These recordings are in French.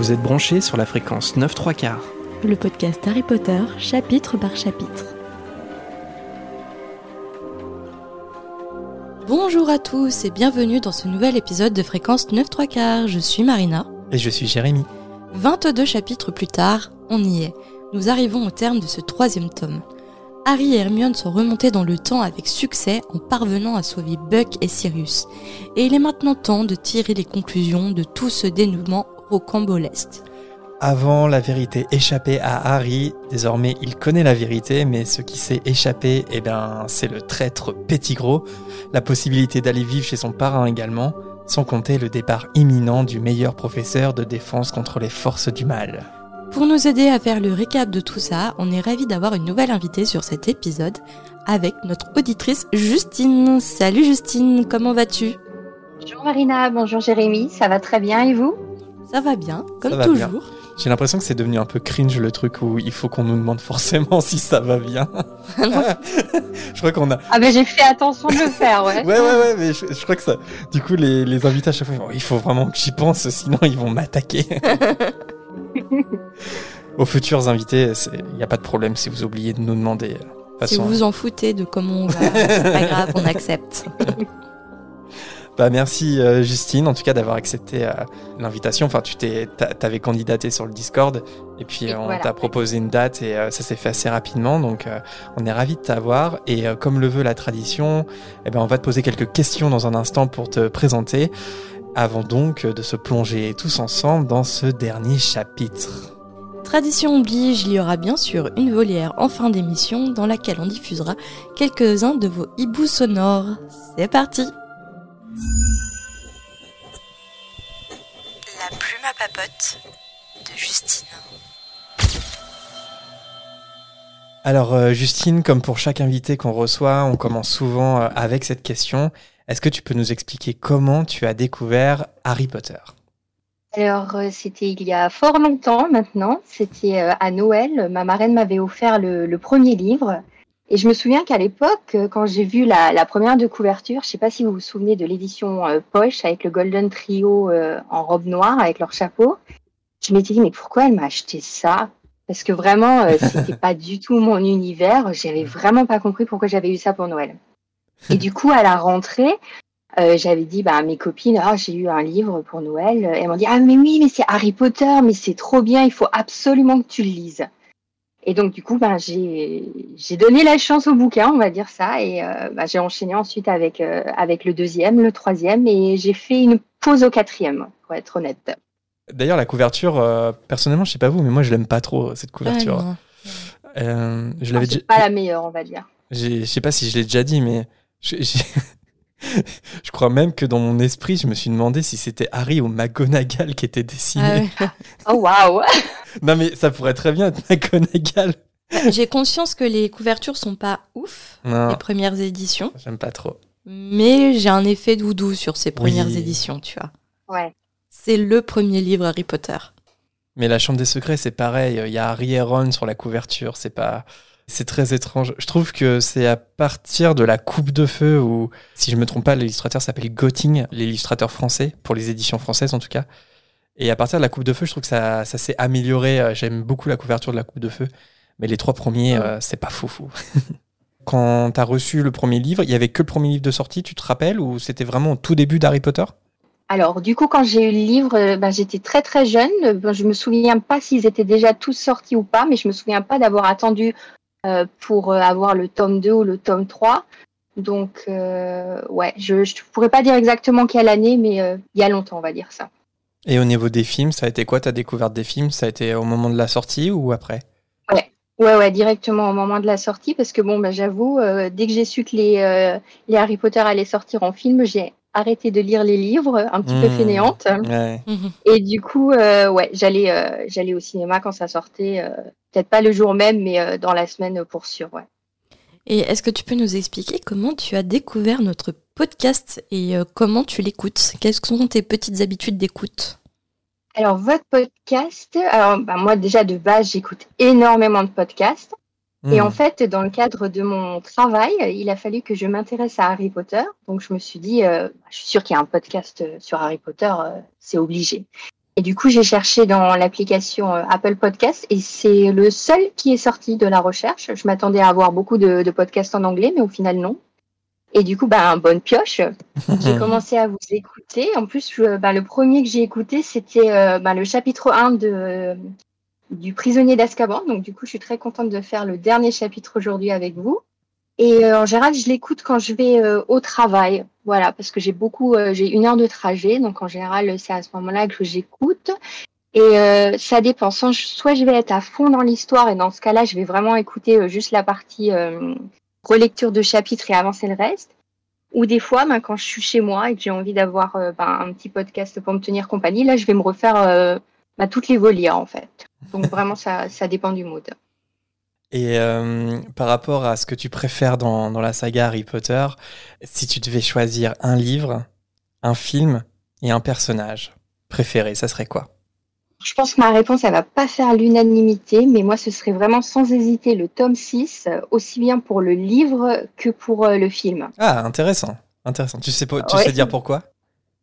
Vous êtes branchés sur la fréquence 9 3 quarts. Le podcast Harry Potter, chapitre par chapitre. Bonjour à tous et bienvenue dans ce nouvel épisode de fréquence 9 3 quarts. Je suis Marina. Et je suis Jérémy. 22 chapitres plus tard, on y est. Nous arrivons au terme de ce troisième tome. Harry et Hermione sont remontés dans le temps avec succès en parvenant à sauver Buck et Sirius. Et il est maintenant temps de tirer les conclusions de tout ce dénouement rocambolesque. Avant, la vérité échappait à Harry. Désormais, il connaît la vérité, mais ce qui s'est échappé, eh ben, c'est le traître Gros. La possibilité d'aller vivre chez son parrain également, sans compter le départ imminent du meilleur professeur de défense contre les forces du mal. Pour nous aider à faire le récap de tout ça, on est ravi d'avoir une nouvelle invitée sur cet épisode avec notre auditrice Justine. Salut Justine, comment vas-tu? Bonjour Marina, bonjour Jérémy, ça va très bien et vous? Ça va bien, comme toujours. J'ai l'impression que c'est devenu un peu cringe le truc où il faut qu'on nous demande forcément si ça va bien. je crois qu'on a. Ah mais j'ai fait attention de le faire, ouais. ouais ouais ouais, mais je, crois que ça. Du coup les, les invités à chaque fois, il faut vraiment que j'y pense, sinon ils vont m'attaquer. Aux futurs invités, il n'y a pas de problème si vous oubliez de nous demander. Euh, si vous vous en foutez de comment on va, c'est pas grave, on accepte. Bah merci euh, Justine, en tout cas d'avoir accepté euh, l'invitation. Enfin, tu t'es, t'avais candidaté sur le Discord et puis on t'a proposé une date et ça s'est fait assez rapidement. Donc on est ravi de t'avoir et comme le veut la tradition, eh ben on va te poser quelques questions dans un instant pour te présenter. Avant donc de se plonger tous ensemble dans ce dernier chapitre. Tradition oblige, il y aura bien sûr une volière en fin d'émission dans laquelle on diffusera quelques-uns de vos hiboux sonores. C'est parti La plume à papote de Justine. Alors euh, Justine, comme pour chaque invité qu'on reçoit, on commence souvent euh, avec cette question. Est-ce que tu peux nous expliquer comment tu as découvert Harry Potter? Alors, euh, c'était il y a fort longtemps maintenant. C'était à Noël. Ma marraine m'avait offert le, premier livre. Et je me souviens qu'à l'époque, euh, quand j'ai vu la, première de couverture, je ne sais pas si vous vous souvenez de l'édition poche avec le Golden Trio en robe noire avec leur chapeau. Je m'étais dit, mais pourquoi elle m'a acheté ça? Parce que vraiment, c'était pas du tout mon univers. J'avais vraiment pas compris pourquoi j'avais eu ça pour Noël. Et du coup, à la rentrée, euh, j'avais dit bah, à mes copines, ah, j'ai eu un livre pour Noël. elles m'ont dit, ah mais oui, mais c'est Harry Potter, mais c'est trop bien, il faut absolument que tu le lises. Et donc du coup, bah, j'ai donné la chance au bouquin, on va dire ça, et euh, bah, j'ai enchaîné ensuite avec, euh, avec le deuxième, le troisième, et j'ai fait une pause au quatrième, pour être honnête. D'ailleurs, la couverture, personnellement, je sais pas vous, mais moi je l'aime pas trop cette couverture. je l'avais pas la meilleure, on va dire. Je sais pas si je l'ai déjà dit, mais je crois même que dans mon esprit, je me suis demandé si c'était Harry ou McGonagall qui était dessiné. Ah oh waouh Non mais ça pourrait très bien être McGonagall. J'ai conscience que les couvertures sont pas ouf, les premières éditions. J'aime pas trop. Mais j'ai un effet doudou sur ces premières éditions, tu vois. Ouais. C'est le premier livre Harry Potter. Mais la Chambre des Secrets, c'est pareil. Il y a Harry et Ron sur la couverture. C'est pas. C'est très étrange. Je trouve que c'est à partir de la Coupe de Feu où, si je me trompe pas, l'illustrateur s'appelle Gotting, l'illustrateur français, pour les éditions françaises en tout cas. Et à partir de la Coupe de Feu, je trouve que ça, ça s'est amélioré. Euh, j'aime beaucoup la couverture de la Coupe de Feu. Mais les trois premiers, euh, c'est pas fou fou. Quand tu as reçu le premier livre, il y avait que le premier livre de sortie, tu te rappelles, ou c'était vraiment au tout début d'Harry Potter? Alors, du coup, quand j'ai eu le livre, euh, ben, j'étais très très jeune. Je me souviens pas s'ils étaient déjà tous sortis ou pas, mais je me souviens pas d'avoir attendu euh, pour avoir le tome 2 ou le tome 3. Donc, euh, ouais, je ne pourrais pas dire exactement quelle année, mais il y a longtemps, on va dire ça. Et au niveau des films, ça a été quoi ta découverte des films? Ça a été au moment de la sortie ou après? Ouais, ouais, ouais, directement au moment de la sortie, parce que bon, bah, j'avoue, dès que j'ai su que les, les Harry Potter allaient sortir en film, j'ai arrêté de lire les livres, un petit peu mmh. fainéante. Et du coup, ouais, j'allais, j'allais au cinéma quand ça sortait peut-être pas le jour même, mais euh, dans la semaine pour sûr. Ouais. Et est-ce que tu peux nous expliquer comment tu as découvert notre podcast et euh, comment tu l'écoutes? Quelles sont tes petites habitudes d'écoute? Alors, votre podcast, alors bah, moi déjà de base, j'écoute énormément de podcasts. Et hmm. en fait, dans le cadre de mon travail, il a fallu que je m'intéresse à Harry Potter. Donc, je me suis dit, euh, je suis sûre qu'il y a un podcast sur Harry Potter, c'est obligé. Et du coup, j'ai cherché dans l'application euh, Apple Podcast et c'est le seul qui est sorti de la recherche. Je m'attendais à avoir beaucoup de, podcasts en anglais, mais au final, non. Et du coup, ben, bonne pioche. J'ai commencé à vous écouter. En plus, ben, le premier que j'ai écouté, c'était euh, ben, le chapitre 1 de, du prisonnier d'Azkaban. Donc, du coup, je suis très contente de faire le dernier chapitre aujourd'hui avec vous. Et euh, en général, je l'écoute quand je vais euh, au travail. Voilà, parce que j'ai beaucoup, euh, j'ai une heure de trajet. Donc, en général, c'est à ce moment-là que j'écoute. Et ça dépend. Soit je vais être à fond dans l'histoire, et dans ce cas-là, je vais vraiment écouter juste la partie relecture de chapitre et avancer le reste. Ou des fois, ben, quand je suis chez moi et que j'ai envie d'avoir ben, un petit podcast pour me tenir compagnie, là, je vais me refaire ben, toutes les volières, en fait. Donc, vraiment, ça, ça dépend du mood. Et euh, par rapport à ce que tu préfères dans, dans, la saga Harry Potter, si tu devais choisir un livre, un film et un personnage préféré, ça serait quoi? Je pense que ma réponse, elle va pas faire l'unanimité, mais moi, ce serait vraiment sans hésiter le tome 6, aussi bien pour le livre que pour euh, le film. Ah, intéressant. Intéressant. Tu sais, tu sais dire pourquoi?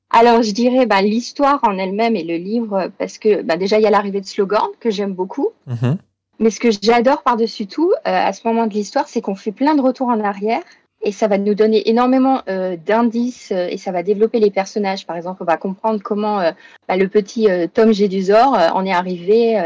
Alors, je dirais bah, l'histoire en elle-même et le livre, parce que bah, déjà, il y a l'arrivée de Slogan, que j'aime beaucoup. Mm-hmm. Mais ce que j'adore par-dessus tout, euh, à ce moment de l'histoire, c'est qu'on fait plein de retours en arrière et ça va nous donner énormément euh, d'indices euh, et ça va développer les personnages. Par exemple, on va comprendre comment bah, le petit Tom Jedusor en est arrivé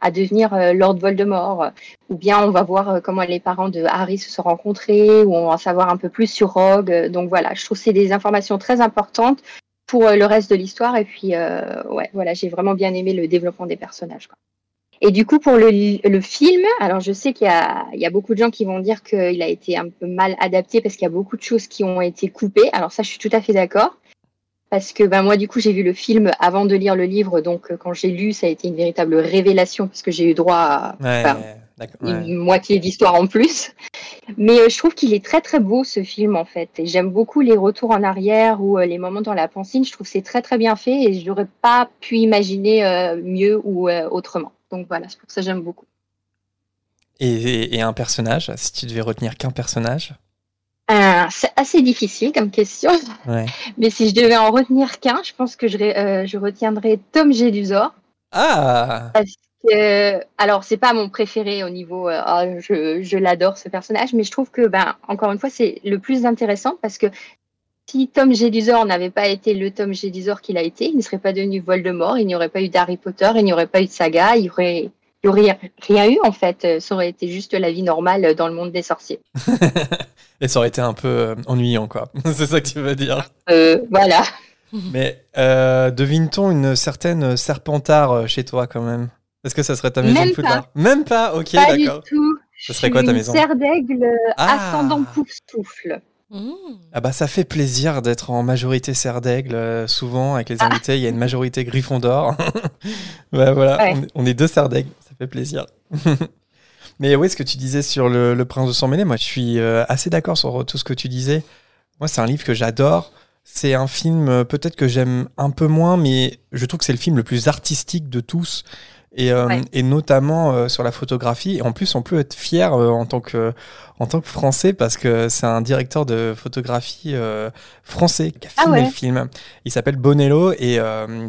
à devenir Lord Voldemort. Ou bien on va voir comment les parents de Harry se sont rencontrés, ou on va en savoir un peu plus sur Rogue. Donc voilà, je trouve que c'est des informations très importantes pour le reste de l'histoire. Et puis, ouais, voilà, j'ai vraiment bien aimé le développement des personnages. Quoi. Et du coup, pour le, le film, alors je sais qu'il y, y a, beaucoup de gens qui vont dire qu'il a été un peu mal adapté parce qu'il y a beaucoup de choses qui ont été coupées. Alors ça, je suis tout à fait d'accord. Parce que ben, moi, du coup, j'ai vu le film avant de lire le livre. Donc, euh, quand j'ai lu, ça a été une véritable révélation parce que j'ai eu droit à une moitié d'histoire en plus. Mais euh, je trouve qu'il est très, très beau, ce film, en fait. Et j'aime beaucoup les retours en arrière ou euh, les moments dans la pensine. Je trouve que c'est très, très bien fait et je n'aurais pas pu imaginer mieux ou autrement. Donc voilà, c'est pour ça que j'aime beaucoup. Et, un personnage, si tu devais retenir qu'un personnage euh, C'est assez difficile comme question. Mais si je devais en retenir qu'un, je pense que je, euh, je retiendrais Tom Jedusor. Ah Parce que, alors, c'est pas mon préféré au niveau. Euh, oh, je, je l'adore ce personnage, mais je trouve que, ben, encore une fois, c'est le plus intéressant parce que si Tom Jedusor n'avait pas été le Tom Jedusor qu'il a été, il ne serait pas devenu Voldemort, il n'y aurait pas eu d'Harry Potter, il n'y aurait pas eu de saga, il n'y aurait, aurait rien eu en fait. Ça aurait été juste la vie normale dans le monde des sorciers. Et ça aurait été un peu euh, ennuyant, quoi. C'est ça que tu veux dire. Euh, voilà. Mais euh, devine-t-on une certaine Serpentard chez toi quand même? Est-ce que ça serait ta maison Même pas. Même pas, ok, d'accord. Pas du tout. Ce serait quoi ta maison? Serre d'aigle ah. ascendant poufsouffle. Mmh. Ah bah ça fait plaisir d'être en majorité serre d'aigle. Euh, souvent avec les ah. invités, il y a une majorité Gryffondor. bah voilà, on, est deux serres d'aigle, ça fait plaisir. Mais oui, ce que tu disais sur le, Prince de sang mêlé, moi je suis euh, assez d'accord sur tout ce que tu disais. Moi c'est un livre que j'adore. C'est un film euh, peut-être que j'aime un peu moins, mais je trouve que c'est le film le plus artistique de tous. Et, euh, et notamment euh, sur la photographie. Et en plus, on peut être fier euh, en, tant que, en tant que Français parce que c'est un directeur de photographie français qui a ah filmé le film. Il s'appelle Bonello et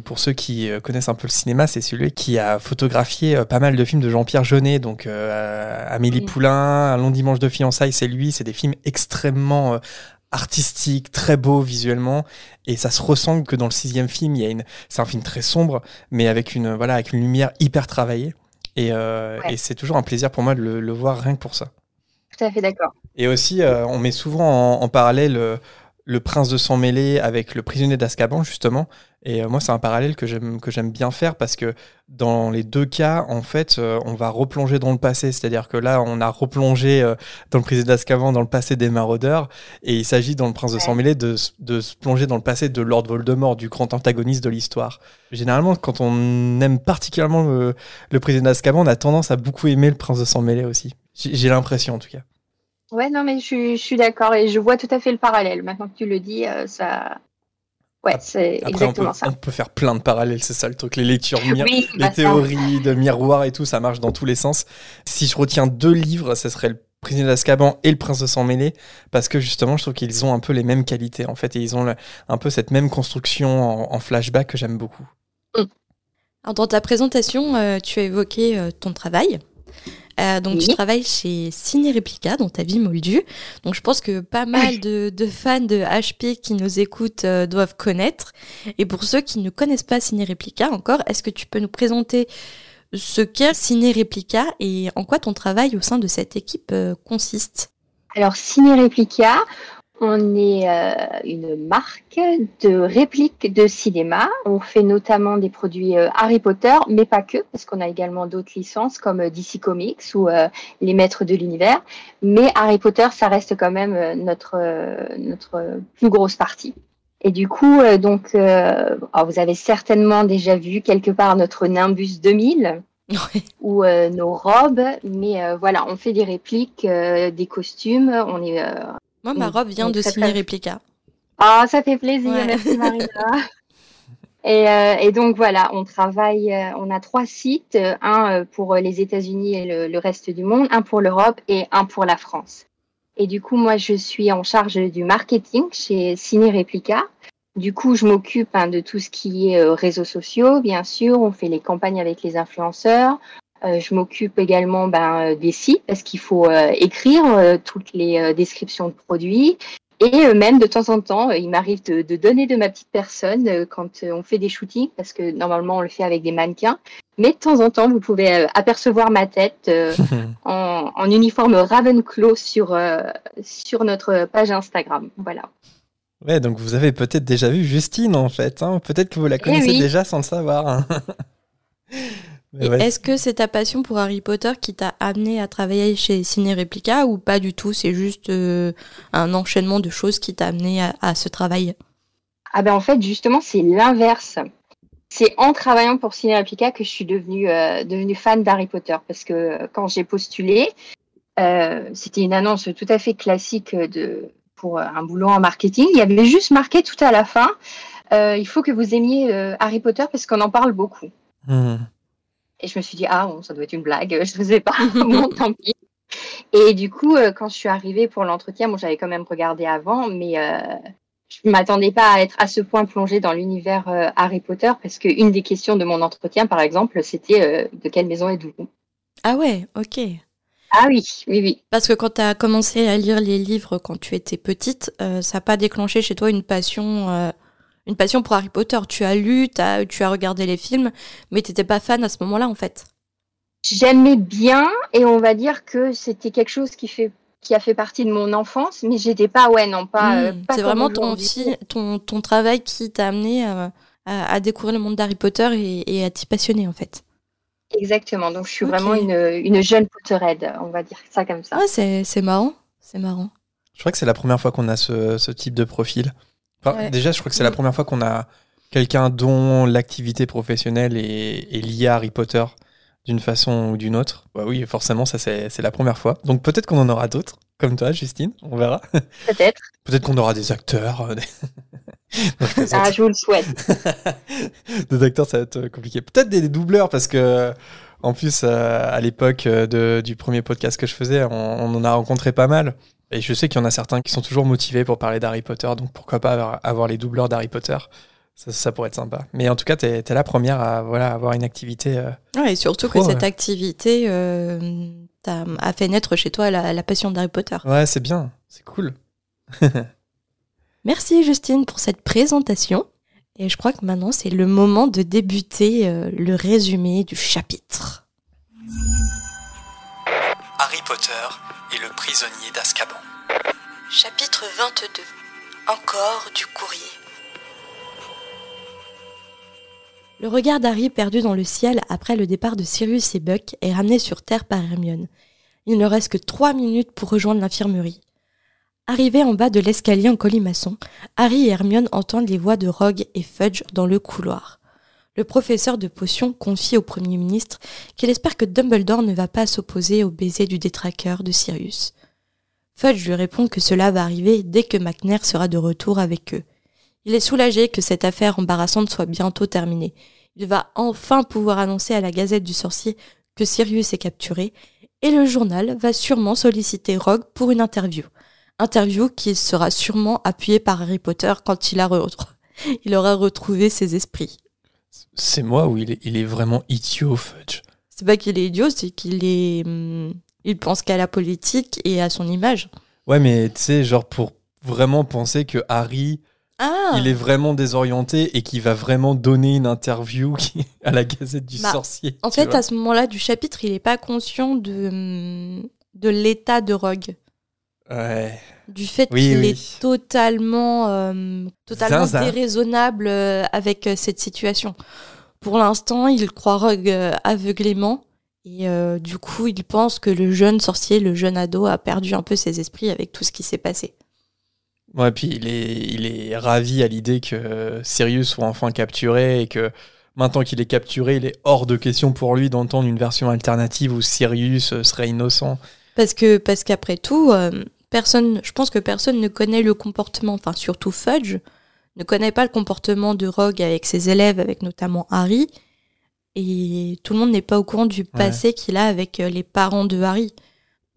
pour ceux qui connaissent un peu le cinéma, c'est celui qui a photographié pas mal de films de Jean-Pierre Jeunet, donc Amélie Poulain, Un long dimanche de fiançailles, c'est lui. C'est des films extrêmement artistique, très beau visuellement, et ça se ressent que dans le sixième film, il y a une, c'est un film très sombre, mais avec une, voilà, avec une lumière hyper travaillée, et, euh, et c'est toujours un plaisir pour moi de le, voir rien que pour ça. Tout à fait d'accord. Et aussi, euh, on met souvent en, parallèle euh, le prince de sang mêlé avec le prisonnier d'Azkaban, justement. Et euh, moi, c'est un parallèle que j'aime, que j'aime bien faire parce que dans les deux cas, en fait, euh, on va replonger dans le passé. C'est-à-dire que là, on a replongé euh, dans le prisonnier d'Azkaban, dans le passé des maraudeurs. Et il s'agit, dans le prince de sang mêlé, de, de se plonger dans le passé de Lord Voldemort, du grand antagoniste de l'histoire. Généralement, quand on aime particulièrement le, le prisonnier d'Azkaban, on a tendance à beaucoup aimer le prince de sang mêlé aussi. j'ai l'impression, en tout cas. Ouais, non, mais je, suis d'accord et je vois tout à fait le parallèle. Maintenant que tu le dis, ça. Ouais, c'est exactement on peut, ça. On peut faire plein de parallèles, c'est ça le truc. Les lectures, les bah, théories de miroir et tout, ça marche dans tous les sens. Si je retiens deux livres, ce serait le Prisonnier d'Azkaban et le Prince de Sang Mêlé, parce que justement, je trouve qu'ils ont un peu les mêmes qualités en fait, et ils ont un peu cette même construction en, flashback que j'aime beaucoup. Mm. Alors, dans ta présentation, euh, tu as évoqué euh, ton travail. Euh, donc, Oui. tu travailles chez Ciné Replica, dans ta vie moldue. Donc, je pense que pas mal de, de fans de HP qui nous écoutent euh, doivent connaître. Et pour ceux qui ne connaissent pas Ciné Replica encore, est-ce que tu peux nous présenter ce qu'est Ciné Replica et en quoi ton travail au sein de cette équipe euh, consiste? Alors, Ciné Replica, on est euh, une marque de répliques de cinéma. On fait notamment des produits euh, Harry Potter, mais pas que, parce qu'on a également d'autres licences comme euh, DC Comics ou euh, Les Maîtres de l'Univers. Mais Harry Potter, ça reste quand même euh, notre, euh, notre plus grosse partie. Et du coup, euh, donc, euh, vous avez certainement déjà vu quelque part notre Nimbus 2000 Ouais. ou euh, nos robes, mais euh, voilà, on fait des répliques, euh, des costumes. On est euh, Moi, ma robe vient donc de Ciné Replica. Ah, ça fait plaisir, Ouais. merci Marina. Et, euh, et donc voilà, on travaille, euh, on a trois sites, euh, un pour les États-Unis et le, le reste du monde, un pour l'Europe et un pour la France. Et du coup, moi, je suis en charge du marketing chez Ciné Replica. Du coup, je m'occupe hein, de tout ce qui est réseaux sociaux, bien sûr. On fait les campagnes avec les influenceurs. Euh, je m'occupe également ben, euh, des sites parce qu'il faut euh, écrire euh, toutes les descriptions de produits. Et même de temps en temps, il m'arrive de, de donner de ma petite personne quand on fait des shootings, parce que normalement on le fait avec des mannequins. Mais de temps en temps, vous pouvez apercevoir ma tête en, en uniforme Ravenclaw sur, sur notre page Instagram. Voilà. Ouais, donc vous avez peut-être déjà vu Justine en fait. hein. Peut-être que vous la connaissez oui. déjà sans le savoir. ouais, Est-ce que c'est ta passion pour Harry Potter qui t'a amené à travailler chez Ciné Replica ou pas du tout? C'est juste euh, un enchaînement de choses qui t'a amené à, à ce travail? Ah ben en fait, justement, c'est l'inverse. C'est en travaillant pour Ciné Replica que je suis devenue, euh, devenue fan d'Harry Potter. Parce que quand j'ai postulé, euh, c'était une annonce tout à fait classique de, pour un boulot en marketing. Il y avait juste marqué tout à la fin, euh, il faut que vous aimiez euh, Harry Potter parce qu'on en parle beaucoup. Hmm. Et je me suis dit, ah, bon, ça doit être une blague, je ne sais pas, bon, tant pis. Et du coup, euh, quand je suis arrivée pour l'entretien, bon, j'avais quand même regardé avant, mais euh, je ne m'attendais pas à être à ce point plongée dans l'univers euh, Harry Potter, parce qu'une des questions de mon entretien, par exemple, c'était euh, de quelle maison êtes-vous? Ah ouais, ok. Ah oui, oui, oui. Parce que quand tu as commencé à lire les livres quand tu étais petite, euh, ça n'a pas déclenché chez toi une passion, une passion pour Harry Potter. Tu as lu, tu as regardé les films, mais t'étais pas fan à ce moment-là en fait. J'aimais bien, et on va dire que c'était quelque chose qui fait qui a fait partie de mon enfance, mais j'étais pas, ouais, non, pas. euh, Hmm, pas c'est vraiment ton, travail qui t'a amené euh, à, à découvrir le monde d'Harry Potter et, et à t'y passionner en fait. Exactement, donc je suis vraiment une, une jeune Potterhead, on va dire ça comme ça. Ah, c'est c'est marrant, c'est marrant. Je crois que c'est la première fois qu'on a ce, ce type de profil. Enfin, Ouais. Déjà, je crois que c'est la Mm. première fois qu'on a quelqu'un dont l'activité professionnelle est, est liée à Harry Potter d'une façon ou d'une autre. Bah oui, forcément, ça c'est la première fois. Donc peut-être qu'on en aura d'autres, comme toi, Justine, on verra. Peut-être. Peut-être qu'on aura des acteurs. euh, des... Non, je. Ah, je vous le souhaite. des acteurs, ça va être compliqué. Peut-être des doubleurs, parce que, en plus, euh, à l'époque euh, du premier podcast que je faisais, on, on en a rencontré pas mal. Et je sais qu'il y en a certains qui sont toujours motivés pour parler d'Harry Potter, donc pourquoi pas avoir, avoir les doubleurs d'Harry Potter ça, ça pourrait être sympa. Mais en tout cas, t'es es la première à voilà, avoir une activité. euh, Ouais, et surtout que cette activité euh, a fait naître chez toi la, la passion d'Harry Potter. Ouais, c'est bien, c'est cool. Merci Justine pour cette présentation. Et je crois que maintenant c'est le moment de débuter euh, le résumé du chapitre. Harry Potter et le prisonnier d'Azkaban. Chapitre 22. Encore du courrier. Le regard d'Harry perdu dans le ciel après le départ de Sirius et Buck est ramené sur Terre par Hermione. Il ne reste que trois minutes pour rejoindre l'infirmerie. Arrivé en bas de l'escalier en colimaçon, Harry et Hermione entendent les voix de Rogue et Fudge dans le couloir. Le professeur de potions confie au Premier ministre qu'il espère que Dumbledore ne va pas s'opposer au baiser du détraqueur de Sirius. Fudge lui répond que cela va arriver dès que McNair sera de retour avec eux. Il est soulagé que cette affaire embarrassante soit bientôt terminée. Il va enfin pouvoir annoncer à la Gazette du Sorcier que Sirius est capturé, et le journal va sûrement solliciter Rogue pour une interview. Interview qui sera sûrement appuyée par Harry Potter quand il, a il aura retrouvé ses esprits. C'est moi ou il est, il est vraiment idiot, Fudge C'est pas qu'il est idiot, c'est qu'il est. hum, il pense qu'à la politique et à son image. Ouais, mais tu sais, genre pour vraiment penser que Harry, Ah il est vraiment désorienté et qu'il va vraiment donner une interview qui- à la Gazette du Bah, Sorcier. En fait, vois. à ce moment-là du chapitre, il est pas conscient de, hum, de l'état de Rogue. Ouais. Du fait Oui, qu'il oui. est totalement, euh, totalement déraisonnable euh, avec euh, cette situation. Pour l'instant, il croit Rogue aveuglément. Et euh, du coup, il pense que le jeune sorcier, le jeune ado, a perdu un peu ses esprits avec tout ce qui s'est passé. Ouais, puis il est, il est ravi à l'idée que Sirius soit enfin capturé et que maintenant qu'il est capturé, il est hors de question pour lui d'entendre une version alternative où Sirius serait innocent. Parce que parce qu'après tout, euh, personne, je pense que personne ne connaît le comportement, enfin surtout Fudge, ne connaît pas le comportement de Rogue avec ses élèves, avec notamment Harry. Et tout le monde n'est pas au courant du passé qu'il a avec euh, les parents de Harry.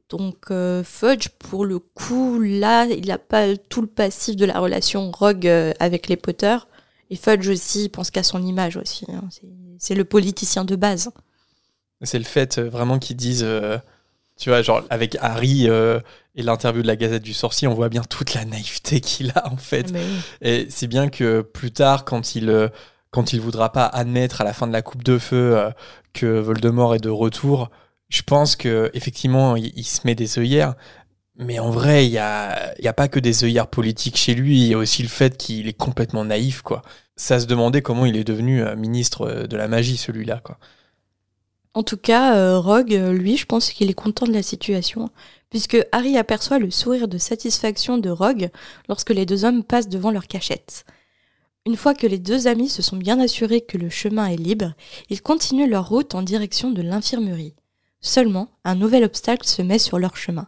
Donc euh, Fudge, pour le coup, là, il n'a pas tout le passif de la relation Rogue euh, avec les Potter. Et Fudge aussi, il pense qu'à son image aussi. hein. C'est- C'est le politicien de base. C'est le fait euh, vraiment qu'ils disent, euh, tu vois, genre avec Harry euh, et l'interview de la Gazette du Sorcier, on voit bien toute la naïveté qu'il a en fait. Mais oui. Et c'est bien que plus tard, quand il euh, quand il voudra pas admettre à la fin de la coupe de feu euh, que Voldemort est de retour, je pense que effectivement il, il se met des œillères. Mais en vrai, il y a, y a pas que des œillères politiques chez lui, il y a aussi le fait qu'il est complètement naïf, quoi. Ça se demandait comment il est devenu euh, ministre de la magie, celui-là, quoi. En tout cas, euh, Rogue, euh, lui, je pense qu'il est content de la situation, puisque Harry aperçoit le sourire de satisfaction de Rogue lorsque les deux hommes passent devant leur cachette. Une fois que les deux amis se sont bien assurés que le chemin est libre, ils continuent leur route en direction de l'infirmerie. Seulement, un nouvel obstacle se met sur leur chemin.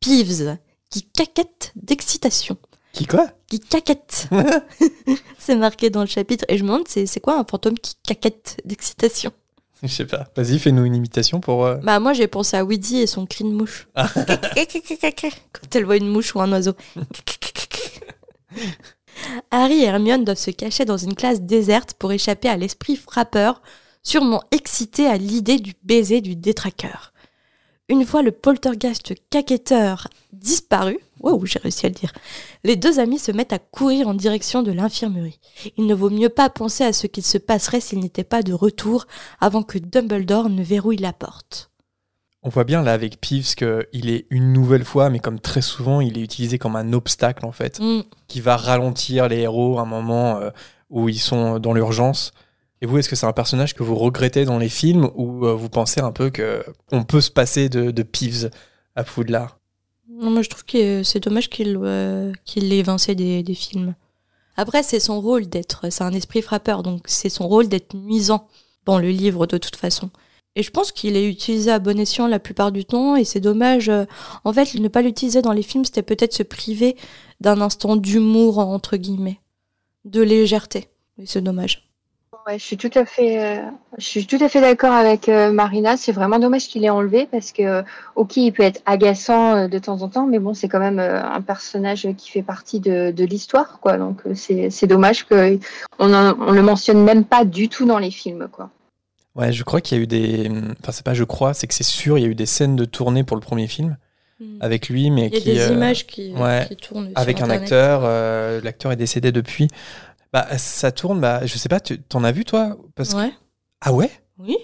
Peeves, qui caquette d'excitation. Qui quoi? Qui caquette C'est marqué dans le chapitre, et je me demande, c'est c'est quoi un fantôme qui caquette d'excitation? Je sais pas. Vas-y, fais-nous une imitation pour. euh, Bah moi j'ai pensé à Weedy et son cri de mouche. Quand elle voit une mouche ou un oiseau. Harry et Hermione doivent se cacher dans une classe déserte pour échapper à l'esprit frappeur, sûrement excité à l'idée du baiser du détraqueur. Une fois le poltergeist caquetteur disparu, wow, j'ai réussi à le dire, les deux amis se mettent à courir en direction de l'infirmerie. Il ne vaut mieux pas penser à ce qu'il se passerait s'il n'était pas de retour avant que Dumbledore ne verrouille la porte. On voit bien là avec Peeves qu'il est une nouvelle fois, mais comme très souvent, il est utilisé comme un obstacle en fait, Mm. qui va ralentir les héros à un moment euh, où ils sont dans l'urgence. Et vous, est-ce que c'est un personnage que vous regrettez dans les films ou euh, vous pensez un peu que on peut se passer de, de Peeves à Poudlard Non, moi je trouve que c'est dommage qu'il euh, qu'il évincé des, des films. Après, c'est son rôle d'être, c'est un esprit frappeur, donc c'est son rôle d'être nuisant dans le livre de toute façon. Et je pense qu'il est utilisé à bon escient la plupart du temps, et c'est dommage. euh, En fait, ne pas l'utiliser dans les films, c'était peut-être se priver d'un instant d'humour, entre guillemets, de légèreté. Et c'est dommage. Ouais, je suis tout à fait, euh, je suis tout à fait d'accord avec euh, Marina. C'est vraiment dommage qu'il ait enlevé parce que, euh, ok, il peut être agaçant euh, de temps en temps, mais bon, c'est quand même euh, un personnage qui fait partie de, de l'histoire, quoi. Donc euh, c'est, c'est dommage que on, en- on le mentionne même pas du tout dans les films, quoi. Ouais, je crois qu'il y a eu des. Enfin, c'est pas je crois, c'est que c'est sûr, il y a eu des scènes de tournée pour le premier film avec lui, mais Il y a qui. des euh, images qui, ouais, qui tournent. sur avec un Internet. acteur. euh, L'acteur est décédé depuis. Bah, ça tourne. Bah, je sais pas. tu- T'en as vu toi? Parce que- Ouais. Ah ouais? Oui.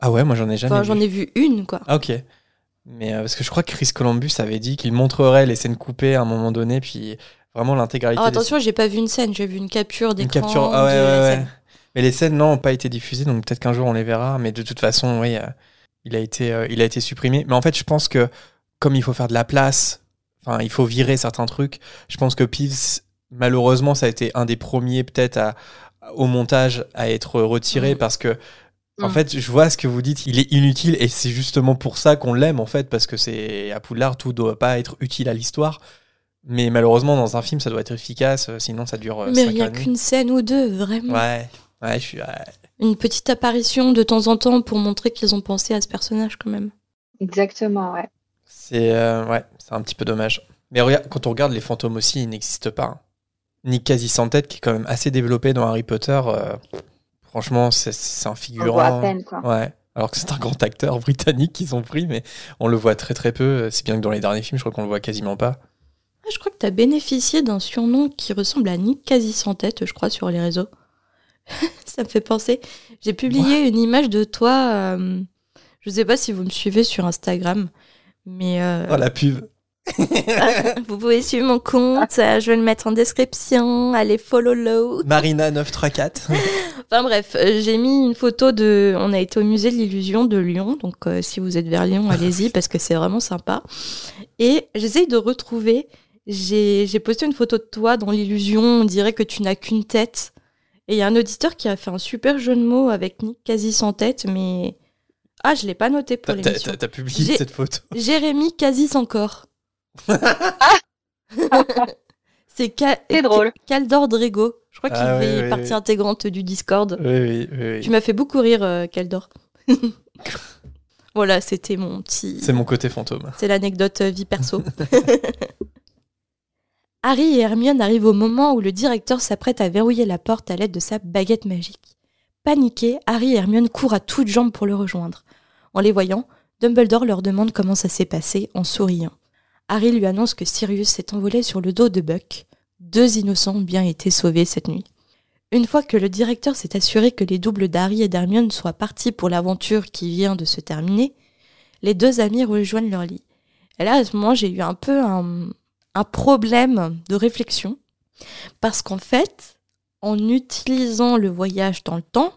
Ah ouais, moi j'en ai jamais Enfin, vu. j'en ai vu une, quoi. Ah ok. Mais euh, parce que je crois que Chris Columbus avait dit qu'il montrerait les scènes coupées à un moment donné, puis vraiment l'intégralité. Des- attention, j'ai pas vu une scène, j'ai vu une capture Une d'écran. capture. Ah ouais, ouais, ouais. Mais les scènes non ont pas été diffusées, donc peut-être qu'un jour on les verra. Mais de toute façon, oui, euh, il a été, euh, il a été supprimé. Mais en fait, je pense que comme il faut faire de la place, enfin, il faut virer certains trucs. Je pense que Peeves, malheureusement, ça a été un des premiers peut-être à- au montage à être retiré Mm. parce que en Mm. fait, je vois ce que vous dites, il est inutile et c'est justement pour ça qu'on l'aime en fait parce que c'est à Poudlard tout doit pas être utile à l'histoire. Mais malheureusement, dans un film, ça doit être efficace, euh, sinon ça dure. euh, Mais il y a qu'une scène ou deux, vraiment. Ouais, ouais, je suis. ouais. Une petite apparition de temps en temps pour montrer qu'ils ont pensé à ce personnage quand même. Exactement, ouais. C'est euh, ouais, c'est un petit peu dommage. Mais regarde, quand on regarde les fantômes aussi, ils n'existent pas. hein. Nick quasi sans tête, qui est quand même assez développé dans Harry Potter, euh, Franchement, c'est- un On le figurant. voit à peine, quoi. Ouais. Alors que c'est un grand acteur britannique qu'ils ont pris, mais on le voit très très peu. C'est bien que dans les derniers films, je crois qu'on le voit quasiment pas. Ah, je crois que tu as bénéficié d'un surnom qui ressemble à Nick quasi sans tête, je crois, sur les réseaux. Ça me fait penser. J'ai publié une image de toi. euh, je sais pas si vous me suivez sur Instagram, mais euh, Oh la pub. Vous pouvez suivre mon compte. euh, je vais le mettre en description. Allez, follow low. Marina 934. Enfin bref, euh, j'ai mis une photo de. On a été au musée de l'illusion de Lyon, donc euh, si vous êtes vers Lyon, allez-y parce que c'est vraiment sympa. Et j'essaye de retrouver. J'ai j'ai posté une photo de toi dans l'illusion. On dirait que tu n'as qu'une tête. Et il y a un auditeur qui a fait un super jeu de mots avec Nick quasi sans tête, mais ah, je l'ai pas noté pour l'émission. t'as- publié cette photo. Jérémy quasi sans corps. c'est drôle. Caldor Drego. Je crois qu'il Ah fait oui, partie oui. intégrante du Discord. Oui, oui, oui. oui. Tu m'as fait beaucoup rire, euh, Caldor. voilà, c'était mon petit. C'est mon côté fantôme. C'est l'anecdote euh, vie perso. Harry et Hermione arrivent au moment où le directeur s'apprête à verrouiller la porte à l'aide de sa baguette magique. Paniqués, Harry et Hermione courent à toutes jambes pour le rejoindre. En les voyant, Dumbledore leur demande comment ça s'est passé en souriant. Harry lui annonce que Sirius s'est envolé sur le dos de Buck. Deux innocents bien été sauvés cette nuit. Une fois que le directeur s'est assuré que les doubles d'Harry et d'Hermione soient partis pour l'aventure qui vient de se terminer, les deux amis rejoignent leur lit. Et là, à ce moment, j'ai eu un peu un, un problème de réflexion. Parce qu'en fait, en utilisant le voyage dans le temps,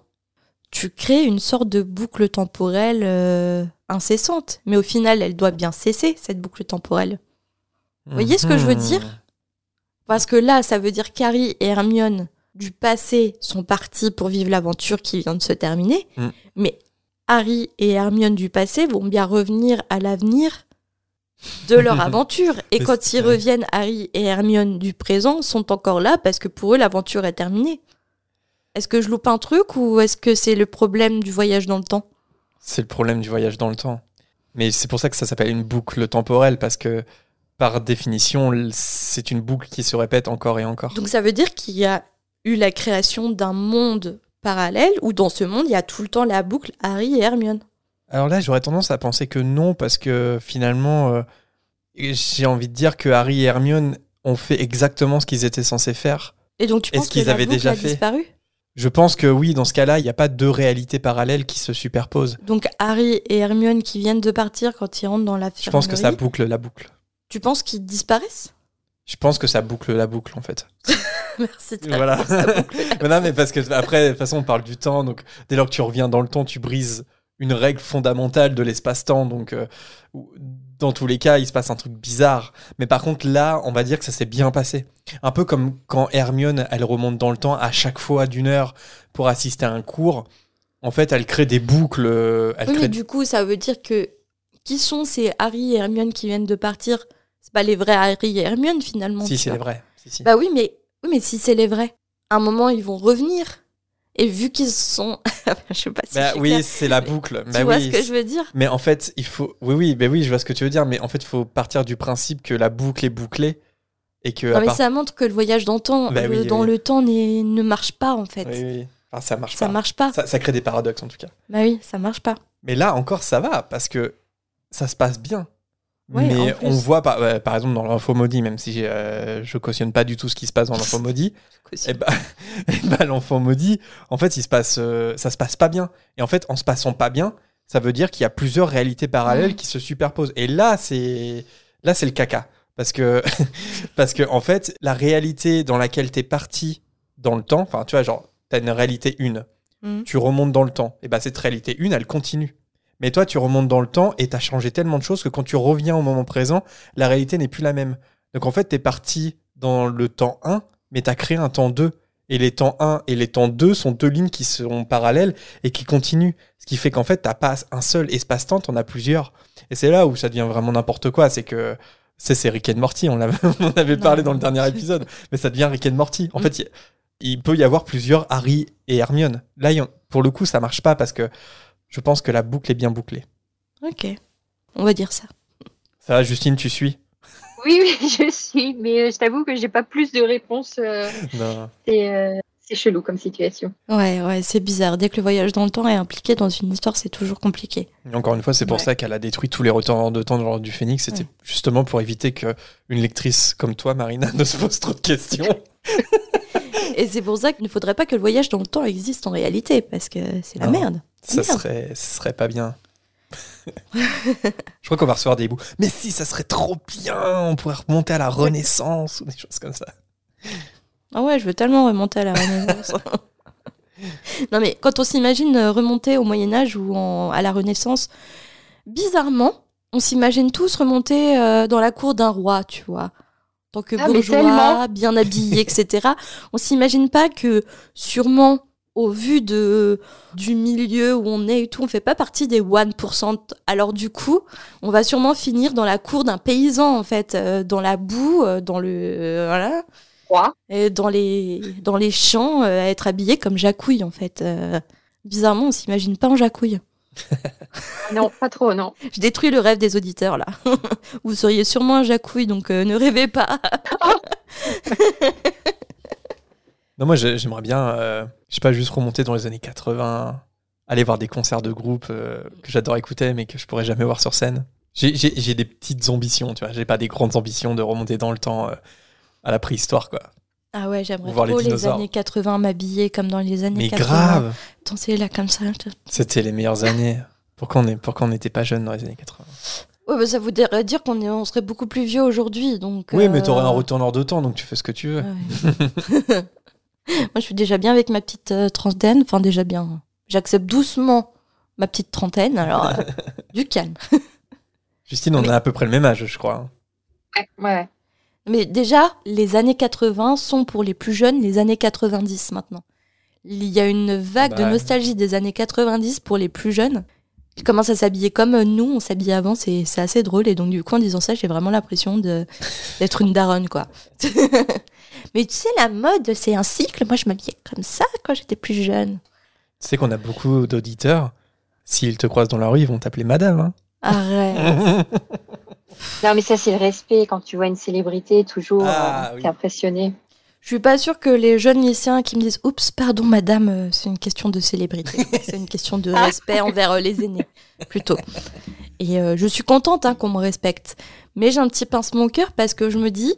tu crées une sorte de boucle temporelle euh, incessante. Mais au final, elle doit bien cesser, cette boucle temporelle. voyez ce que je veux dire? Mhm. Parce que là, ça veut dire qu'Harry et Hermione du passé sont partis pour vivre l'aventure qui vient de se terminer. Mm. Mais Harry et Hermione du passé vont bien revenir à l'avenir de leur aventure. Et quand ils reviennent, Harry et Hermione du présent sont encore là parce que pour eux, l'aventure est terminée. Est-ce que je loupe un truc ou est-ce que c'est le problème du voyage dans le temps? C'est le problème du voyage dans le temps. Mais c'est pour ça que ça s'appelle une boucle temporelle, parce que par définition, c'est une boucle qui se répète encore et encore. Donc ça veut dire qu'il y a eu la création d'un monde parallèle où dans ce monde, il y a tout le temps la boucle Harry et Hermione. Alors là, j'aurais tendance à penser que non, parce que finalement, euh, j'ai envie de dire que Harry et Hermione ont fait exactement ce qu'ils étaient censés faire. Et donc tu penses que qu'ils la boucle déjà a fait disparu? Je pense que oui, dans ce cas-là, il n'y a pas deux réalités parallèles qui se superposent. Donc Harry et Hermione qui viennent de partir quand ils rentrent dans la Je pense que ça boucle la boucle. Tu penses qu'ils disparaissent? Je pense que ça boucle la boucle, en fait. Merci. Voilà. Mais non, mais parce que après, de toute façon, on parle du temps. Donc, dès lors que tu reviens dans le temps, tu brises une règle fondamentale de l'espace-temps. Donc, euh, dans tous les cas, il se passe un truc bizarre. Mais par contre, là, on va dire que ça s'est bien passé. Un peu comme quand Hermione, elle remonte dans le temps à chaque fois d'une heure pour assister à un cours. En fait, elle crée des boucles. euh, Elle Oui, crée mais du coup, ça veut dire que qui sont ces Harry et Hermione qui viennent de partir? C'est pas les vrais Harry et Hermione finalement. Si, c'est vois. vrai. Si, si. Bah oui, mais oui, mais si c'est les vrais, à un moment ils vont revenir. Et vu qu'ils sont, je sais pas si Bah oui, c'est la boucle. tu Bah vois oui, ce que je veux dire? Mais en fait, il faut. Oui, oui, bah oui, je vois ce que tu veux dire. Mais en fait, il faut partir du principe que la boucle est bouclée et que. Non mais part- ça montre que le voyage dans, le temps, Bah oui, dans oui. le temps n'est- ne marche pas en fait. Oui, oui. Enfin, ça marche ça pas. marche pas. Ça, ça crée des paradoxes en tout cas. Bah oui, ça marche pas. Mais là encore, ça va parce que ça se passe bien. Ouais, Mais on voit par, ouais, par exemple dans l'info maudit, même si euh, je cautionne pas du tout ce qui se passe dans l'info maudit, et bah, eh bah, l'enfant maudit, en fait, il se passe, euh, ça se passe pas bien. Et en fait, en se passant pas bien, ça veut dire qu'il y a plusieurs réalités parallèles qui se superposent. Et là, c'est là, c'est le caca. Parce que, parce que, en fait, la réalité dans laquelle t'es parti dans le temps, enfin, tu vois, genre, t'as une réalité une, Mhm. tu remontes dans le temps, et bah, cette réalité une, elle continue. Mais toi, tu remontes dans le temps et t'as changé tellement de choses que quand tu reviens au moment présent, la réalité n'est plus la même. Donc, en fait, t'es parti dans le temps 1, mais t'as créé un temps 2. Et les temps 1 et les temps 2 sont deux lignes qui sont parallèles et qui continuent. Ce qui fait qu'en fait, t'as pas un seul espace-temps, t'en as plusieurs. Et c'est là où ça devient vraiment n'importe quoi. C'est que c'est Rick and Morty, on, l'avait- on avait Non. parlé dans le dernier épisode, mais ça devient Rick and Morty. En Mm. fait, il, il peut y avoir plusieurs Harry et Hermione. Là, en- pour le coup, ça marche pas parce que je pense que la boucle est bien bouclée. Ok, on va dire ça. Ça va, Justine, tu suis? Oui, oui, je suis, mais euh, je t'avoue que j'ai pas plus de réponses. euh, c'est euh, c'est chelou comme situation. Ouais, ouais, c'est bizarre. Dès que le voyage dans le temps est impliqué dans une histoire, c'est toujours compliqué. Et encore une fois, c'est pour Ouais. ça qu'elle a détruit tous les retours de temps de l'ordre du Phénix. C'était Ouais. justement pour éviter que une lectrice comme toi, Marina, ne se pose trop de questions. Et c'est pour ça qu'il ne faudrait pas que le voyage dans le temps existe en réalité, parce que c'est la Non. merde. ça Merde. serait, ça serait pas bien. Je crois qu'on va recevoir des bouts. Mais si, ça serait trop bien. On pourrait remonter à la Renaissance ou des choses comme ça. Ah ouais, je veux tellement remonter à la Renaissance. non mais quand on s'imagine euh, remonter au Moyen Âge ou en- à la Renaissance, bizarrement, on s'imagine tous remonter euh, dans la cour d'un roi, tu vois. Tant que Ah, bourgeois, bien habillé, etc. On s'imagine pas que sûrement au vu de du milieu où on est et tout, on fait pas partie des 1%. Alors du coup, on va sûrement finir dans la cour d'un paysan en fait, euh, dans la boue, euh, dans le euh, voilà. Roi. Et dans les, dans les champs, euh, à être habillé comme Jacouille, en fait. Euh, bizarrement, on s'imagine pas en Jacouille. Non, pas trop, non. Je détruis le rêve des auditeurs, là. Vous seriez sûrement un Jacouille, donc euh, ne rêvez pas. Non, moi, j'ai- j'aimerais bien, euh, je sais pas, juste remonter dans les années 80, aller voir des concerts de groupe euh, que j'adore écouter, mais que je pourrais jamais voir sur scène. J'ai des petites ambitions, tu vois. J'ai pas des grandes ambitions de remonter dans le temps euh, à la préhistoire, quoi. Ah ouais, j'aimerais Voir les trop les, dinosaures. années 80 m'habiller comme dans les années Mais 80. grave, Danser là comme ça. c'était les meilleures années. Pourquoi on est- pourquoi on n'était pas jeune dans les années 80 Ouais, bah, ça voudrait dire qu'on on serait beaucoup plus vieux aujourd'hui, donc... Oui, mais t'aurais euh, un retourneur de temps, donc tu fais ce que tu veux. Ouais. Moi, je suis déjà bien avec ma petite euh, trentaine. Enfin, déjà bien. J'accepte doucement ma petite trentaine. Alors, euh, du calme. Justine, on Mais- a à peu près le même âge, je crois. Ouais, ouais. Mais déjà, les années 80 sont pour les plus jeunes les années 90 maintenant. Il y a une vague Bah, de nostalgie des années 90 pour les plus jeunes. Ils commencent à s'habiller comme euh, nous, on s'habillait avant, c'est assez drôle. Et donc, du coup, en disant ça, j'ai vraiment l'impression d'être une daronne, quoi. Mais tu sais, la mode, c'est un cycle. Moi, je m'habillais comme ça quand j'étais plus jeune. Tu sais qu'on a beaucoup d'auditeurs. S'ils te croisent dans la rue, ils vont t'appeler madame. hein. Arrête. Non, mais ça, c'est le respect. Quand tu vois une célébrité, toujours, Ah, euh, oui. t'es impressionné. Je suis pas sûre que les jeunes lycéens qui me disent Oups, pardon madame, euh, c'est une question de célébrité. c'est une question de respect envers euh, les aînés, plutôt. Et euh, je suis contente hein, qu'on me respecte. Mais j'ai un petit pincement au cœur parce que je me dis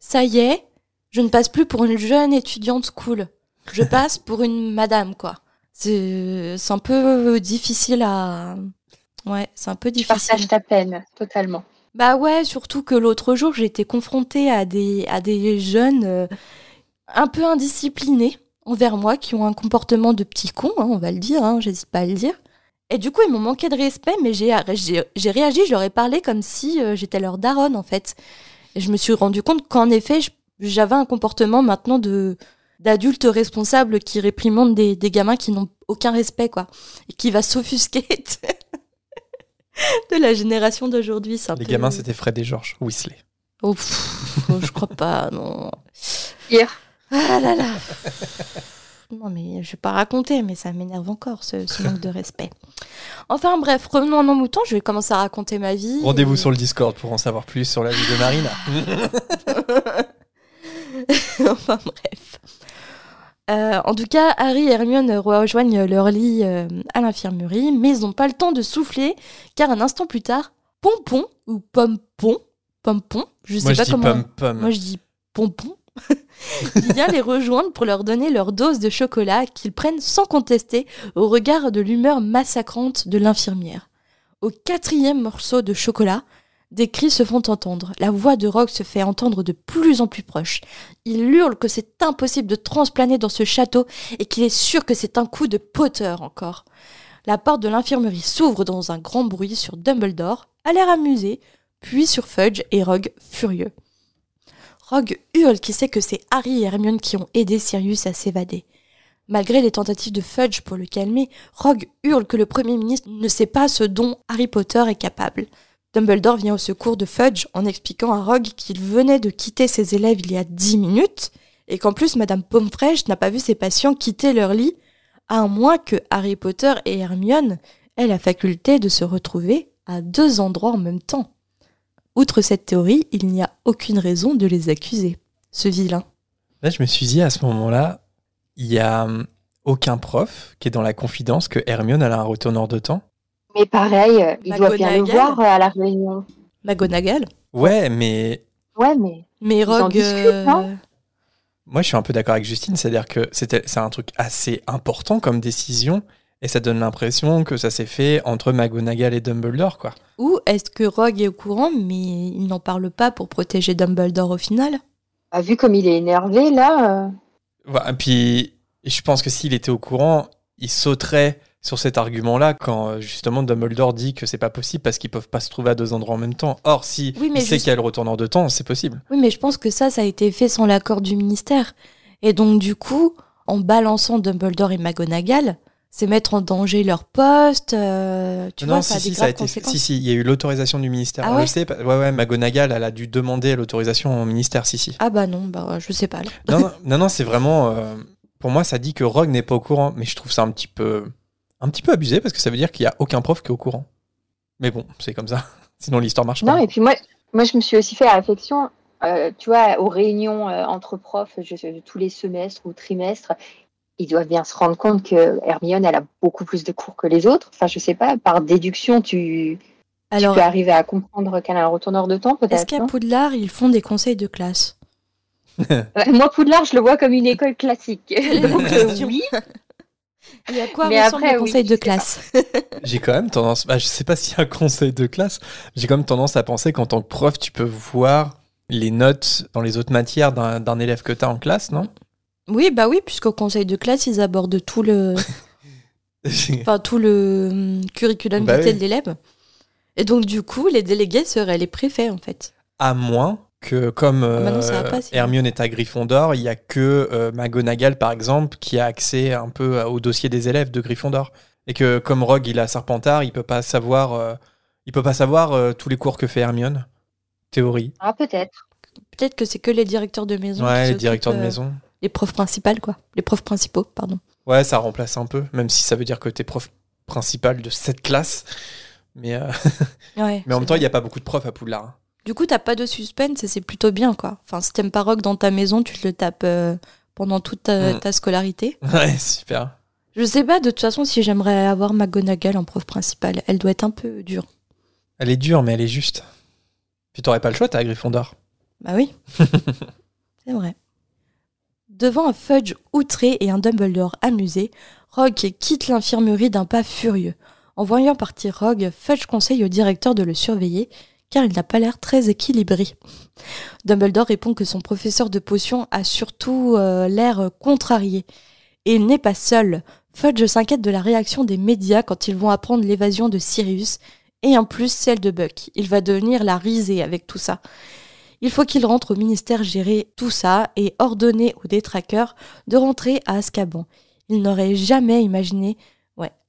Ça y est, je ne passe plus pour une jeune étudiante cool. Je passe pour une madame, quoi. C'est c'est un peu difficile à. Ouais, c'est un peu Je difficile. partage ta peine, totalement. Bah ouais, surtout que l'autre jour, j'ai été confrontée à des, à des jeunes euh, un peu indisciplinés envers moi, qui ont un comportement de petit con, hein, on va le dire, hein, j'hésite pas à le dire. Et du coup, ils m'ont manqué de respect, mais j'ai réagi, je leur ai parlé comme si euh, j'étais leur daronne, en fait. Et je me suis rendu compte qu'en effet, j'avais un comportement maintenant de d'adulte responsable qui réprimande des, des gamins qui n'ont aucun respect, quoi. Et qui va s'offusquer de la génération d'aujourd'hui. Les peu- gamins, c'était Fred et George Weasley. Oh, pff, oh, je crois pas, non. Hier, Ah là là. Non, mais je vais pas raconter, mais ça m'énerve encore, ce, ce manque de respect. Enfin bref, revenons à nos moutons, je vais commencer à raconter ma vie. Rendez-vous Et- sur le Discord pour en savoir plus sur la vie de Marina. enfin bref. Euh, en tout cas, Harry et Hermione rejoignent leur lit euh, à l'infirmerie, mais ils n'ont pas le temps de souffler, car un instant plus tard, Pompon, ou Pompon, Pompon, je sais Moi, je pas dis comment... pom pom. Moi, je dis pompon. Il vient les rejoindre pour leur donner leur dose de chocolat qu'ils prennent sans contester au regard de l'humeur massacrante de l'infirmière. Au quatrième morceau de chocolat, des cris se font entendre. La voix de Rogue se fait entendre de plus en plus proche. Il hurle que c'est impossible de transplaner dans ce château et qu'il est sûr que c'est un coup de Potter encore. La porte de l'infirmerie s'ouvre dans un grand bruit sur Dumbledore, à l'air amusé, puis sur Fudge et Rogue furieux. Rogue hurle qu'il sait que c'est Harry et Hermione qui ont aidé Sirius à s'évader. Malgré les tentatives de Fudge pour le calmer, Rogue hurle que le Premier ministre ne sait pas ce dont Harry Potter est capable. Dumbledore vient au secours de Fudge en expliquant à Rogue qu'il venait de quitter ses élèves il y a dix minutes et qu'en plus Madame Pomfresh n'a pas vu ses patients quitter leur lit, à moins que Harry Potter et Hermione aient la faculté de se retrouver à deux endroits en même temps. Outre cette théorie, il n'y a aucune raison de les accuser. Ce vilain. Là, je me suis dit à ce moment-là, il y a hum, aucun prof qui est dans la confidence que Hermione a un retourneur de temps. Mais pareil, euh, il doit bien le voir euh, à la réunion. McGonagall. Ouais, mais Ouais, mais Mais Rogue. euh, non moi je suis un peu d'accord avec Justine, c'est-à-dire que c'était c'est un truc assez important comme décision et ça donne l'impression que ça s'est fait entre McGonagall et Dumbledore quoi. Ou est-ce que Rogue est au courant, mais il n'en parle pas pour protéger Dumbledore au final? Bah, vu comme il est énervé là, euh, Voilà, et puis je pense que s'il était au courant, il sauterait sur cet argument-là quand euh, justement Dumbledore dit que c'est pas possible parce qu'ils peuvent pas se trouver à deux endroits en même temps. Or, si Oui, mais il sait juste- qu'il y a le retourneur de temps, c'est possible. Oui, mais je pense que ça, ça a été fait sans l'accord du ministère. Et donc, du coup, en balançant Dumbledore et McGonagall, c'est mettre en danger leur poste. euh, tu non, vois, si, ça a si, des ça a graves été, si, si, il y a eu l'autorisation du ministère. Ah On ouais le sait, ouais, ouais, McGonagall, elle a dû demander l'autorisation au ministère, si, si. Ah bah non, bah je sais pas. là. Non, non, non, non, c'est vraiment. euh, pour moi, ça dit que Rogue n'est pas au courant, mais je trouve ça un petit peu, un petit peu abusé parce que ça veut dire qu'il y a aucun prof qui est au courant. Mais bon, c'est comme ça. Sinon, l'histoire marche non. pas. Et puis moi, moi, je me suis aussi fait la réflexion, euh, tu vois, aux réunions euh, entre profs, je sais, tous les semestres ou trimestres, ils doivent bien se rendre compte que Hermione, elle a beaucoup plus de cours que les autres. Enfin, je sais pas, par déduction, tu, tu Alors, peux arriver à comprendre qu'elle a un retourneur de temps, est-ce peut-être. qu'à non? Poudlard, ils font des conseils de classe? Euh, Moi, Poudlard, je le vois comme une école classique. Donc, euh, oui. Et à quoi Mais ressemble après, le conseil de classe? J'ai quand même tendance, bah, je sais pas s'il y a un conseil de classe, j'ai quand même tendance à penser qu'en tant que prof, tu peux voir les notes dans les autres matières d'un élève que tu as en classe, non? Oui, bah oui, puisqu'au conseil de classe, ils abordent tout le, enfin, tout le hum, curriculum Bah vitae oui. de l'élève. Et donc, du coup, les délégués seraient les préfets, en fait. À moins que, comme Ah bah non, ça euh, va pas, sinon. Hermione est à Gryffondor, il y a que euh, McGonagall, par exemple, qui a accès un peu au dossier des élèves de Gryffondor. Et que comme Rogue, il a Serpentard, il peut pas savoir, euh, il peut pas savoir euh, tous les cours que fait Hermione. Théorie. Ah, peut-être. Peut-être que c'est que les directeurs de maison. qui Ouais, les directeurs de euh, maison. Les profs principales, quoi. Les profs principaux, pardon. Ouais, ça remplace un peu, même si ça veut dire que t'es prof principal de cette classe. Mais, euh, Ouais, mais en même temps, il n'y a pas beaucoup de profs à Poudlard. hein. Du coup, t'as pas de suspense et c'est plutôt bien, quoi. Enfin, si t'aimes pas rock dans ta maison, tu te le tapes euh, pendant toute ta, Mm. ta scolarité. Ouais, super. Je sais pas, de toute façon, si j'aimerais avoir McGonagall en prof principale. Elle doit être un peu dure. Elle est dure, mais elle est juste. Puis t'aurais pas le choix, t'es à Gryffondor. Bah oui. c'est vrai. Devant un Fudge outré et un Dumbledore amusé, Rogue quitte l'infirmerie d'un pas furieux. En voyant partir Rogue, Fudge conseille au directeur de le surveiller, car il n'a pas l'air très équilibré. Dumbledore répond que son professeur de potions a surtout euh, l'air contrarié. Et il n'est pas seul. Fudge s'inquiète de la réaction des médias quand ils vont apprendre l'évasion de Sirius, et en plus celle de Buck. Il va devenir la risée avec tout ça. Il faut qu'il rentre au ministère gérer tout ça et ordonner aux détraqueurs de rentrer à Azkaban. Il n'aurait jamais imaginé.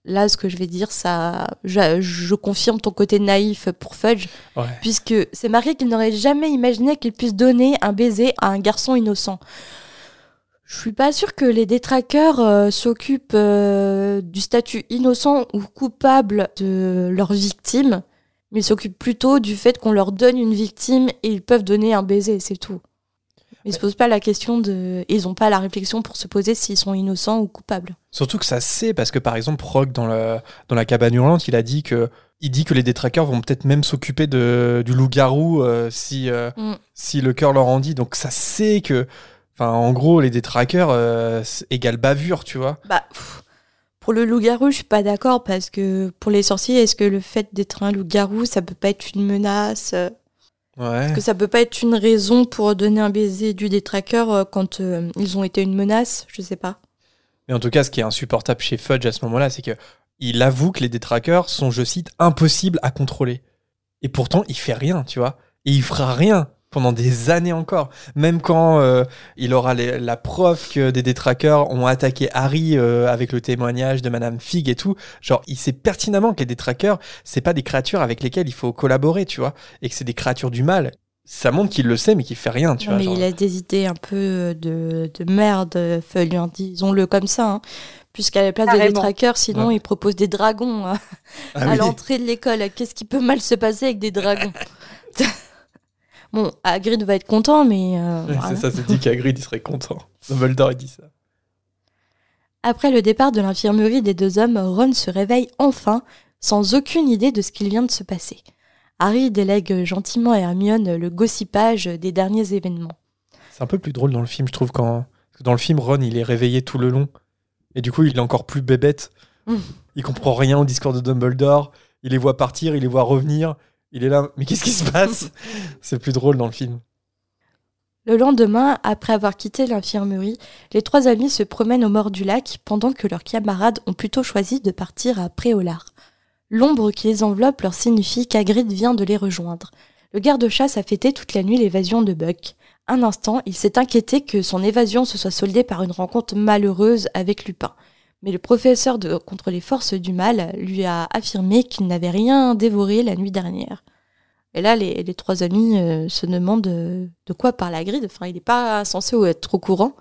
Là, ce que je vais dire, ça. Je, je confirme ton côté naïf pour Fudge, Ouais. puisque c'est marqué qu'il n'aurait jamais imaginé qu'il puisse donner un baiser à un garçon innocent. Je suis pas sûre que les détraqueurs euh, s'occupent euh, du statut innocent ou coupable de leurs victimes, mais ils s'occupent plutôt du fait qu'on leur donne une victime et ils peuvent donner un baiser, c'est tout. Ils se posent pas la question de. Ils ont pas la réflexion pour se poser s'ils sont innocents ou coupables. Surtout que ça sait, parce que par exemple, Rogue, dans, le, dans la cabane hurlante, il a dit que, il dit que les détraqueurs vont peut-être même s'occuper de, du loup-garou euh, si, euh, Mm. si le cœur leur en dit. Donc ça sait que. Enfin, en gros, les détraqueurs euh, c'est égal bavure, tu vois. Bah, pff, pour le loup-garou, je suis pas d'accord parce que pour les sorciers, est-ce que le fait d'être un loup-garou, ça peut pas être une menace Que ça peut pas être une raison pour donner un baiser du détraqueur euh, quand euh, ils ont été une menace Je sais pas. Mais en tout cas, ce qui est insupportable chez Fudge à ce moment-là, c'est que il avoue que les détraqueurs sont, je cite, impossibles à contrôler. Et pourtant, il fait rien, tu vois. Et il fera rien pendant des années encore. Même quand euh, il aura les- la preuve que des détraqueurs ont attaqué Harry euh, avec le témoignage de Madame Fig et tout. Genre, il sait pertinemment que les détraqueurs, c'est pas des créatures avec lesquelles il faut collaborer, tu vois. Et que c'est des créatures du mal. Ça montre qu'il le sait, mais qu'il fait rien, tu Non, vois. mais genre. il a des idées un peu euh, de, de merde, Feuille, hein, disons-le comme ça. hein. Puisqu'à la place des détraqueurs, sinon Ouais. il propose des dragons hein, Ah à oui. l'entrée de l'école. Qu'est-ce qui peut mal se passer avec des dragons? Bon, Hagrid va être content, mais... euh, Ouais, voilà. C'est ça, c'est dit qu'Agrid, il serait content. Dumbledore, il dit ça. Après le départ de l'infirmerie des deux hommes, Ron se réveille enfin, sans aucune idée de ce qu'il vient de se passer. Harry délègue gentiment à Hermione le gossipage des derniers événements. C'est un peu plus drôle dans le film, je trouve, quand dans le film, Ron, il est réveillé tout le long. Et du coup, il est encore plus bébête. Mm. Il comprend rien au discours de Dumbledore. Il les voit partir, il les voit revenir. Il est là, mais qu'est-ce qui se passe? C'est plus drôle dans le film. Le lendemain, après avoir quitté l'infirmerie, les trois amis se promènent au bord du lac pendant que leurs camarades ont plutôt choisi de partir à Préolard. L'ombre qui les enveloppe leur signifie qu'Agrid vient de les rejoindre. Le garde-chasse a fêté toute la nuit l'évasion de Buck. Un instant, il s'est inquiété que son évasion se soit soldée par une rencontre malheureuse avec Lupin. Mais le professeur contre les forces du mal lui a affirmé qu'il n'avait rien dévoré la nuit dernière. Et là, les, trois amis euh, se demandent euh, de quoi parle Hagrid. Enfin, il n'est pas censé être au courant.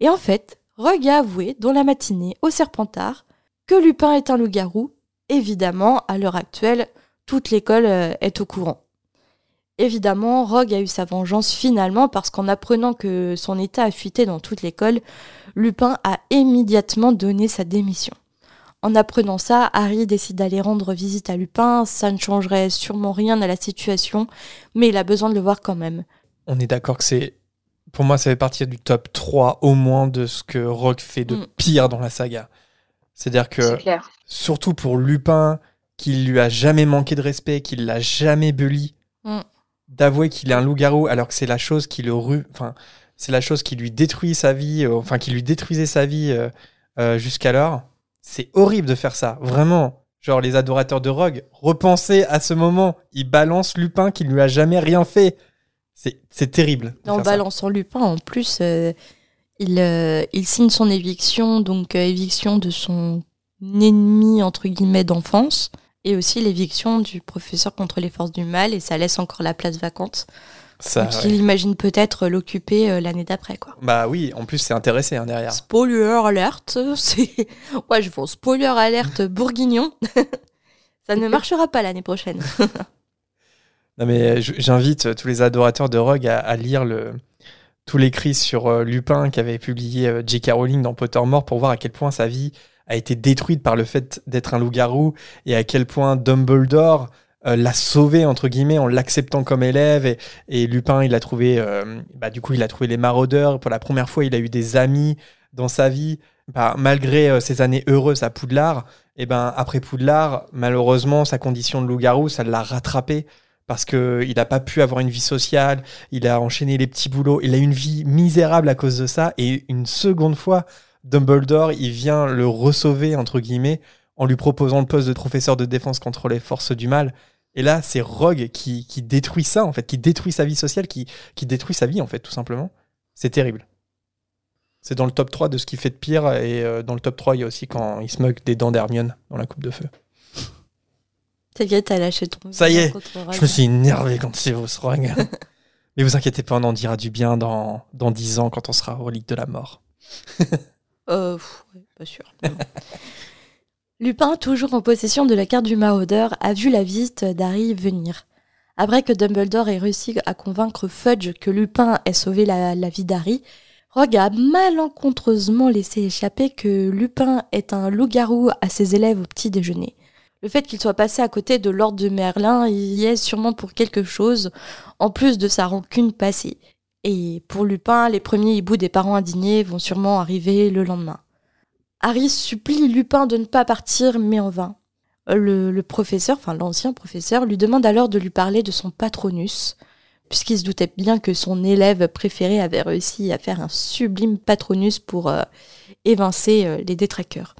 Et en fait, Rogue a avoué dans la matinée au Serpentard que Lupin est un loup-garou. Évidemment, à l'heure actuelle, toute l'école euh, est au courant. Évidemment, Rogue a eu sa vengeance finalement parce qu'en apprenant que son état a fuité dans toute l'école, Lupin a immédiatement donné sa démission. En apprenant ça, Harry décide d'aller rendre visite à Lupin, ça ne changerait sûrement rien à la situation, mais il a besoin de le voir quand même. On est d'accord que c'est. Pour moi, ça fait partie du top 3 au moins de ce que Rogue fait de Mm. pire dans la saga. C'est-à-dire que, C'est clair. surtout pour Lupin, qui lui a jamais manqué de respect, qui l'a jamais bully, Mm. d'avouer qu'il est un loup-garou alors que c'est la chose qui le ru... enfin, c'est la chose qui lui détruit sa vie, euh, enfin qui lui détruisait sa vie euh, euh, jusqu'alors. C'est horrible de faire ça, vraiment. Genre les adorateurs de Rogue, repensez à ce moment, il balance Lupin qui lui a jamais rien fait. C'est terrible. En ça. balançant Lupin, en plus, il, il signe son éviction, donc éviction de son ennemi, entre guillemets, d'enfance, et aussi l'éviction du professeur contre les forces du mal, et ça laisse encore la place vacante. Ça, donc il imagine peut-être l'occuper euh, l'année d'après, quoi. Bah oui, en plus c'est intéressé hein, derrière. Spoiler alerte, c'est... Ouais, je vois spoiler alerte bourguignon. ça ne marchera pas l'année prochaine. Non mais je- j'invite euh, tous les adorateurs de Rogue à, à lire le, tous les cris sur euh, Lupin qu'avait publié euh, J.K. Rowling dans Pottermore pour voir à quel point sa vie a été détruite par le fait d'être un loup-garou et à quel point Dumbledore euh, l'a sauvé entre guillemets en l'acceptant comme élève. Et, Lupin il a trouvé euh, bah, du coup il a trouvé les maraudeurs. Pour la première fois il a eu des amis dans sa vie. Bah, malgré euh, ses années heureuses à Poudlard et ben après Poudlard malheureusement sa condition de loup-garou ça l'a rattrapé. Parce que il n'a pas pu avoir une vie sociale, il a enchaîné les petits boulots, il a une vie misérable à cause de ça, et une seconde fois, Dumbledore, il vient le ressauver, entre guillemets, en lui proposant le poste de professeur de défense contre les forces du mal. Et là, c'est Rogue qui, qui détruit ça, en fait, qui détruit sa vie sociale, qui, qui détruit sa vie, en fait, tout simplement. C'est terrible. C'est dans le top 3 de ce qu'il fait de pire, et euh, dans le top 3, il y a aussi quand il se moque des dents d'Hermione dans la coupe de feu. T'inquiète, t'as lâché ton... Ça y est, contre. Je me suis énervé quand c'est vos Rogue. Mais vous inquiétez pas, on en dira du bien dans, dans 10 ans quand on sera au Ligue de la Mort. Euh, pff, ouais, pas sûr. Lupin, toujours en possession de la carte du maraudeur, a vu la visite d'Harry venir. Après que Dumbledore ait réussi à convaincre Fudge que Lupin ait sauvé la, la vie d'Harry, Rogue a malencontreusement laissé échapper que Lupin est un loup-garou à ses élèves au petit déjeuner. Le fait qu'il soit passé à côté de Lord de Merlin y est sûrement pour quelque chose, en plus de sa rancune passée. Et pour Lupin, les premiers hiboux des parents indignés vont sûrement arriver le lendemain. Harry supplie Lupin de ne pas partir, mais en vain. Le, le professeur, enfin l'ancien professeur, lui demande alors de lui parler de son patronus, puisqu'il se doutait bien que son élève préféré avait réussi à faire un sublime patronus pour euh, évincer euh, les détraqueurs.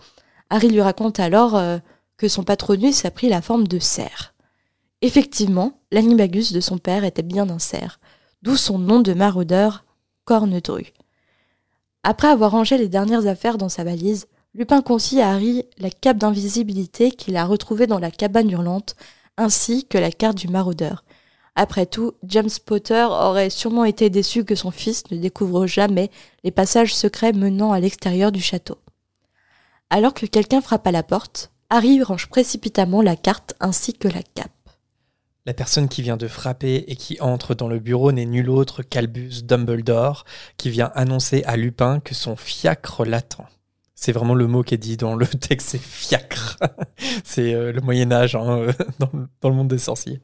Harry lui raconte alors euh, que son patronus a pris la forme de cerf. Effectivement, l'animagus de son père était bien un cerf, d'où son nom de maraudeur, Cornedru. Après avoir rangé les dernières affaires dans sa valise, Lupin confie à Harry la cape d'invisibilité qu'il a retrouvée dans la cabane hurlante, ainsi que la carte du maraudeur. Après tout, James Potter aurait sûrement été déçu que son fils ne découvre jamais les passages secrets menant à l'extérieur du château. Alors que quelqu'un frappe à la porte, Harry range précipitamment la carte ainsi que la cape. La personne qui vient de frapper et qui entre dans le bureau n'est nul autre qu'Albus Dumbledore, qui vient annoncer à Lupin que son fiacre l'attend. C'est vraiment le mot qui est dit dans le texte, c'est fiacre. c'est euh, le Moyen Âge hein, dans, dans le monde des sorciers.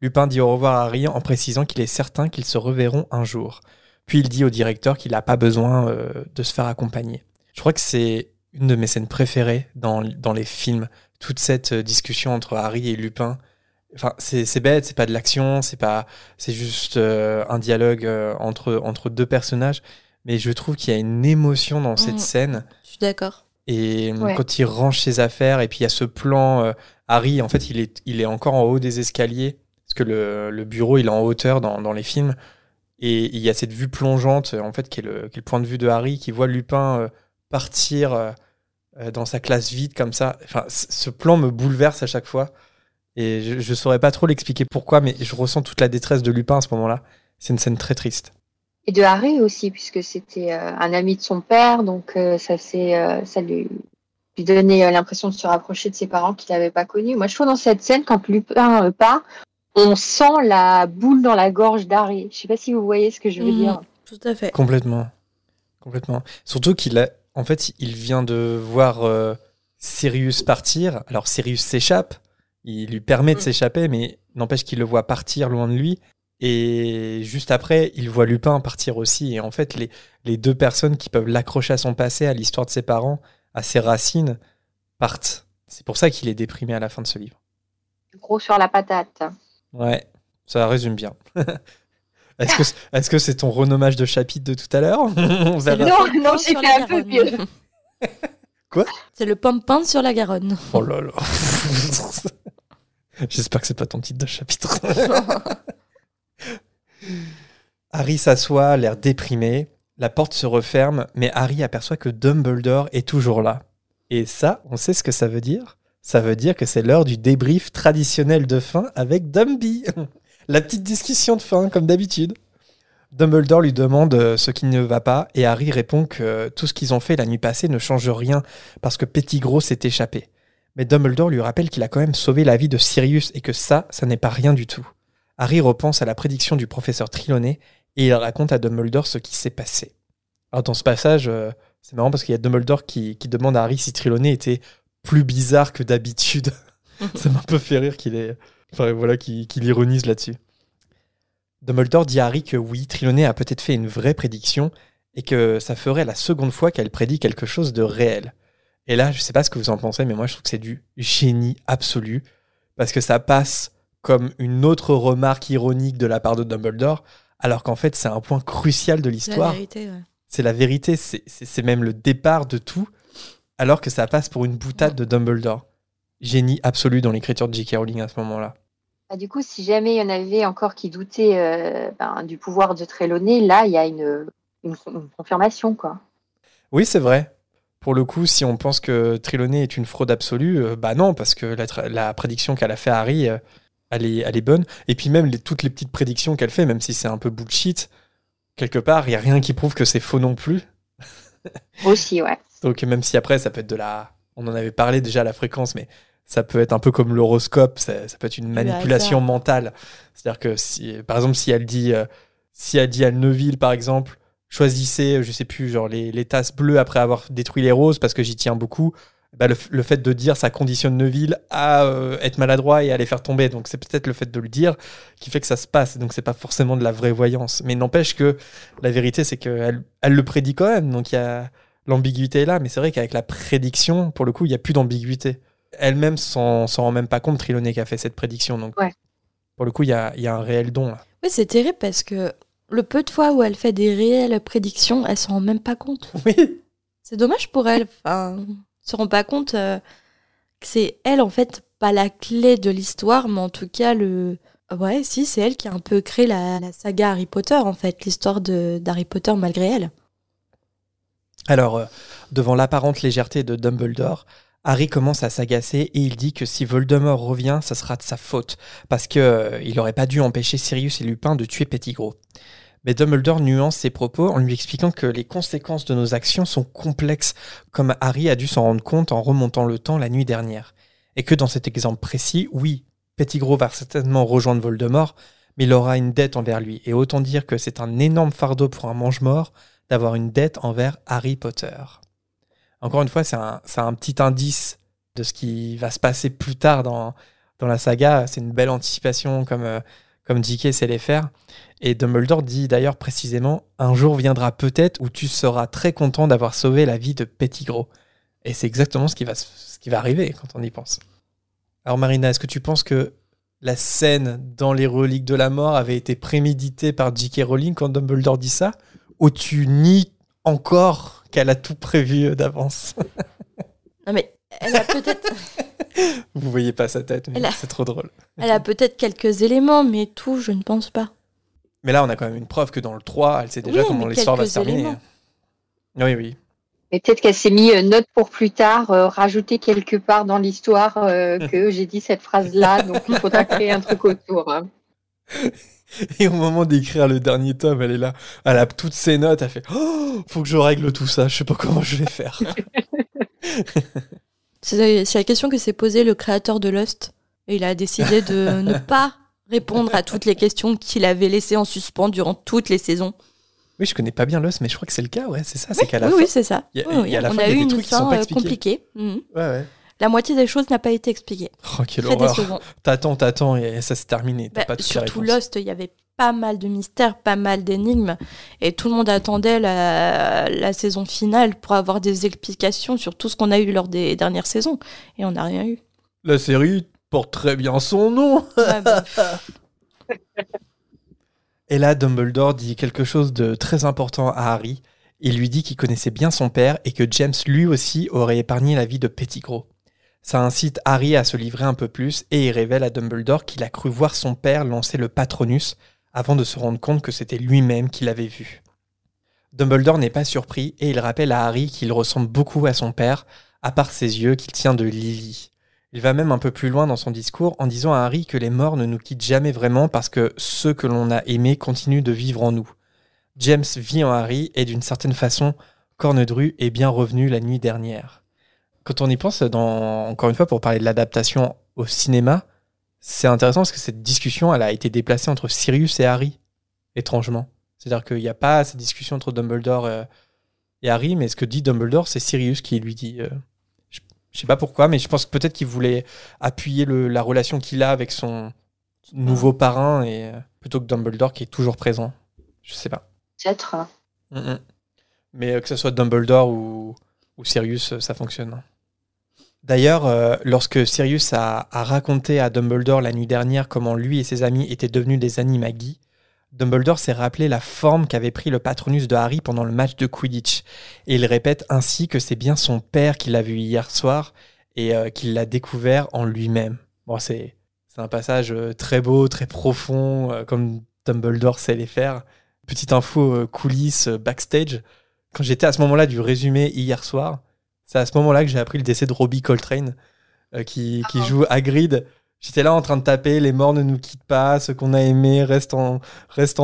Lupin dit au revoir à Harry en précisant qu'il est certain qu'ils se reverront un jour. Puis il dit au directeur qu'il n'a pas besoin euh, de se faire accompagner. Je crois que c'est une de mes scènes préférées dans, les films. Toute cette euh, discussion entre Harry et Lupin. Enfin, c'est bête, c'est pas de l'action, c'est pas, c'est juste euh, un dialogue euh, entre entre deux personnages. Mais je trouve qu'il y a une émotion dans cette Mhm. scène. Je suis d'accord. Et euh, Ouais. quand il range ses affaires, et puis il y a ce plan, euh, Harry, en fait, il est, il est encore en haut des escaliers, parce que le, le bureau, il est en hauteur dans, dans les films. Et il y a cette vue plongeante, en fait, qui est le, qui est le point de vue de Harry, qui voit Lupin euh, partir euh, dans sa classe vide comme ça. Enfin, ce plan me bouleverse à chaque fois. Et je, je saurais pas trop l'expliquer pourquoi, mais je ressens toute la détresse de Lupin à ce moment-là. C'est une scène très triste. Et de Harry aussi, puisque c'était euh, un ami de son père, donc euh, ça, c'est, euh, ça lui, lui donnait euh, l'impression de se rapprocher de ses parents qu'il n'avait pas connus. Moi, je trouve dans cette scène, quand Lupin euh, part, on sent la boule dans la gorge d'Harry. Je sais pas si vous voyez ce que je veux Mhm. dire. Tout à fait. Complètement. Complètement. Surtout qu'il a, en fait, il vient de voir euh, Sirius partir. Alors Sirius s'échappe, il lui permet de Mm. s'échapper, mais n'empêche qu'il le voit partir loin de lui. Et juste après, il voit Lupin partir aussi. Et en fait, les, les deux personnes qui peuvent l'accrocher à son passé, à l'histoire de ses parents, à ses racines, partent. C'est pour ça qu'il est déprimé à la fin de ce livre. Gros sur la patate. Ouais, ça résume bien. Est-ce que est-ce que c'est ton renommage de chapitre de tout à l'heure? C'est Non, non, sur j'ai la fait un peu mieux. Quoi? C'est le pom-pom sur la Garonne. Oh là là. J'espère que c'est pas ton titre de chapitre. Harry s'assoit, l'air déprimé. La porte se referme, mais Harry aperçoit que Dumbledore est toujours là. Et ça, on sait ce que ça veut dire? Ça veut dire que c'est l'heure du débrief traditionnel de fin avec Dumby. La petite discussion de fin, comme d'habitude. Dumbledore lui demande euh, ce qui ne va pas, et Harry répond que tout ce qu'ils ont fait la nuit passée ne change rien, parce que Pettigrew s'est échappé. Mais Dumbledore lui rappelle qu'il a quand même sauvé la vie de Sirius et que ça, ça n'est pas rien du tout. Harry repense à la prédiction du professeur Trelawney et il raconte à Dumbledore ce qui s'est passé. Alors dans ce passage, euh, c'est marrant parce qu'il y a Dumbledore qui, demande à Harry si Trelawney était plus bizarre que d'habitude. ça m'a un peu fait rire qu'il est, enfin voilà, qu'il ironise là-dessus. Dumbledore dit à Harry que oui, Trelawney a peut-être fait une vraie prédiction et que ça ferait la seconde fois qu'elle prédit quelque chose de réel. Et là, je sais pas ce que vous en pensez, mais moi je trouve que c'est du génie absolu parce que ça passe comme une autre remarque ironique de la part de Dumbledore, alors qu'en fait c'est un point crucial de La l'histoire. ouais. C'est la vérité, c'est même le départ de tout, alors que ça passe pour une boutade de Dumbledore. Génie absolu dans l'écriture de J.K. Rowling à ce moment-là. Bah, du coup, si jamais il y en avait encore qui doutaient euh, ben, du pouvoir de Trelawney, là, il y a une, une, une confirmation, quoi. Oui, c'est vrai. Pour le coup, si on pense que Trelawney est une fraude absolue, euh, bah non, parce que la, prédiction qu'elle a fait à Harry, euh, elle, est, elle est bonne. Et puis même les- toutes les petites prédictions qu'elle fait, même si c'est un peu bullshit, quelque part, il n'y a rien qui prouve que c'est faux non plus. Aussi, ouais. Donc même si après, ça peut être de la... On en avait parlé déjà à la fréquence, mais ça peut être un peu comme l'horoscope, ça, ça peut être une manipulation mentale. C'est-à-dire que, si, par exemple, si elle dit, euh, si elle dit à Neuville, par exemple, choisissez, je sais plus, genre les, les tasses bleues après avoir détruit les roses parce que j'y tiens beaucoup, bah, le, le fait de dire ça conditionne Neuville à euh, être maladroit et à les faire tomber. Donc c'est peut-être le fait de le dire qui fait que ça se passe. Donc c'est pas forcément de la vraie voyance. Mais n'empêche que la vérité, c'est qu'elle elle le prédit quand même. Donc il y a l'ambiguïté est là. Mais c'est vrai qu'avec la prédiction, pour le coup, il n'y a plus d'ambiguïté. Elle-même s'en s'en rend même pas compte, Trelawney, qui a fait cette prédiction. Donc Ouais. pour le coup, il y a, il y a un réel don. là. Oui, c'est terrible parce que le peu de fois où elle fait des réelles prédictions, elle s'en rend même pas compte. Oui. C'est dommage pour elle. Enfin, elle se rend pas compte euh, que c'est elle, en fait, pas la clé de l'histoire, mais en tout cas, le. Ouais, si, c'est elle qui a un peu créé la, la saga Harry Potter, en fait, l'histoire de- d'Harry Potter malgré elle. Alors, euh, devant l'apparente légèreté de Dumbledore, Harry commence à s'agacer et il dit que si Voldemort revient, ça sera de sa faute, parce que euh, il aurait pas dû empêcher Sirius et Lupin de tuer Pettigrew. Mais Dumbledore nuance ses propos en lui expliquant que les conséquences de nos actions sont complexes, comme Harry a dû s'en rendre compte en remontant le temps la nuit dernière. Et que dans cet exemple précis, oui, Pettigrew va certainement rejoindre Voldemort, mais il aura une dette envers lui. Et autant dire que c'est un énorme fardeau pour un mange-mort d'avoir une dette envers Harry Potter. Encore une fois, c'est un, petit indice de ce qui va se passer plus tard dans, la saga. C'est une belle anticipation comme, euh, comme J.K. sait les faire. Et Dumbledore dit d'ailleurs précisément Un jour viendra peut-être où tu seras très content d'avoir sauvé la vie de Pettigrew. Et c'est exactement ce qui, va, se- ce qui va arriver quand on y pense. Alors Marina, est-ce que tu penses que la scène dans les reliques de la mort avait été préméditée par J.K. Rowling quand Dumbledore dit ça? Ou tu nies encore qu'elle a tout prévu d'avance Non mais elle a peut-être, Vous voyez pas sa tête, mais Elle a- c'est trop drôle. elle a peut-être quelques éléments, mais tout, je ne pense pas. Mais là, on a quand même une preuve que dans le 3, elle sait déjà Oui, comment l'histoire va se terminer. éléments. Oui, oui. Mais peut-être qu'elle s'est mis euh, note pour plus tard, euh, rajouter quelque part dans l'histoire euh, que j'ai dit cette phrase-là, donc il faudra créer un truc autour. hein. Et au moment d'écrire le dernier tome, elle est là, elle a toutes ses notes, elle fait oh, faut que je règle tout ça, je sais pas comment je vais faire. C'est la question que s'est posée le créateur de Lost. Et il a décidé de ne pas répondre à toutes les questions qu'il avait laissées en suspens durant toutes les saisons. oui, je connais pas bien l'os, mais je crois que c'est le cas, ouais, c'est ça, c'est qu'à la oui, fin. oui, c'est ça. Il y a- Oui, il y a oui. à la On fin, a eu une trucs fin euh, compliquée. Mhm. Ouais, ouais. La moitié des choses n'a pas été expliquée. Oh, quelle Très horreur. T'attends, t'attends, et ça s'est terminé. Bah, pas surtout. Lost, il y avait pas mal de mystères, pas mal d'énigmes, et tout le monde attendait la, la saison finale pour avoir des explications sur tout ce qu'on a eu lors des dernières saisons, et on n'a rien eu. La série porte très bien son nom. Bah, Et là, Dumbledore dit quelque chose de très important à Harry. Il lui dit qu'il connaissait bien son père et que James lui aussi aurait épargné la vie de Pettigrew. Ça incite Harry à se livrer un peu plus et il révèle à Dumbledore qu'il a cru voir son père lancer le Patronus avant de se rendre compte que c'était lui-même qui l'avait vu. Dumbledore n'est pas surpris et il rappelle à Harry qu'il ressemble beaucoup à son père, à part ses yeux qu'il tient de Lily. Il va même un peu plus loin dans son discours en disant à Harry que les morts ne nous quittent jamais vraiment parce que ceux que l'on a aimés continuent de vivre en nous. James vit en Harry et d'une certaine façon, Cornedru est bien revenu la nuit dernière. Quand on y pense, dans, encore une fois, pour parler de l'adaptation au cinéma, c'est intéressant parce que cette discussion, elle a été déplacée entre Sirius et Harry, étrangement. C'est-à-dire qu'il n'y a pas cette discussion entre Dumbledore euh, et Harry, mais ce que dit Dumbledore, c'est Sirius qui lui dit. euh, je, je sais pas pourquoi, mais je pense que peut-être qu'il voulait appuyer le- la relation qu'il a avec son nouveau parrain et euh, plutôt que Dumbledore qui est toujours présent. Je sais pas. Peut-être. hein. Mm, mm. Mais que ce soit Dumbledore ou, ou Sirius, ça fonctionne. D'ailleurs, euh, lorsque Sirius a, raconté à Dumbledore la nuit dernière comment lui et ses amis étaient devenus des animagis, Dumbledore s'est rappelé la forme qu'avait pris le patronus de Harry pendant le match de Quidditch. Et il répète ainsi que c'est bien son père qui l'a vu hier soir et euh, qu'il l'a découvert en lui-même. Bon, c'est un passage euh, très beau, très profond, euh, comme Dumbledore sait les faire. Petite info coulisses, backstage. Quand j'étais à ce moment-là du résumé hier soir, c'est à ce moment-là que j'ai appris le décès de Robbie Coltrane, euh, qui, qui joue Hagrid. J'étais là en train de taper, les morts ne nous quittent pas, ceux qu'on a aimés restent en,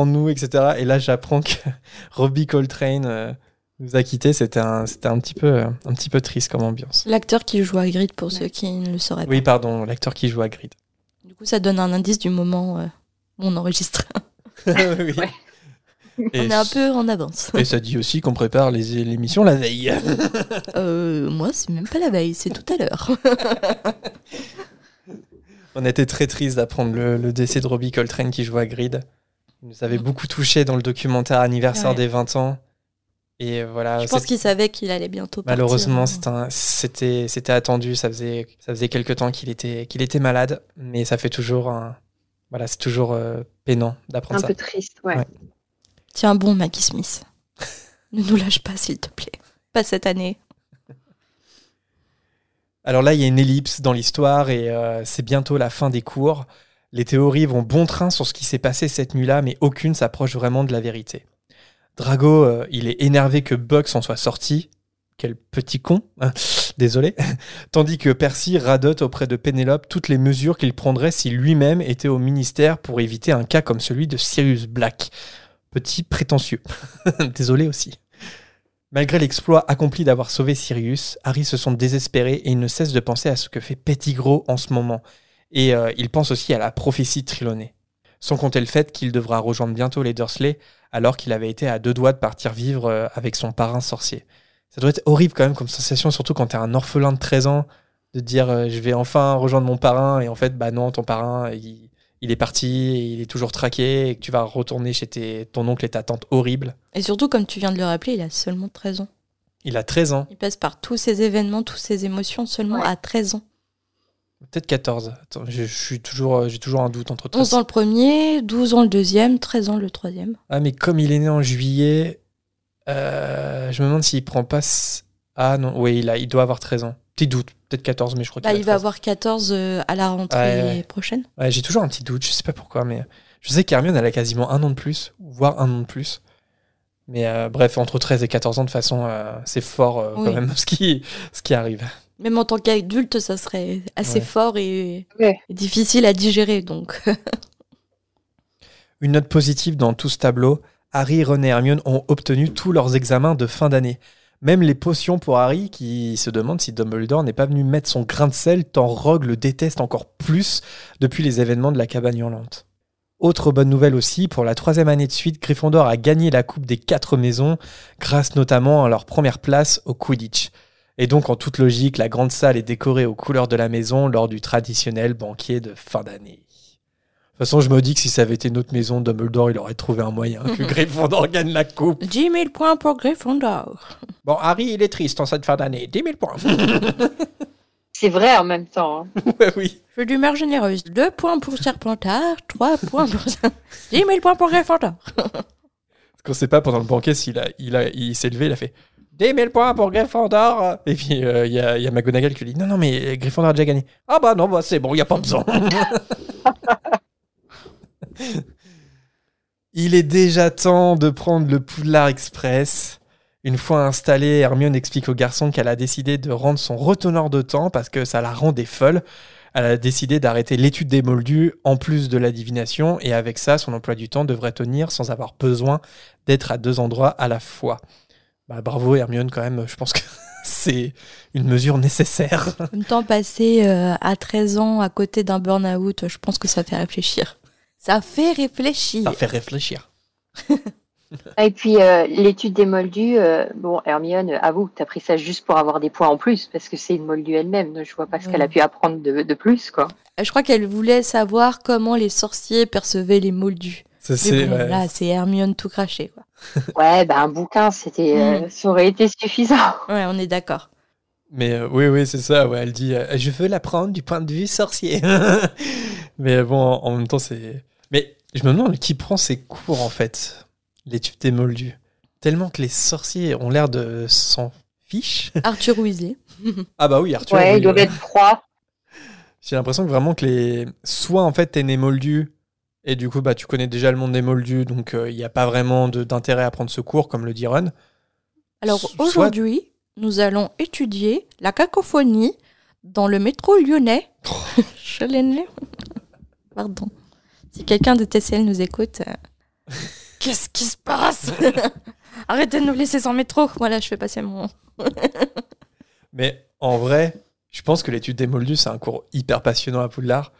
nous, etc. Et là, j'apprends que Robbie Coltrane euh, nous a quittés. C'était un, c'était un, petit peu, un petit peu triste comme ambiance. L'acteur qui joue Hagrid, pour Ouais. ceux qui ne le sauraient Oui, pardon, l'acteur qui joue Hagrid. pas. Du coup, ça donne un indice du moment euh, où on enregistre. oui. Ouais. Et, on est un peu en avance. et ça dit aussi qu'on prépare les l'émission la veille. Euh, moi, c'est même pas la veille, c'est tout à l'heure. On était très triste d'apprendre le, le décès de Robbie Coltrane qui joue à Grid. Il nous avait beaucoup touché dans le documentaire anniversaire Ouais. des 20 ans. Et voilà, Je pense qu'il savait qu'il allait bientôt partir. malheureusement, hein. un- c'était c'était attendu. Ça faisait, ça faisait quelques temps qu'il était, qu'il était malade, mais ça fait toujours un. Voilà, c'est toujours euh, peinant d'apprendre Un ça. peu triste, ouais. Ouais. Tiens bon, Maggie Smith. ne nous lâche pas, s'il te plaît. Pas cette année. Alors là, il y a une ellipse dans l'histoire et euh, c'est bientôt la fin des cours. Les théories vont bon train sur ce qui s'est passé cette nuit-là, mais aucune s'approche vraiment de la vérité. Drago, euh, il est énervé que Bugs en soit sorti. Quel petit con, hein, désolé. Tandis que Percy radote auprès de Pénélope toutes les mesures qu'il prendrait si lui-même était au ministère pour éviter un cas comme celui de Sirius Black. Petit prétentieux. désolé aussi. Malgré l'exploit accompli d'avoir sauvé Sirius, Harry se sent désespéré et il ne cesse de penser à ce que fait Pettigrew en ce moment. Et euh, il pense aussi à la prophétie Trelawney. Sans compter le fait qu'il devra rejoindre bientôt les Dursley alors qu'il avait été à deux doigts de partir vivre euh, avec son parrain sorcier. Ça doit être horrible quand même comme sensation, surtout quand t'es un orphelin de 13 ans, de dire euh, je vais enfin rejoindre mon parrain et en fait, bah non, ton parrain, il, il est parti, et il est toujours traqué et que tu vas retourner chez tes, ton oncle et ta tante horrible. Et surtout, comme tu viens de le rappeler, il a seulement 13 ans. Il a 13 ans, Il passe par tous ces événements, toutes ces émotions seulement Ouais. à 13 ans. peut-être 14. Attends, je, je suis toujours, j'ai toujours un doute entre 11 13. ans le premier, 12 ans le deuxième, 13 ans le troisième. Ah, mais comme il est né en juillet, euh, je me demande s'il prend pas. Ah non, oui, il, a, il doit avoir 13 ans. Petit doute, peut-être 14, mais je crois qu'il Bah, a il va 13. avoir 14 euh, à la rentrée Ouais, ouais. prochaine. Ouais, j'ai toujours un petit doute, je sais pas pourquoi, mais je sais qu'Hermione, elle a quasiment un an de plus, voire un an de plus. Mais euh, bref, entre 13 et 14 ans, de toute façon, euh, c'est fort euh, quand Oui. même ce qui, ce qui arrive. Même en tant qu'adulte, ça serait assez Ouais. fort et, Ouais. et difficile à digérer. Donc, Une note positive dans tout ce tableau, Harry, Ron et Hermione ont obtenu tous leurs examens de fin d'année. Même les potions pour Harry, qui se demande si Dumbledore n'est pas venu mettre son grain de sel, tant Rogue le déteste encore plus depuis les événements de la cabane hurlante. Autre bonne nouvelle aussi, pour la troisième année de suite, Gryffondor a gagné la Coupe des Quatre Maisons, grâce notamment à leur première place au Quidditch. Et donc, en toute logique, la grande salle est décorée aux couleurs de la maison lors du traditionnel banquet de fin d'année. De toute façon, je me dis que si ça avait été notre maison, Dumbledore, il aurait trouvé un moyen que Gryffondor gagne la coupe. 10 000 points pour Gryffondor. Bon, Harry, il est triste en cette fin d'année. 10 000 points. C'est vrai en même temps. hein. ouais, oui. Je suis d'humeur généreuse. 2 points pour Serpentard, 3 points pour... 10 000 points pour Gryffondor. Parce qu'on sait pas pendant le banquet s'il a, il a, il s'est levé, il a fait 10 000 points pour Gryffondor. Et puis, euh, il y, a, il y a McGonagall qui lui dit Non, non, mais Gryffondor a déjà gagné. Ah bah non, bah, c'est bon, il n'y a pas besoin. il est déjà temps de prendre le Poudlard Express. Une fois installée, Hermione explique au garçon qu'elle a décidé de rendre son reteneur de temps parce que ça la rendait folle. Elle a décidé d'arrêter l'étude des moldus en plus de la divination et avec ça, son emploi du temps devrait tenir sans avoir besoin d'être à deux endroits à la fois. Bah, bravo Hermione quand même, je pense que c'est une mesure nécessaire. Même temps, passer euh, à 13 ans à côté d'un burn-out, je pense que ça fait réfléchir. Ça fait réfléchir. Ça fait réfléchir. Et puis euh, l'étude des moldus, euh, bon, Hermione, euh, avoue, t'as pris ça juste pour avoir des points en plus, parce que c'est une moldue elle-même. donc Je vois pas ce qu'elle a pu apprendre de, de plus, quoi. Je crois qu'elle voulait savoir comment les sorciers percevaient les moldus. Ça, c'est bon, ouais. là, c'est Hermione tout craché. Quoi. Ouais, bah un bouquin, c'était, euh, ça aurait été suffisant. Ouais, on est d'accord. Mais euh, oui, oui, c'est ça. Ouais, elle dit euh, Je veux l'apprendre du point de vue sorcier. Mais bon, en, en même temps, c'est. Je me demande qui prend ces cours en fait, l'étude des moldus? Tellement que les sorciers ont l'air de s'en fiche. Arthur Weasley. Ah bah oui, Arthur. ouais, oui, doivent ouais. être trois. J'ai l'impression que vraiment que les. Soit en fait t'es né moldu, et du coup bah tu connais déjà le monde des moldus, donc euh, il n'y a pas vraiment de- d'intérêt à prendre ce cours, comme le dit Ron. Alors Soit- aujourd'hui, nous allons étudier la cacophonie dans le métro lyonnais. Je l'ai né. Pardon. Si quelqu'un de TCL nous écoute, euh, qu'est-ce qui se passe? Arrêtez de nous laisser sans métro. Voilà, je fais passer mon. Mais en vrai, je pense que l'étude des moldus, c'est un cours hyper passionnant à Poudlard.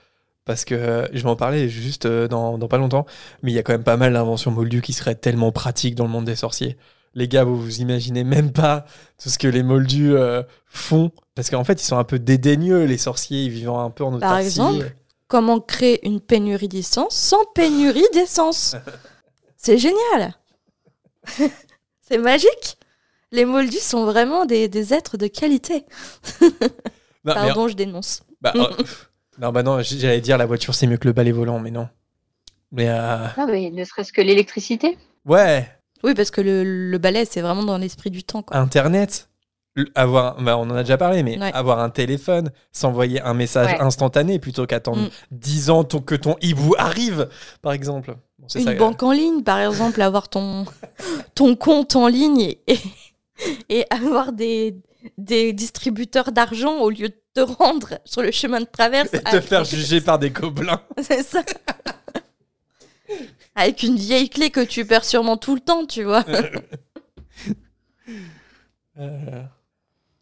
Parce que euh, je vais en parler juste euh, dans, dans pas longtemps, mais il y a quand même pas mal d'inventions moldus qui seraient tellement pratiques dans le monde des sorciers. Les gars, vous vous imaginez même pas tout ce que les moldus euh, font. Parce qu'en fait, ils sont un peu dédaigneux, les sorciers, ils vivent un peu en autarcie. Par exemple Comment créer une pénurie d'essence sans pénurie d'essence C'est génial C'est magique Les moldus sont vraiment des, des êtres de qualité. Non, mais- Pardon, je dénonce. bah, euh, non, bah non, j'allais dire la voiture c'est mieux que le balai volant, mais non. Mais euh, Non, mais ne serait-ce que l'électricité. ouais, Oui, parce que le, le ballet, c'est vraiment dans l'esprit du temps. Quoi. Internet, avoir, bah, on en a déjà parlé, mais Ouais. avoir un téléphone, s'envoyer un message Ouais. instantané plutôt qu'attendre Mm. 10 ans ton- que ton hibou arrive, par exemple. Bon, Une ça, euh, banque en ligne, par exemple, avoir ton, ton compte en ligne et, et avoir des, des distributeurs d'argent au lieu de te rendre sur le chemin de traverse. et te faire juger par des gobelins. C'est ça. Avec une vieille clé que tu perds sûrement tout le temps, tu vois. Euh,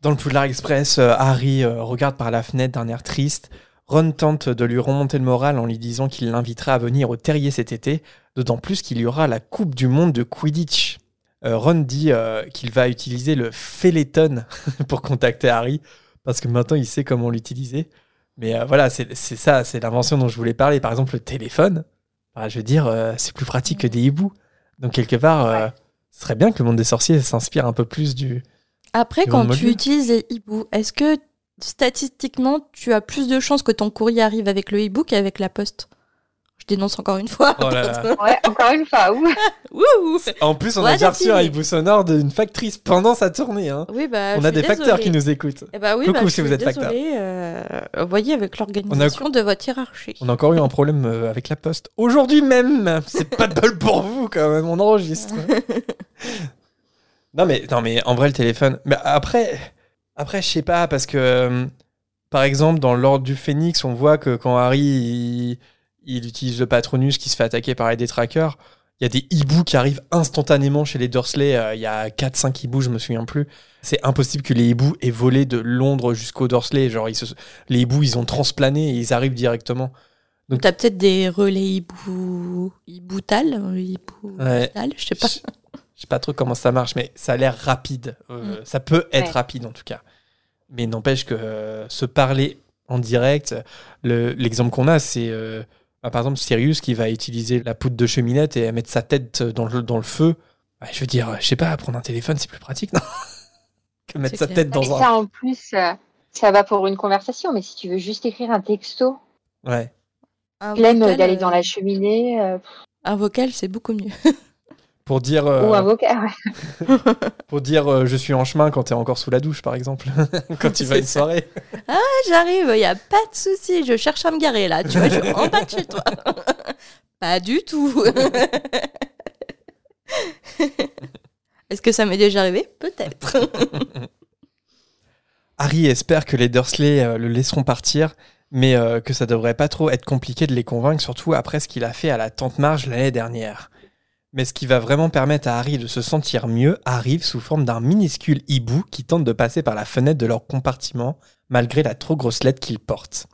Dans le Poudlard Express, euh, Harry euh, regarde par la fenêtre d'un air triste. Ron tente de lui remonter le moral en lui disant qu'il l'invitera à venir au terrier cet été, d'autant plus qu'il y aura la Coupe du Monde de Quidditch. euh, Ron dit euh, qu'il va utiliser le Féléton pour contacter Harry, parce que maintenant il sait comment l'utiliser. Mais euh, voilà, c'est ça, c'est l'invention dont je voulais parler. Par exemple, le téléphone, bah, je veux dire, c'est plus pratique que des hiboux. Donc quelque part, ce serait bien que le monde des sorciers s'inspire un peu plus du... Après, quand tu utilises les hiboux, est-ce que statistiquement, tu as plus de chances que ton courrier arrive avec le hibou qu'avec la poste? Je dénonce encore une fois. Oh là là. Ouais, encore une fois, ouh. En plus, on Ouais, a déjà reçu un hibou sonore d'une factrice pendant sa tournée. Hein. Oui, bah, on a des facteurs qui nous écoutent. Eh bah oui, Coucou bah, si vous êtes désolée, euh, voyez avec l'organisation de votre hiérarchie. On a encore eu un problème euh, avec la poste. Aujourd'hui même C'est pas de bol pour vous quand même, on enregistre. non, mais, non mais en vrai le téléphone... Mais après, après je sais pas, parce que euh, par exemple dans l'ordre du Phénix, on voit que quand Harry il, il utilise le Patronus qui se fait attaquer par les détraqueurs, il y a des hiboux qui arrivent instantanément chez les Dursley. euh, Il y a 4-5 hiboux, je me souviens plus. C'est impossible que les hiboux aient volé de Londres jusqu'au Dursley. Genre, ils se- les hiboux, ils ont transplané et ils arrivent directement. Donc- T'as peut-être des relais hibou... hiboutal hibou... Ouais. je sais pas. Je sais pas trop comment ça marche, mais ça a l'air rapide. Euh, Ça peut être Ouais. rapide en tout cas. Mais n'empêche que euh, se parler en direct, le- l'exemple qu'on a, c'est euh, bah, par exemple Sirius qui va utiliser la poudre de cheminette et mettre sa tête dans le, dans le feu. Bah, je veux dire, je sais pas, prendre un téléphone, c'est plus pratique, non? Que mettre sa clair. tête dans un. ça, en plus, euh, ça va pour une conversation, mais si tu veux juste écrire un texto, Ouais. Vocal, d'aller dans la cheminée, euh, Un vocal, c'est beaucoup mieux. Pour dire, euh, ou un vocal. ouais. pour dire euh, je suis en chemin quand t'es encore sous la douche, par exemple. quand tu vas à une soirée. Ah, J'arrive, il y a pas de souci, je cherche à me garer là, tu vois, je suis en bas de chez toi. pas du tout. Est-ce que ça m'est déjà arrivé? Peut-être. Harry espère que les Dursley euh, le laisseront partir, mais euh, que ça devrait pas trop être compliqué de les convaincre, surtout après ce qu'il a fait à la Tante Marge l'année dernière. Mais ce qui va vraiment permettre à Harry de se sentir mieux arrive sous forme d'un minuscule hibou qui tente de passer par la fenêtre de leur compartiment, malgré la trop grosse lettre qu'il porte.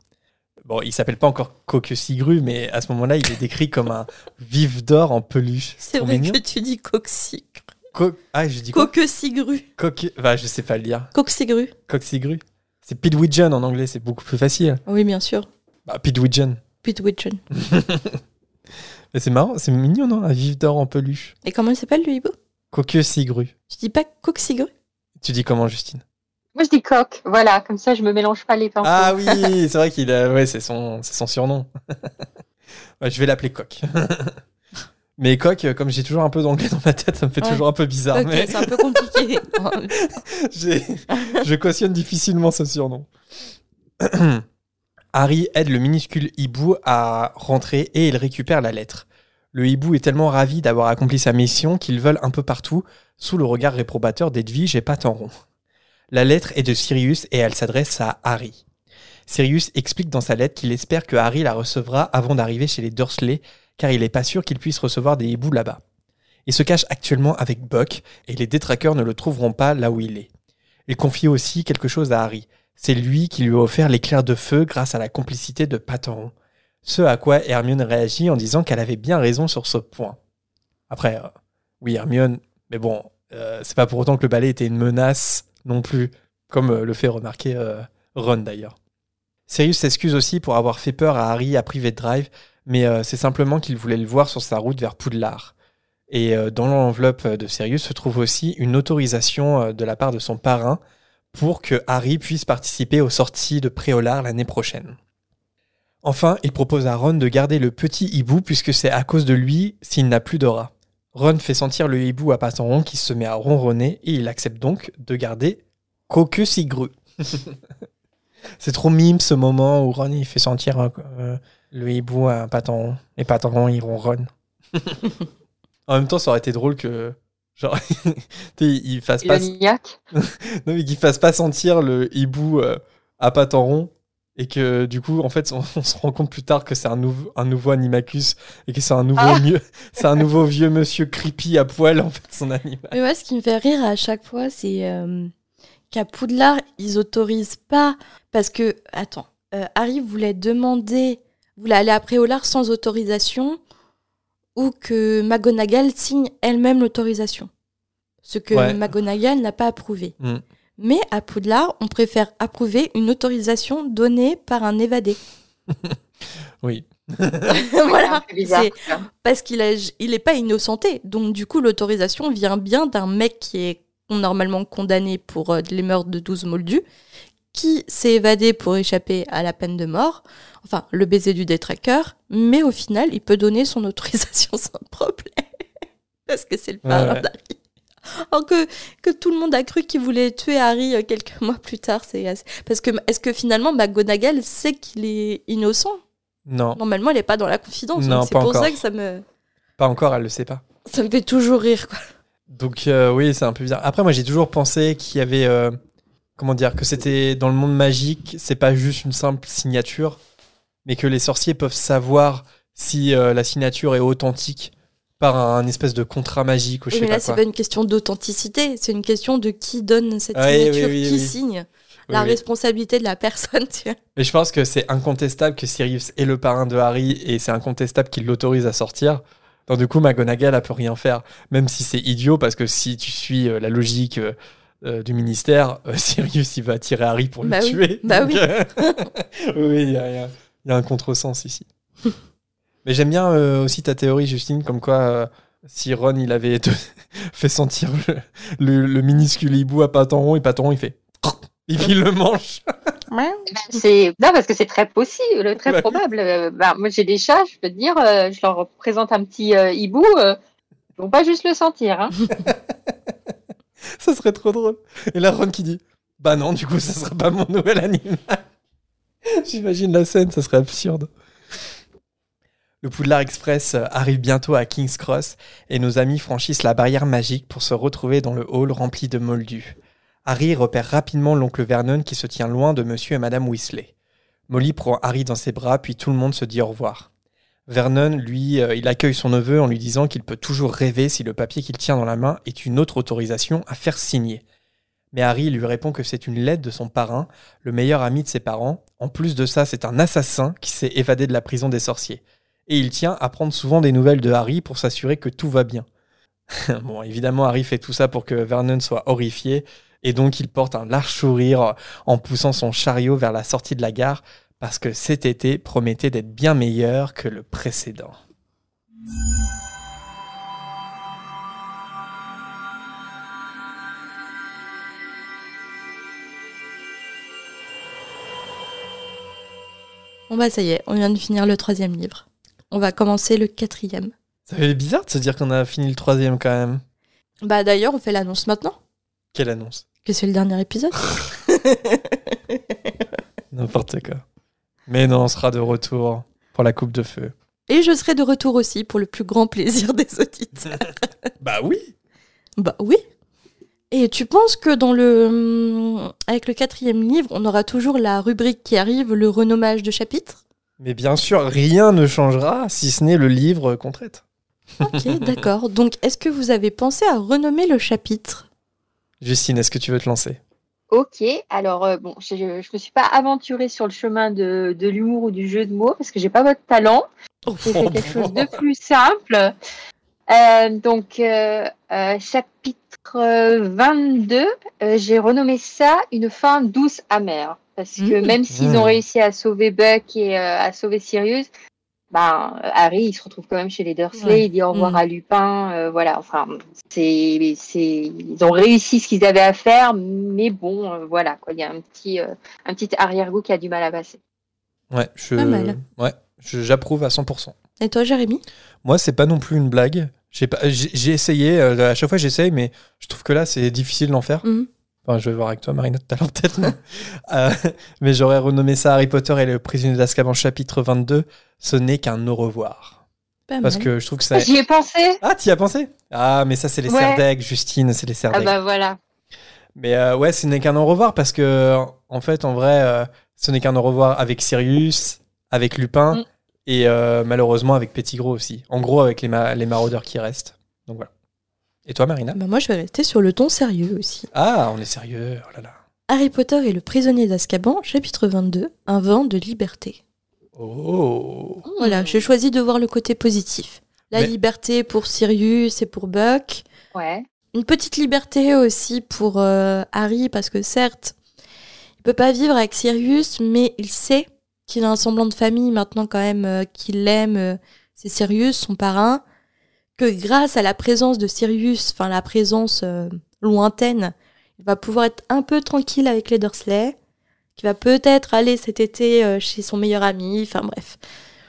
Bon, il s'appelle pas encore Coquesigru, mais à ce moment-là, il est décrit comme un vif d'or en peluche. C'est vrai mignon. que tu dis coxigru. Co- ah, je dis Coquesigru. Coque... Bah, je sais pas le dire. Coxigru. Coquesigru. C'est Pidwidgeon en anglais, c'est beaucoup plus facile. Oui, bien sûr. Bah, Pidwidgeon. Mais c'est marrant, c'est mignon, non Un vif d'or en peluche. Et comment il s'appelle le hibou? Coqueux sigru. Tu dis pas coxigru Tu dis comment, Justine? Moi, je dis coq. Voilà, comme ça, je me mélange pas les pinceaux. Ah oui, c'est vrai qu'il a. Ouais, c'est son, c'est son surnom. Ouais, je vais l'appeler Coq. Mais Coq, comme j'ai toujours un peu d'anglais dans ma tête, ça me fait Ouais. toujours un peu bizarre. Mais c'est un peu compliqué. j'ai- je cautionne difficilement ce surnom. Harry aide le minuscule hibou à rentrer et il récupère la lettre. Le hibou est tellement ravi d'avoir accompli sa mission qu'il vole un peu partout sous le regard réprobateur d'Edwige et patte en rond. La lettre est de Sirius et elle s'adresse à Harry. Sirius explique dans sa lettre qu'il espère que Harry la recevra avant d'arriver chez les Dursley car il n'est pas sûr qu'il puisse recevoir des hiboux là-bas. Il se cache actuellement avec Buck et les détraqueurs ne le trouveront pas là où il est. Il confie aussi quelque chose à Harry. C'est lui qui lui a offert l'éclair de feu grâce à la complicité de Patteron. Ce à quoi Hermione réagit en disant qu'elle avait bien raison sur ce point. Après, euh, oui, Hermione, mais bon, euh, c'est pas pour autant que le balai était une menace non plus, comme euh, le fait remarquer Ron d'ailleurs. Sirius s'excuse aussi pour avoir fait peur à Harry à Private Drive, mais c'est simplement qu'il voulait le voir sur sa route vers Poudlard. Et dans l'enveloppe de Sirius se trouve aussi une autorisation de la part de son parrain pour que Harry puisse participer aux sorties de Préolard l'année prochaine. Enfin, il propose à Ron de garder le petit hibou puisque c'est à cause de lui s'il n'a plus d'aura. Ron fait sentir le hibou à rond qui se met à ronronner et il accepte donc de garder Coquesigru. c'est trop mime ce moment où Ron il fait sentir euh, le hibou à rond. Et rond il ronronne. en même temps, ça aurait été drôle que genre tu sais, il fasse Et pas non, mais qu'il fasse pas sentir le hibou euh, à pattes en rond et que du coup, en fait, on, on se rend compte plus tard que c'est un, nouveau un nouveau Animacus et que c'est un nouveau Ah. mieux, c'est un nouveau vieux monsieur creepy à poil en fait son animal. Mais ouais, ce qui me fait rire à chaque fois, c'est euh, qu'à Poudlard, ils autorisent pas. Parce que, attends, euh, Harry voulait demander, voulait aller à Préolard sans autorisation, ou que McGonagall signe elle-même l'autorisation. ce que Ouais. McGonagall n'a pas approuvé. Mm. Mais à Poudlard, on préfère approuver une autorisation donnée par un évadé. Oui. voilà, bizarre, parce qu'il est, il est pas innocenté. Donc du coup, l'autorisation vient bien d'un mec qui est normalement condamné pour euh, les meurtres de 12 moldus, qui s'est évadé pour échapper à la peine de mort, enfin le baiser du détraqueur, mais au final, il peut donner son autorisation sans problème. Parce que c'est le parrain ouais. d'Harry. Alors que, que tout le monde a cru qu'il voulait tuer Harry euh, quelques mois plus tard. C'est Parce que est-ce que finalement McGonagall sait qu'il est innocent? Non, Normalement, elle n'est pas dans la confidence. Non, c'est pas pour encore. ça que ça me, pas encore, elle le sait pas. ça me fait toujours rire. Quoi. Donc euh, oui, c'est un peu bizarre. Après, moi, j'ai toujours pensé qu'il y avait, euh, comment dire, que c'était dans le monde magique, c'est pas juste une simple signature, mais que les sorciers peuvent savoir si euh, la signature est authentique par un, espèce de contrat magique ou je Oui, sais mais là, c'est pas une question d'authenticité, c'est une question de qui donne cette Ah signature, oui, oui, qui signe. La responsabilité de la personne, tu vois. Mais je pense que c'est incontestable que Sirius est le parrain de Harry et c'est incontestable qu'il l'autorise à sortir. Donc du coup, McGonagall, elle peut rien faire, même si c'est idiot parce que si tu suis euh, la logique euh, euh, du ministère, euh, Sirius il va tirer Harry pour Bah le oui. tuer. Bah Donc, oui. euh, oui, il y, a- y un contresens ici. Mais j'aime bien euh, aussi ta théorie, Justine, comme quoi euh, si Ron il avait fait sentir le, le- le minuscule hibou à Patenron, et Patenron il fait et puis il le mange. Ben, C'est non parce que c'est très possible, très probable. Euh, ben, moi j'ai des chats, je peux te dire, euh, je leur présente un petit euh, hibou, euh, ils vont pas juste le sentir. Hein. Ça serait trop drôle. Et là, Ron qui dit Bah non, du coup, ça sera pas mon nouvel animal. J'imagine la scène, ça serait absurde. Le Poudlard Express euh, arrive bientôt à King's Cross et nos amis franchissent la barrière magique pour se retrouver dans le hall rempli de moldus. Harry repère rapidement l'oncle Vernon qui se tient loin de monsieur et madame Weasley. Molly prend Harry dans ses bras, puis tout le monde se dit au revoir. Vernon, lui, euh, il accueille son neveu en lui disant qu'il peut toujours rêver si le papier qu'il tient dans la main est une autre autorisation à faire signer. Mais Harry lui répond que c'est une lettre de son parrain, le meilleur ami de ses parents. En plus de ça, c'est un assassin qui s'est évadé de la prison des sorciers. Et il tient à prendre souvent des nouvelles de Harry pour s'assurer que tout va bien. bon, évidemment, Harry fait tout ça pour que Vernon soit horrifié, et donc il porte un large sourire en poussant son chariot vers la sortie de la gare, parce que cet été promettait d'être bien meilleur que le précédent. Bon bah ça y est, on vient de finir le troisième livre. On va commencer le quatrième. Ça fait bizarre de se dire qu'on a fini le troisième quand même. Bah d'ailleurs, on fait l'annonce maintenant, Quelle annonce? Que c'est le dernier épisode. N'importe quoi. Mais non, on sera de retour pour la coupe de feu. Et je serai de retour aussi pour le plus grand plaisir des auditeurs. Bah oui bah oui. Et tu penses que dans le avec le quatrième livre, on aura toujours la rubrique qui arrive, le renommage de chapitre Mais bien sûr, rien ne changera si ce n'est le livre qu'on traite. Ok, d'accord. Donc, est-ce que vous avez pensé à renommer le chapitre? Justine, est-ce que tu veux te lancer? Ok, alors euh, bon, je, je me suis pas aventurée sur le chemin de, de l'humour ou du jeu de mots parce que j'ai pas votre talent. J'ai fait quelque chose de plus simple. Euh, donc, euh, chapitre euh, 22, euh, j'ai renommé ça une fin douce amère. Parce que Mmh. même s'ils Mmh. ont réussi à sauver Buck et à sauver Sirius, ben, Harry, il se retrouve quand même chez les Dursley, Ouais. il dit au revoir Mmh. à Lupin, euh, voilà, enfin, c'est, c'est, ils ont réussi ce qu'ils avaient à faire, mais bon, euh, voilà, quoi, il y a un petit, euh, un petit arrière-goût qui a du mal à passer. Ouais, je... Pas mal. Ouais, je- j'approuve à 100%. Et toi, Jérémy? Moi, c'est pas non plus une blague. J'ai pas- j'ai j'ai essayé, euh, à chaque fois j'essaye, mais je trouve que là, c'est difficile d'en faire. Mhm. Enfin, je vais voir avec toi, Marina, tout à l'heure peut-être. mais, euh, mais j'aurais renommé ça Harry Potter et le prisonnier d'Azkaban chapitre 22. Ce n'est qu'un au revoir. Pas Parce mal. que je trouve que ça... J'y ai pensé. Ah, t'y as pensé? Ah, mais ça, c'est les Ouais. Justine, c'est les Ah Serdeg. bah voilà. Mais euh, ouais, ce n'est qu'un au revoir parce que, en fait, en vrai, euh, ce n'est qu'un au revoir avec Sirius, avec Lupin Mm. et euh, malheureusement avec Pettigrew aussi. En gros, avec les, ma- les maraudeurs qui restent. Donc voilà. Et toi, Marina Bah, moi, je vais rester sur le ton sérieux aussi. Ah, on est sérieux. Oh là là. Harry Potter et le prisonnier d'Azkaban, chapitre 22, un vent de liberté. Oh. Voilà, j'ai choisi de voir le côté positif. La Mais- liberté pour Sirius et pour Buck. Ouais. Une petite liberté aussi pour euh, Harry, parce que certes, il peut pas vivre avec Sirius, mais il sait qu'il a un semblant de famille maintenant quand même, euh, qu'il l'aime. euh, c'est Sirius, son parrain. Que grâce à la présence de Sirius, enfin la présence euh, lointaine, il va pouvoir être un peu tranquille avec les Dursley. Qu'il va peut-être aller cet été euh, chez son meilleur ami. Enfin bref,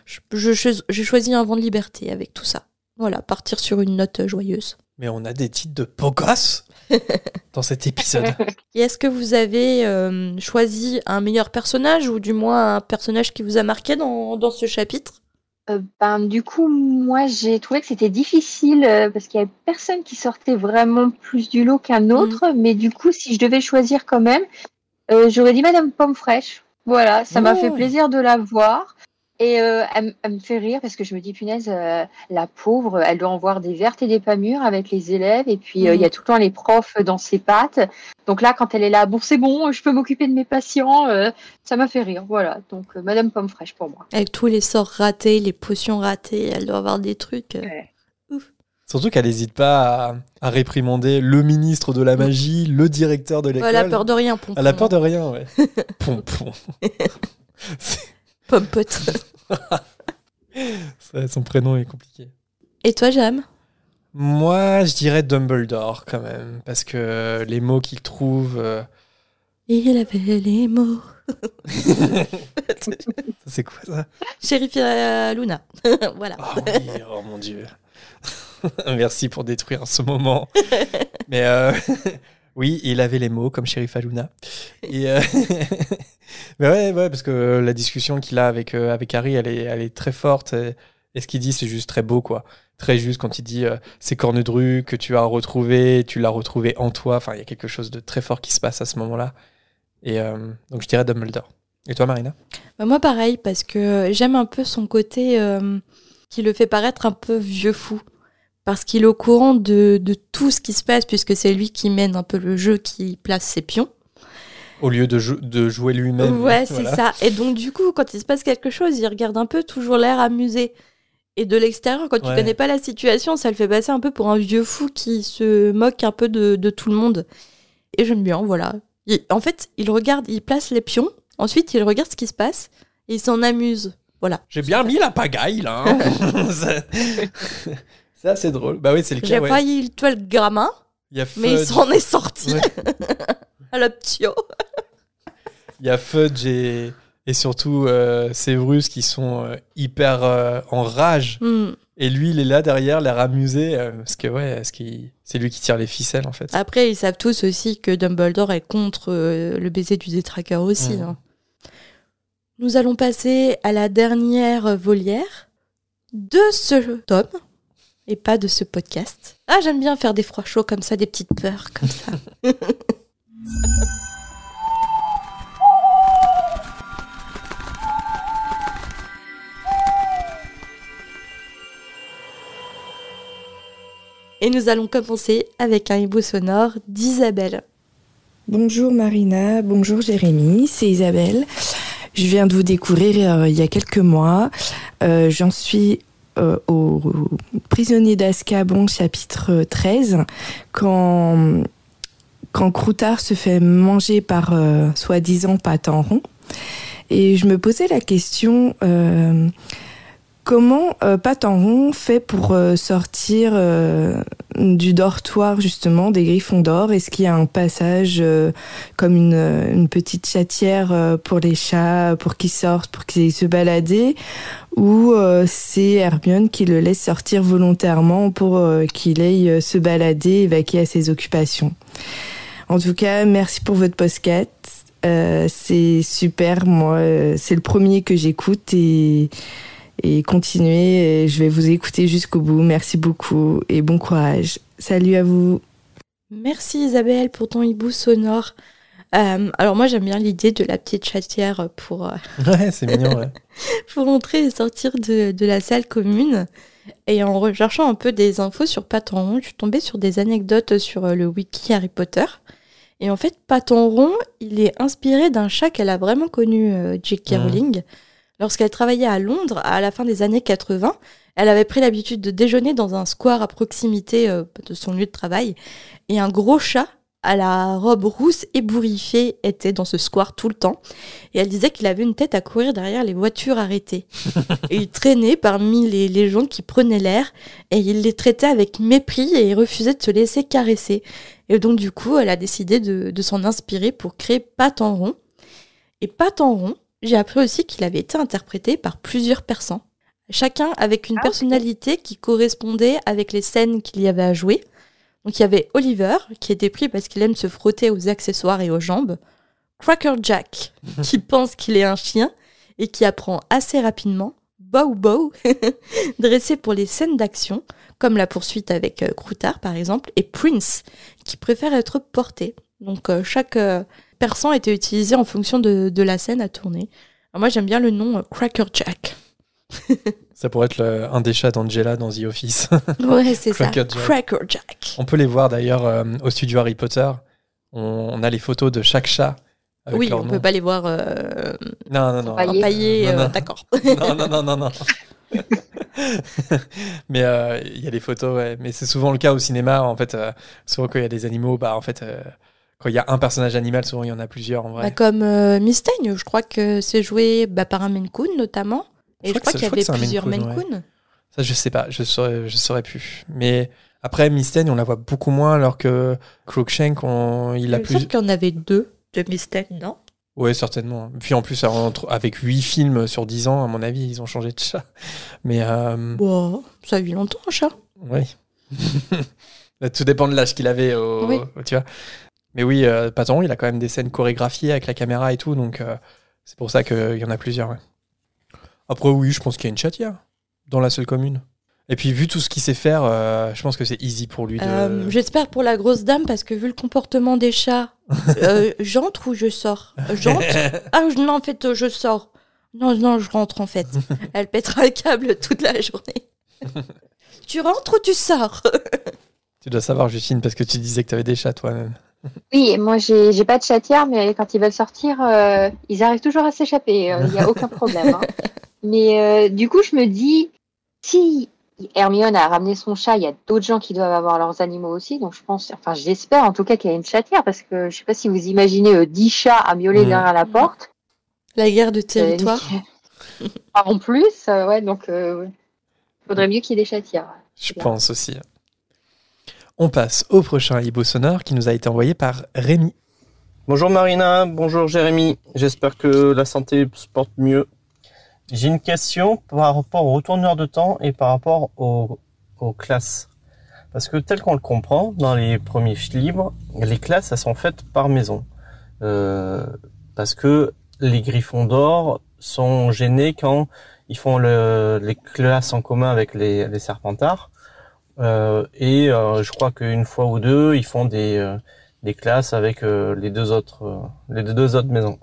je, je- je- j'ai choisi un vent de liberté avec tout ça. Voilà, partir sur une note euh, joyeuse. Mais on a des titres de beaux gosses dans cet épisode. Et est-ce que vous avez euh, choisi un meilleur personnage ou du moins un personnage qui vous a marqué dans, dans ce chapitre? Euh, ben, du coup, moi, j'ai trouvé que c'était difficile euh, parce qu'il y avait personne qui sortait vraiment plus du lot qu'un autre. Mais du coup, si je devais choisir quand même, euh, j'aurais dit Madame Pomme Fraîche. Voilà, ça m'a fait plaisir de la voir. Et euh, elle, me fait rire parce que je me dis, punaise, euh, la pauvre, elle doit en voir des vertes et des pas mûres avec les élèves. Et puis, euh, il y a tout le temps les profs dans ses pattes. Donc là, quand elle est là, bon, c'est bon, je peux m'occuper de mes patients. euh, ça m'a fait rire. Voilà, donc euh, Madame Pomme Fraîche pour moi. Avec tous les sorts ratés, les potions ratées, elle doit avoir des trucs. euh. Ouais. Surtout qu'elle n'hésite pas à, à réprimander le ministre de la magie, le directeur de l'école. Elle a peur de rien, Pompon. Elle a peur de rien, ouais. Pompon. Pompote. ça, son prénom est compliqué. Et toi, Jam? Moi, je dirais Dumbledore quand même, parce que les mots qu'il trouve. euh, Il avait les mots. C'est quoi ça? Shérif euh, Luna. voilà. Oh oui, oh mon dieu. Merci pour détruire ce moment. Mais euh, oui, il avait les mots comme Sheriff Aluna. Euh, Mais ouais, ouais, parce que la discussion qu'il a avec, euh, Harry, elle est, très forte. Et, ce qu'il dit, c'est juste très beau, quoi. Très juste quand il dit euh, c'est Cornedru que tu as retrouvé, tu l'as retrouvé en toi. Enfin, il y a quelque chose de très fort qui se passe à ce moment-là. Et euh, donc, je dirais Dumbledore. Et toi, Marina? Bah, moi, pareil, parce que j'aime un peu son côté euh, qui le fait paraître un peu vieux fou. Parce qu'il est au courant de, de tout ce qui se passe, puisque c'est lui qui mène un peu le jeu, qui place ses pions. Au lieu de, jou- de jouer lui-même. Ouais, c'est voilà. ça. Et donc, du coup, quand il se passe quelque chose, il regarde un peu toujours l'air amusé. Et de l'extérieur, quand tu Ouais. connais pas la situation, ça le fait passer un peu pour un vieux fou qui se moque un peu de, de tout le monde. Et j'aime bien, voilà. Il- en fait, il regarde, il place les pions, ensuite il regarde ce qui se passe, et il s'en amuse. Voilà. J'ai bien mis la pagaille là. hein. Ça- c'est assez drôle. Bah oui, c'est le J'ai cas. ouais. failli le tuer le gamin, Il y a mais il s'en est sorti Ouais. à la ptio. il y a Fudge et, et surtout euh, Severus qui sont euh, hyper euh, en rage. Hmm. Et lui, il est là derrière, l'air amusé. euh, parce que ouais, c'est lui qui tire les ficelles en fait. Après, ils savent tous aussi que Dumbledore est contre le baiser du détraqueur aussi. Hein. Nous allons passer à la dernière volière de ce tome et pas de ce podcast. Ah, j'aime bien faire des froids chauds comme ça, des petites peurs comme ça. Et nous allons commencer avec un hibou sonore d'Isabelle. Bonjour Marina, bonjour Jérémy, c'est Isabelle. Je viens de vous découvrir euh, il y a quelques mois. Euh, J'en suis euh, au prisonnier d'Azkaban chapitre 13 quand quand Croutard se fait manger par euh, soi-disant Patenron. Et je me posais la question euh, comment euh, Patenron fait pour euh, sortir euh, du dortoir justement des Griffons d'or? Est-ce qu'il y a un passage euh, comme une, euh, une petite chatière euh, pour les chats pour qu'ils sortent, pour qu'ils aillent se balader? Ou c'est Hermione qui le laisse sortir volontairement pour qu'il aille se balader et vaquer à ses occupations? En tout cas, merci pour votre podcast. C'est super, moi, c'est le premier que j'écoute et, et continuez. et Je vais vous écouter jusqu'au bout. Merci beaucoup et bon courage. Salut à vous. Merci Isabelle pour ton hibou sonore. Euh, alors moi j'aime bien l'idée de la petite chatière pour, euh, Ouais, c'est mignon. Ouais. pour entrer et sortir de, de la salle commune. Et en recherchant un peu des infos sur Paton je suis tombée sur des anecdotes sur euh, le wiki Harry Potter. Et en fait, Paton il est inspiré d'un chat qu'elle a vraiment connu, euh, J.K. Mhm. Rowling. Lorsqu'elle travaillait à Londres à la fin des années 80, Elle avait pris l'habitude de déjeuner dans un square à proximité euh, de son lieu de travail. Et un gros chat à la robe rousse ébouriffée était dans ce square tout le temps. Et elle disait qu'il avait une tête à courir derrière les voitures arrêtées. et il traînait parmi les, les gens qui prenaient l'air et il les traitait avec mépris et refusait de se laisser caresser. Et donc du coup, elle a décidé de, de s'en inspirer pour créer Pat en rond. Et Pat en rond, j'ai appris aussi qu'il avait été interprété par plusieurs personnes. Chacun avec une Ah, personnalité qui correspondait avec les scènes qu'il y avait à jouer. Donc il y avait Oliver, qui était pris parce qu'il aime se frotter aux accessoires et aux jambes. Cracker Jack, qui pense qu'il est un chien et qui apprend assez rapidement. Bow Bow, dressé pour les scènes d'action, comme la poursuite avec euh, Croutard par exemple. Et Prince, qui préfère être porté. Donc euh, chaque euh, persan était utilisé en fonction de, de la scène à tourner. Alors, moi j'aime bien le nom euh, Cracker Jack. Ça pourrait être le- un des chats d'Angela dans The Office. Ouais, c'est ça. Cracker Jack. Cracker Jack. On peut les voir d'ailleurs euh, au studio Harry Potter. On, on a les photos de chaque chat. avec Oui, on nom. peut pas les voir euh, Non, non, non. Empaillés. euh, non. d'accord. non, non, non, non, non. Mais euh, il y a des photos, ouais. Mais c'est souvent le cas au cinéma. En fait, euh, souvent quand il y a des animaux, bah en fait, euh, quand il y a un personnage animal, souvent il y en a plusieurs en vrai. Bah, comme euh, je crois que c'est joué bah, par un Maine Coon notamment. Et Je je crois qu'il y je avait Maine plusieurs Coon, Maine ouais. Ça, je sais pas. Je saurais, je saurais plus. Mais après, Mystène, on la voit beaucoup moins, alors que Crookshank, on, il a plus. semble qu'il y en avait deux de Mustang, non? Ouais, certainement. Puis en plus, avec 8 films sur 10 ans, à mon avis, ils ont changé de chat. Mais euh, Bon, ça a vu longtemps, un chat. oui. Tout dépend de l'âge qu'il avait, au, Oui. au- tu vois. Mais oui, euh, Patton, il a quand même des scènes chorégraphiées avec la caméra et tout, donc euh, c'est pour ça qu'il y en a plusieurs. ouais. Après, oui, je pense qu'il y a une chatière dans la seule commune. Et puis, vu tout ce qu'il sait faire, euh, je pense que c'est easy pour lui de. Euh, J'espère pour la grosse dame, parce que vu le comportement des chats, euh, j'entre ou je sors? J'entre? Ah je- non, en fait, je sors. Non, non, je rentre en fait. Elle pètera le câble toute la journée. tu rentres ou tu sors? Tu dois savoir, Justine, parce que tu disais que tu avais des chats toi-même. Oui, moi j'ai pas de chatière, mais quand ils veulent sortir, euh, ils arrivent toujours à s'échapper. Il n'y a aucun problème. hein. Mais euh, du coup, je me dis, si Hermione a ramené son chat, il y a d'autres gens qui doivent avoir leurs animaux aussi. Donc je pense, enfin j'espère en tout cas qu'il y a une chatière, parce que je sais pas si vous imaginez euh, 10 chats à miauler derrière la porte. La guerre de territoire. Euh, en plus, euh, ouais, donc euh, faudrait mieux qu'il y ait des chatières. Je pense aussi. On passe au prochain hibou sonore qui nous a été envoyé par Rémi. Bonjour Marina, bonjour Jérémy, j'espère que la santé se porte mieux. J'ai une question par rapport au retourneur de temps et par rapport aux, classes. Parce que tel qu'on le comprend, dans les premiers livres, les classes, elles sont faites par maison. Euh, parce que les griffons d'or sont gênés quand ils font le- les classes en commun avec les serpentards. Euh, et euh, je crois qu'une fois ou deux, ils font des, euh, des classes avec les deux autres les deux autres maisons.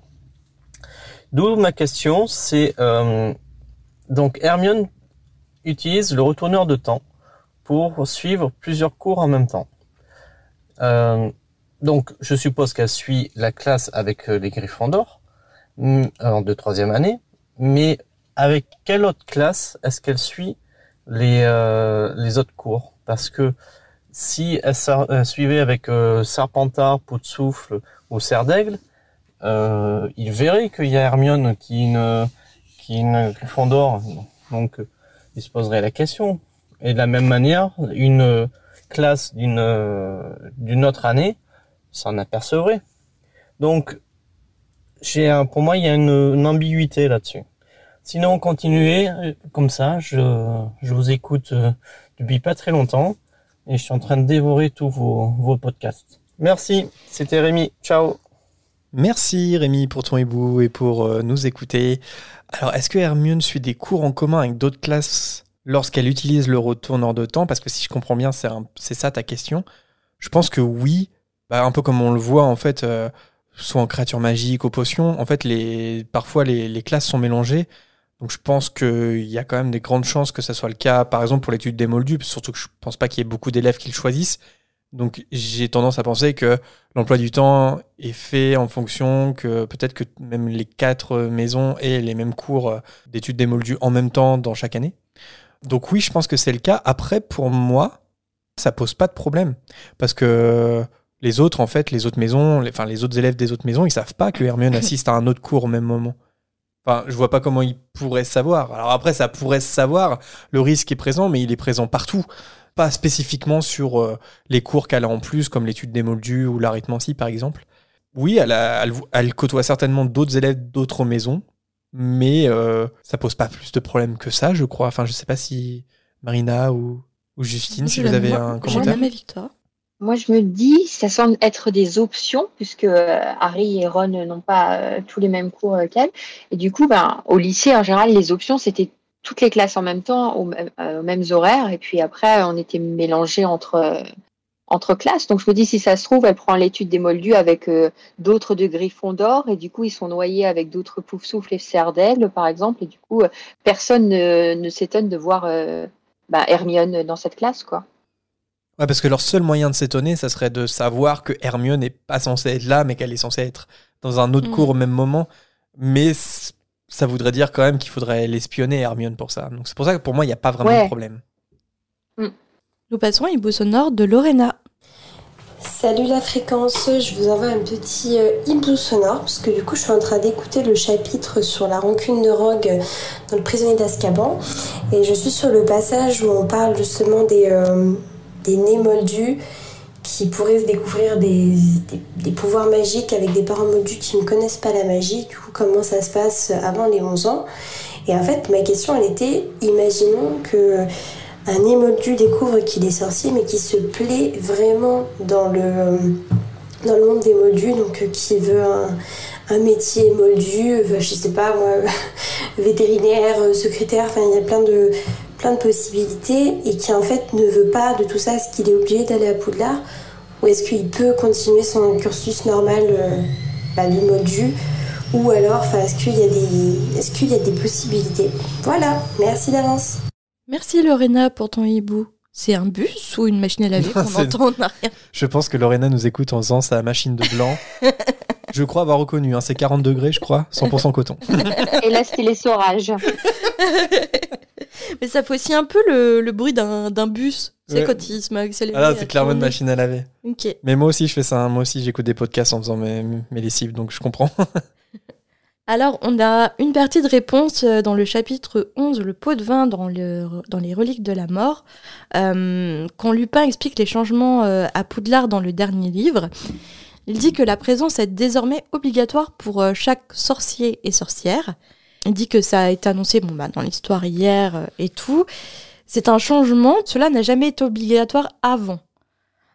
D'où ma question, c'est donc Hermione utilise le retourneur de temps pour suivre plusieurs cours en même temps. Donc je suppose qu'elle suit la classe avec les Griffons d'or en de troisième année, mais avec quelle autre classe est-ce qu'elle suit les euh, les autres cours Parce que si elle, suivait avec euh, Serpentard, Pout-de-Souffle ou Serre d'Aigle, euh, il verrait qu'il y a Hermione qui une, qui une Gryffondor. Donc, il se poserait la question. Et de la même manière, une classe d'une d'une autre année s'en apercevrait. Donc, j'ai pour moi, il y a une, une ambiguïté là-dessus. Sinon, continuez euh, comme ça. Je, je vous écoute euh, depuis pas très longtemps et je suis en train de dévorer tous vos, podcasts. Merci, c'était Rémi. Ciao. Merci Rémi pour ton hibou et pour euh, nous écouter. Alors, est-ce que Hermione suit des cours en commun avec d'autres classes lorsqu'elle utilise le retourneur de temps? Parce que si je comprends bien, c'est ça ta question. Je pense que oui, Bah, un peu comme on le voit en fait, soit en créature magique, aux potions. En fait, les, parfois les classes sont mélangées. Donc je pense qu'il y a quand même des grandes chances que ça soit le cas, par exemple pour l'étude des moldus, surtout que je pense pas qu'il y ait beaucoup d'élèves qui le choisissent. Donc j'ai tendance à penser que l'emploi du temps est fait en fonction que peut-être que même les quatre maisons aient les mêmes cours d'études des moldus en même temps dans chaque année. Donc oui, je pense que c'est le cas. Après, pour moi, ça pose pas de problème. Parce que les autres, en fait, les autres maisons, les, enfin les autres élèves des autres maisons, ils savent pas que Hermione assiste à un autre cours au même moment. Enfin, je vois pas comment ils pourraient savoir. Alors après, ça pourrait se savoir. Le risque est présent, mais il est présent partout. Pas spécifiquement sur euh, les cours qu'elle a en plus, comme l'étude des moldus ou l'arithmancie, par exemple. Oui, elle, a- elle, elle côtoie certainement d'autres élèves d'autres maisons, mais euh, ça pose pas plus de problèmes que ça, je crois. Enfin, je sais pas si Marina ou, ou Justine, si J'ai vous avez même- un J'ai commentaire. que toi. Moi, je me dis, ça semble être des options, puisque euh, Harry et Ron n'ont pas euh, tous les mêmes cours euh, qu'elle. Et du coup, ben, au lycée, en général, les options, c'était toutes les classes en même temps, aux, aux mêmes horaires. Et puis après, on était mélangés entre, entre classes. Donc, je me dis, si ça se trouve, elle prend l'étude des moldus avec d'autres de Gryffondor. Et du coup, ils sont noyés avec d'autres Poufsouffles et Serdaigle, par exemple. Et du coup, personne ne, ne s'étonne de voir euh, ben, Hermione dans cette classe, quoi. Ouais, parce que leur seul moyen de s'étonner, ça serait de savoir que Hermione n'est pas censée être là, mais qu'elle est censée être dans un autre Mhm. cours au même moment. Mais ça voudrait dire quand même qu'il faudrait l'espionner, Hermione, pour ça. Donc c'est pour ça que pour moi, il n'y a pas vraiment Ouais. de problème. Nous passons à hibou sonore de Lorena. Salut la fréquence, je vous envoie un petit euh, hibou sonore parce que du coup je suis en train d'écouter le chapitre sur la rancune de Rogue dans le prisonnier d'Azkaban et je suis sur le passage où on parle justement des, euh, des nés moldus qui pourraient se découvrir des, pouvoirs magiques avec des parents moldus qui ne connaissent pas la magie, du coup comment ça se passe avant les 11 ans? Et en fait ma question elle était, imaginons que un nez moldu découvre qu'il est sorcier mais qui se plaît vraiment dans le, dans le monde des moldus, donc euh, qui veut un, un métier moldu, euh, je sais pas moi, vétérinaire, euh, secrétaire, enfin il y a plein de, plein de possibilités et qui en fait ne veut pas de tout ça, est-ce qu'il est obligé d'aller à Poudlard ou est-ce qu'il peut continuer son cursus normal euh, bah, moldu ou alors est-ce qu'il y, a des- est-ce qu'il y a des possibilités? Voilà, merci d'avance. Merci Lorena pour ton hibou. C'est un bus ou une machine à laver qu'on entend en arrière? Je pense que Lorena nous écoute en faisant sa machine de blanc. je crois avoir reconnu, hein, c'est 40 degrés, je crois, 100% coton. Et là, c'était les saurages. Mais ça fait aussi un peu le, le bruit d'un d'un bus. Sais, Ouais. quand il se met à accélérer. Ah c'est clairement une machine à laver. Ok. Mais moi aussi, je fais ça. hein. Moi aussi, j'écoute des podcasts en faisant mes, mes lessives, donc je comprends. Alors, on a une partie de réponse euh, dans le chapitre 11, le pot de vin dans, le, dans les reliques de la mort. Euh, quand Lupin explique les changements euh, à Poudlard dans le dernier livre, il dit que la présence est désormais obligatoire pour euh, chaque sorcier et sorcière. Il dit que ça a été annoncé bon, bah, dans l'histoire hier euh, et tout. C'est un changement, cela n'a jamais été obligatoire avant.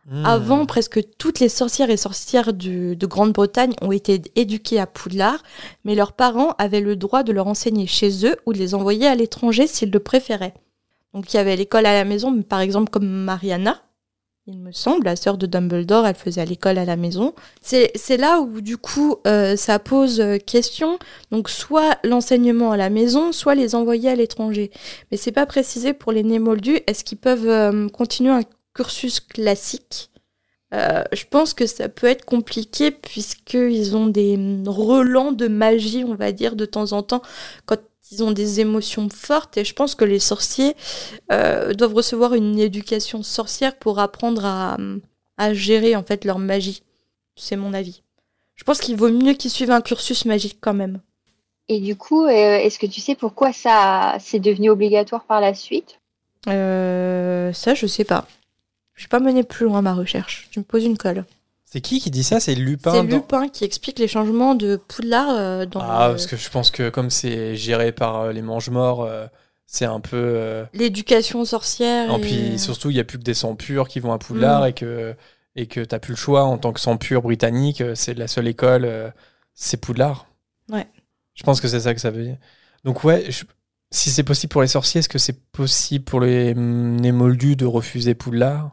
Hmm. Avant, presque toutes les sorcières et sorcières du- de Grande-Bretagne ont été éduquées à Poudlard, mais leurs parents avaient le droit de leur enseigner chez eux ou de les envoyer à l'étranger s'ils le préféraient. Donc il y avait l'école à la maison, mais par exemple comme Mariana, il me semble, la sœur de Dumbledore, elle faisait à l'école à la maison. C'est là où du coup euh, ça pose euh, question, donc soit l'enseignement à la maison, soit les envoyer à l'étranger. Mais c'est pas précisé pour les nés moldus, est-ce qu'ils peuvent euh, continuer un cursus classique? Je pense que ça peut être compliqué puisqu'ils ont des mm, relents de magie, on va dire, de temps en temps, quand ils ont des émotions fortes. Et je pense que les sorciers euh, doivent recevoir une éducation sorcière pour apprendre à, à gérer en fait leur magie. C'est mon avis. Je pense qu'il vaut mieux qu'ils suivent un cursus magique quand même. Et du coup, euh, est-ce que tu sais pourquoi ça c'est devenu obligatoire par la suite? Euh, ça, je sais pas. Je vais pas mener plus loin ma recherche. Tu me poses une colle. C'est qui qui dit ça? C'est Lupin C'est dans- Lupin qui explique les changements de Poudlard euh, dans Ah, le- parce que je pense que comme c'est géré par euh, les mange-morts, euh, c'est un peu. l'éducation sorcière. Et et- puis surtout, il n'y a plus que des sangs purs qui vont à Poudlard Mm. et que et que t'as plus le choix en tant que sang pur britannique. C'est la seule école, c'est Poudlard. Ouais. Je pense que c'est ça que ça veut dire. Donc ouais, je- si c'est possible pour les sorciers, est-ce que c'est possible pour les, mm, les moldus de refuser Poudlard?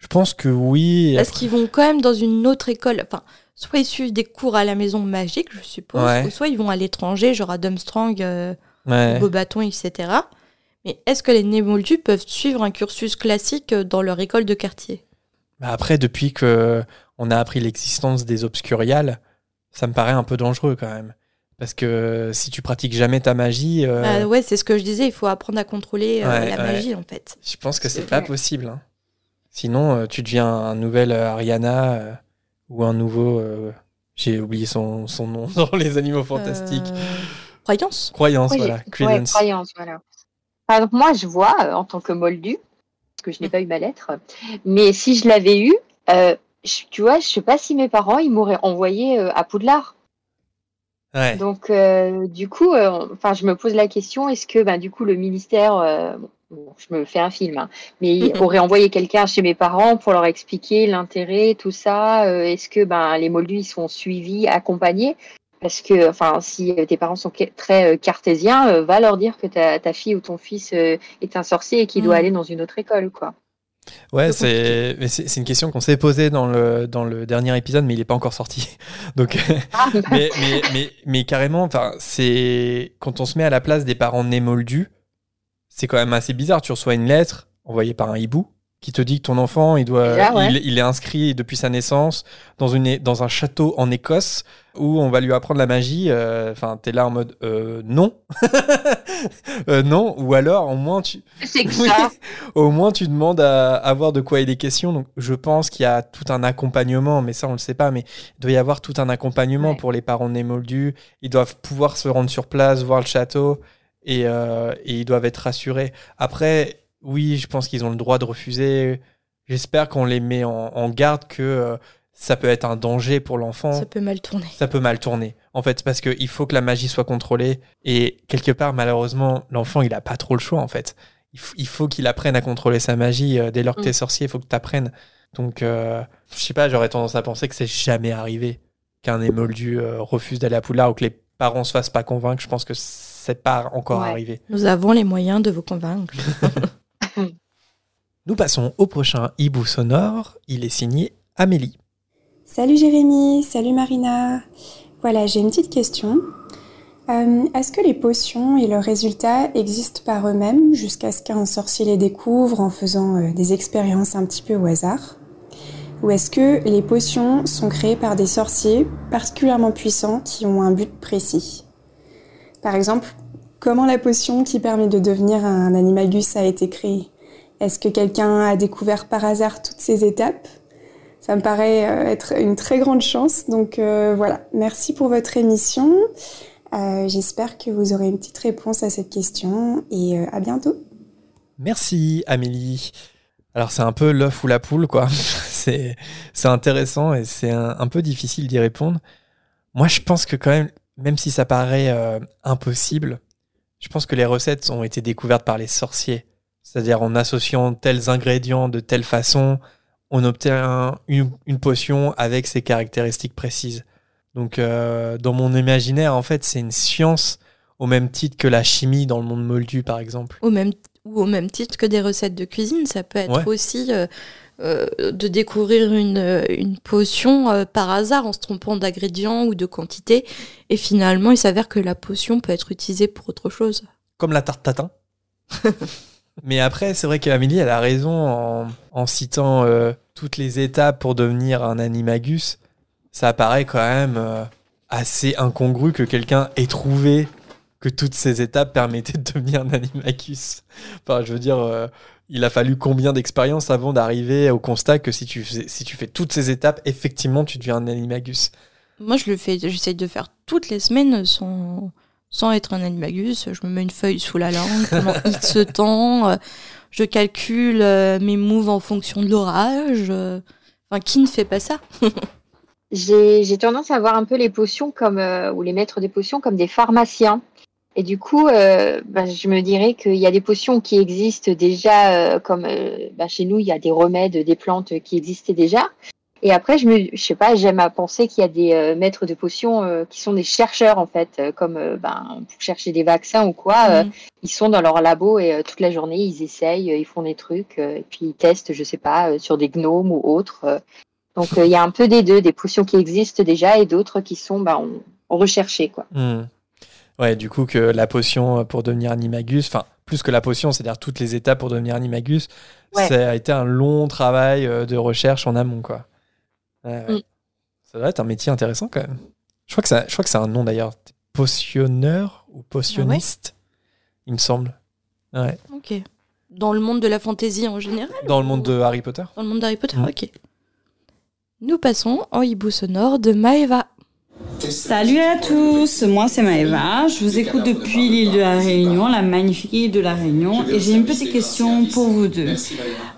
Je pense que oui. Parce après- qu'ils vont quand même dans une autre école. Enfin, soit ils suivent des cours à la maison magique, je suppose, Ouais. ou soit ils vont à l'étranger, genre à Dumstrang, euh, Ouais. Beaubaton, etc. Mais est-ce que les nés moldus peuvent suivre un cursus classique dans leur école de quartier? Bah après, depuis que on a appris l'existence des obscuriales, ça me paraît un peu dangereux quand même. Parce que si tu pratiques jamais ta magie, euh, Bah ouais, c'est ce que je disais, il faut apprendre à contrôler euh, Ouais, la magie en fait. je pense que c'est pas possible. hein. Sinon, euh, tu deviens un nouvel euh, Ariana euh, ou un nouveau. euh, J'ai oublié son, son nom dans les animaux fantastiques. Euh, Croyance Croyance, voilà. ouais, croyance, voilà. Moi, je vois, euh, en tant que moldu, parce que je n'ai pas eu ma lettre, mais si je l'avais eu, euh, je- tu vois, je sais pas si mes parents, ils m'auraient envoyé euh, à Poudlard. Ouais. Donc, euh, du coup, euh, enfin, je me pose la question, est-ce que, ben, du coup, le ministère, euh, bon, je me fais un film, hein, mais il aurait envoyé quelqu'un chez mes parents pour leur expliquer l'intérêt, tout ça. euh, est-ce que, ben, les moldus, ils sont suivis, accompagnés? Parce que, enfin, si euh, tes parents sont très euh, cartésiens, euh, va leur dire que ta, ta fille ou ton fils euh, est un sorcier et qu'il doit Mm. aller dans une autre école, quoi. Ouais, c'est mais c'est c'est une question qu'on s'est posée dans le, dans le dernier épisode, mais il n'est pas encore sorti. Donc, Ah, mais, mais, mais, mais carrément, enfin, c'est quand on se met à la place des parents nés moldus, c'est quand même assez bizarre. Tu reçois une lettre envoyée par un hibou qui te dit que ton enfant, il doit, ouais. il, il est inscrit depuis sa naissance dans une dans un château en Écosse où on va lui apprendre la magie. euh, Enfin, t'es là en mode euh, non, Euh, non, ou alors au moins tu c'est que oui. ça. Au moins, tu demandes à, à voir de quoi il est question. Donc, je pense qu'il y a tout un accompagnement, mais ça, on le sait pas. Mais il doit y avoir tout un accompagnement Ouais. pour les parents nés moldus. Ils doivent pouvoir se rendre sur place, voir le château, et, euh, et ils doivent être rassurés. Après, oui, je pense qu'ils ont le droit de refuser. J'espère qu'on les met en, en garde que euh, ça peut être un danger pour l'enfant Ça peut mal tourner. ça peut mal tourner. En fait, parce qu'il faut que la magie soit contrôlée. Et quelque part, malheureusement, l'enfant, il a pas trop le choix, en fait. Il, faut qu'il apprenne à contrôler sa magie. Euh, Dès lors que Mm. t'es sorcier, il faut que t'apprennes. Donc, euh, je sais pas, j'aurais tendance à penser que c'est jamais arrivé qu'un émoldu euh, refuse d'aller à Poudlard ou que les parents se fassent pas convaincre. Je pense que c'est pas encore Ouais. arrivé. Nous avons les moyens de vous convaincre. Nous passons au prochain hibou sonore. Il est signé Amélie. Salut Jérémy, salut Marina. Voilà, j'ai une petite question. Euh, Est-ce que les potions et leurs résultats existent par eux-mêmes jusqu'à ce qu'un sorcier les découvre en faisant euh, des expériences un petit peu au hasard? Ou est-ce que les potions sont créées par des sorciers particulièrement puissants qui ont un but précis? Par exemple, comment la potion qui permet de devenir un animagus a été créée? Est-ce que quelqu'un a découvert par hasard toutes ces étapes? Ça me paraît euh, être une très grande chance. Donc euh, voilà, merci pour votre émission. Euh, J'espère que vous aurez une petite réponse à cette question et à bientôt. Merci Amélie. Alors c'est un peu l'œuf ou la poule quoi. c'est intéressant et c'est un peu difficile d'y répondre. Moi je pense que quand même, même si ça paraît euh, impossible, je pense que les recettes ont été découvertes par les sorciers. C'est-à-dire en associant tels ingrédients de telle façon, on obtient une, une potion avec ses caractéristiques précises. Donc euh, dans mon imaginaire en fait c'est une science au même titre que la chimie dans le monde moldu par exemple. Au même, ou au même titre que des recettes de cuisine, ça peut être Ouais. aussi euh, euh, de découvrir une, euh, une potion euh, par hasard en se trompant d'ingrédients ou de quantité. Et finalement, il s'avère que la potion peut être utilisée pour autre chose. comme la tarte tatin. Mais après, c'est vrai qu'Amélie, elle a raison en, en citant euh, toutes les étapes pour devenir un animagus. Ça apparaît quand même assez incongru que quelqu'un ait trouvé que toutes ces étapes permettaient de devenir un animagus. Enfin, je veux dire, euh, il a fallu combien d'expériences avant d'arriver au constat que si tu, faisais- si tu fais toutes ces étapes, effectivement, tu deviens un animagus? Moi, je le fais, j'essaye de faire toutes les semaines sans, sans être un animagus. Je me mets une feuille sous la langue pendant X temps. Je calcule euh, mes moves en fonction de l'orage. Enfin, qui ne fait pas ça? J'ai j'ai tendance à voir un peu les potions comme, euh, ou les maîtres des potions comme des pharmaciens. Et du coup, euh, bah, je me dirais qu'il y a des potions qui existent déjà, euh, comme euh, bah, chez nous, il y a des remèdes, des plantes qui existaient déjà. Et après, je me, je sais pas, j'aime à penser qu'il y a des maîtres de potions qui sont des chercheurs en fait, comme ben, pour chercher des vaccins ou quoi. Mhm. ils sont dans leur labo et toute la journée, ils essayent, ils font des trucs, et puis ils testent, je sais pas, sur des gnomes ou autres. Donc il y a un peu des deux, des potions qui existent déjà et d'autres qui sont ben, on- recherchées quoi. Hmm. Ouais, du coup, que la potion pour devenir animagus, enfin, plus que la potion, c'est-à-dire toutes les étapes pour devenir animagus, Ouais. ça a été un long travail euh, de recherche en amont, quoi. Ouais, ouais. Mm. Ça doit être un métier intéressant quand même. Je crois que ça, je crois que c'est un nom d'ailleurs. potionneur ou potionniste, il me semble. Ouais. Ok. Dans le monde de la fantasy en général Dans le monde de Harry Potter. Dans le monde d'Harry Potter, Mm. ok. Nous passons au hibou sonore de Maeva. Salut à tous, moi c'est Maëva, je vous écoute depuis l'île de la Réunion, la magnifique île de la Réunion, et j'ai une petite question pour vous deux.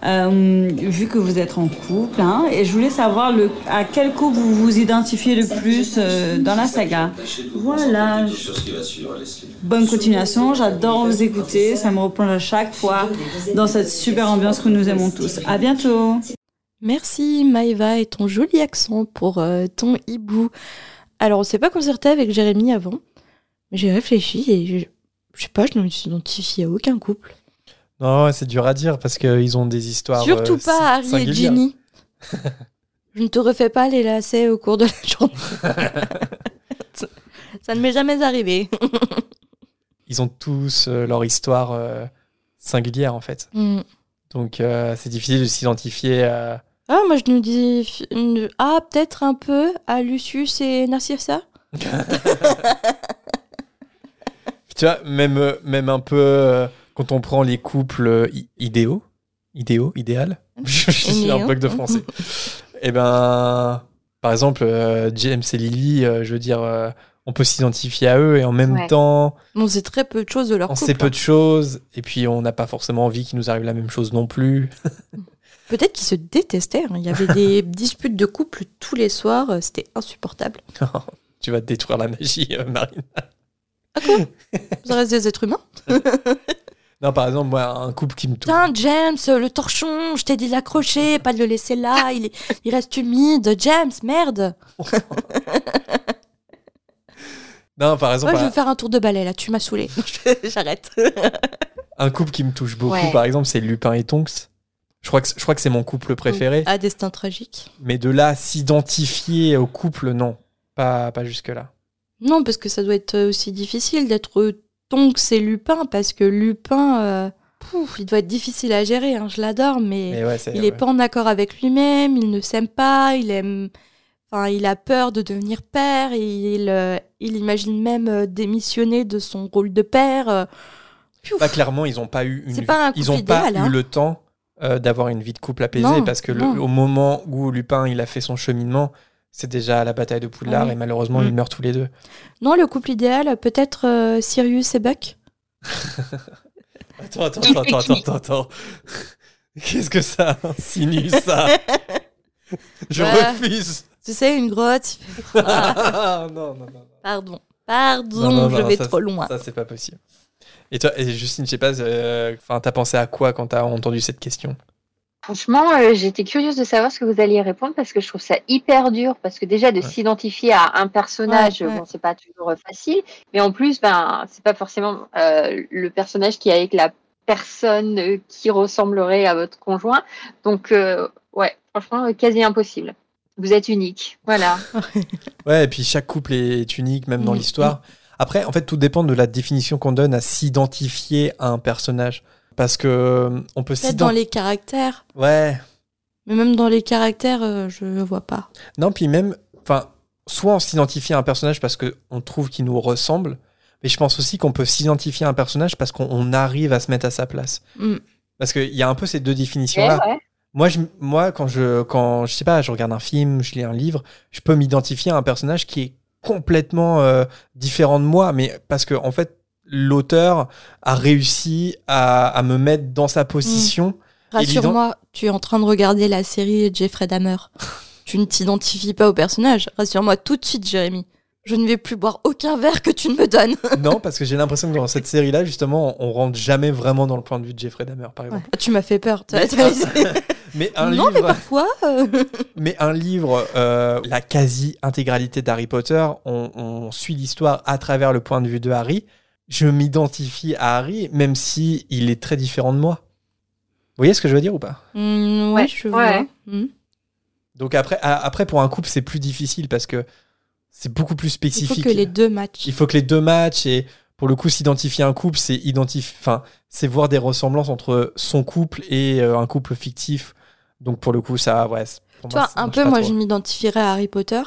Euh, vu que vous êtes en couple, hein, et je voulais savoir le, à quel couple vous vous identifiez le plus euh, dans la saga. Voilà. Bonne continuation, j'adore vous écouter, ça me replonge à chaque fois dans cette super ambiance que nous aimons tous. À bientôt. Merci Maeva et ton joli accent pour euh, ton hibou. Alors, on s'est pas concerté avec Jérémy avant, mais j'ai réfléchi et je, je sais pas, je ne me suis identifiée à aucun couple. Non, c'est dur à dire parce qu'ils ont des histoires. Surtout euh, pas Harry et. Ginny. je ne te refais pas les lacets au cours de la journée. ça, ça ne m'est jamais arrivé. Ils ont tous euh, leur histoire euh, singulière en fait. Hmm. Donc euh, c'est difficile de s'identifier à. Ah, moi je nous dis. Ah, peut-être un peu à Lucius et Narcissa Tu vois, même, même un peu euh, quand on prend les couples euh, idéaux, idéaux, idéal, je suis un bug de français. Et ben, par exemple, euh, James et Lily, euh, je veux dire, euh, on peut s'identifier à eux et en même Ouais. temps, On sait très peu de choses de leur on couple. sait peu hein. de choses et puis on n'a pas forcément envie qu'il nous arrive la même chose non plus. Peut-être qu'ils se détestaient. hein. Il y avait des disputes de couple tous les soirs. euh, C'était insupportable. tu vas détruire la magie, euh, Marine. Ça reste des êtres humains? Non, par exemple, moi, un couple qui me touche. Putain, James, le torchon, je t'ai dit de l'accrocher, pas de le laisser là. Il, est- il reste humide. James, merde. Non, par exemple, Moi, je un- veux faire un tour de balai là. Tu m'as saoulé. J'arrête. un couple qui me touche beaucoup, Ouais. par exemple, c'est Lupin et Tonks. Je crois que je crois que c'est mon couple préféré. À destin tragique. Mais de là, s'identifier au couple, non. Pas, pas jusque-là. Non, parce que ça doit être aussi difficile d'être Tonks et Lupin, parce que Lupin, euh, pouf, il doit être difficile à gérer. hein. Je l'adore, mais, Mais ouais, c'est. il ouais. est pas en accord avec lui-même. Il ne s'aime pas. Il aime. Enfin, il a peur de devenir père. et il, euh, il imagine même euh, démissionner de son rôle de père. euh. Piouf. Pas clairement, ils ont pas eu une. C'est pas un ils ont pas idéal, hein. eu le temps euh, d'avoir une vie de couple apaisée Non, parce que le- au moment où Lupin il a fait son cheminement, c'est déjà la bataille de Poudlard oui. et malheureusement Mm. ils meurent tous les deux. Non, le couple idéal, peut-être euh, Sirius et Buck. Attends, attends, attends, attends, attends, attends. Qu'est-ce que ça insinue ça? Je Ouais. refuse. Tu sais, une grotte. non, non, non. Pardon. Pardon, Non, non, je non, vais ça, trop loin. Ça, c'est pas possible. Et toi, et Justine, je sais pas, euh, enfin, t'as pensé à quoi quand t'as entendu cette question? Franchement, euh, j'étais curieuse de savoir ce que vous alliez répondre parce que je trouve ça hyper dur. Parce que déjà, de Ouais. s'identifier à un personnage, Ouais, ouais. bon, c'est pas toujours euh, facile. Mais en plus, ben, c'est pas forcément euh, le personnage qui est avec la personne qui ressemblerait à votre conjoint. Donc, euh, ouais, franchement, quasi impossible. Vous êtes unique. Voilà. Ouais, et puis chaque couple est unique, même dans Mm, l'histoire. Après, en fait, tout dépend de la définition qu'on donne à s'identifier à un personnage. Parce que euh, on peut Peut-être dans s'identifier. les caractères. Ouais. Mais même dans les caractères, euh, je vois pas. Non, puis même, enfin, soit on s'identifie à un personnage parce qu'on trouve qu'il nous ressemble, mais je pense aussi qu'on peut s'identifier à un personnage parce qu'on on arrive à se mettre à sa place. Mm. Parce qu'il y a un peu ces deux Ouais, définitions-là. ouais. Moi, je, moi, quand je, quand je sais pas, je regarde un film, je lis un livre, je peux m'identifier à un personnage qui est complètement euh, différent de moi, mais parce que en fait, l'auteur a réussi à, à me mettre dans sa position. Rassure-moi, tu es en train de regarder la série Jeffrey Dahmer. tu ne t'identifies pas au personnage. Rassure-moi tout de suite, Jérémy. Je ne vais plus boire aucun verre que tu ne me donnes. non, parce que j'ai l'impression que dans cette série-là, justement, on rentre jamais vraiment dans le point de vue de Jeffrey Dahmer, par exemple. Tu m'as fait peur. Mais, T'as- mais un non, mais livre, parfois. euh, mais un livre, euh, la quasi-intégralité d'Harry Potter, on, on suit l'histoire à travers le point de vue de Harry. Je m'identifie à Harry, même si il est très différent de moi. Vous voyez ce que je veux dire ou pas? Mm, Ouais, oui, je vois. ouais. Mm. Donc après, a- après, pour un couple, c'est plus difficile parce que c'est beaucoup plus Il spécifique. faut que les deux matchent. Il faut que les deux matchs et pour le coup, s'identifier à un couple, c'est identif... enfin, c'est voir des ressemblances entre son couple et euh, un couple fictif. Donc pour le coup, ça, ouais. pour Tu moi, vois, un peu, moi, trop. je m'identifierais à Harry Potter.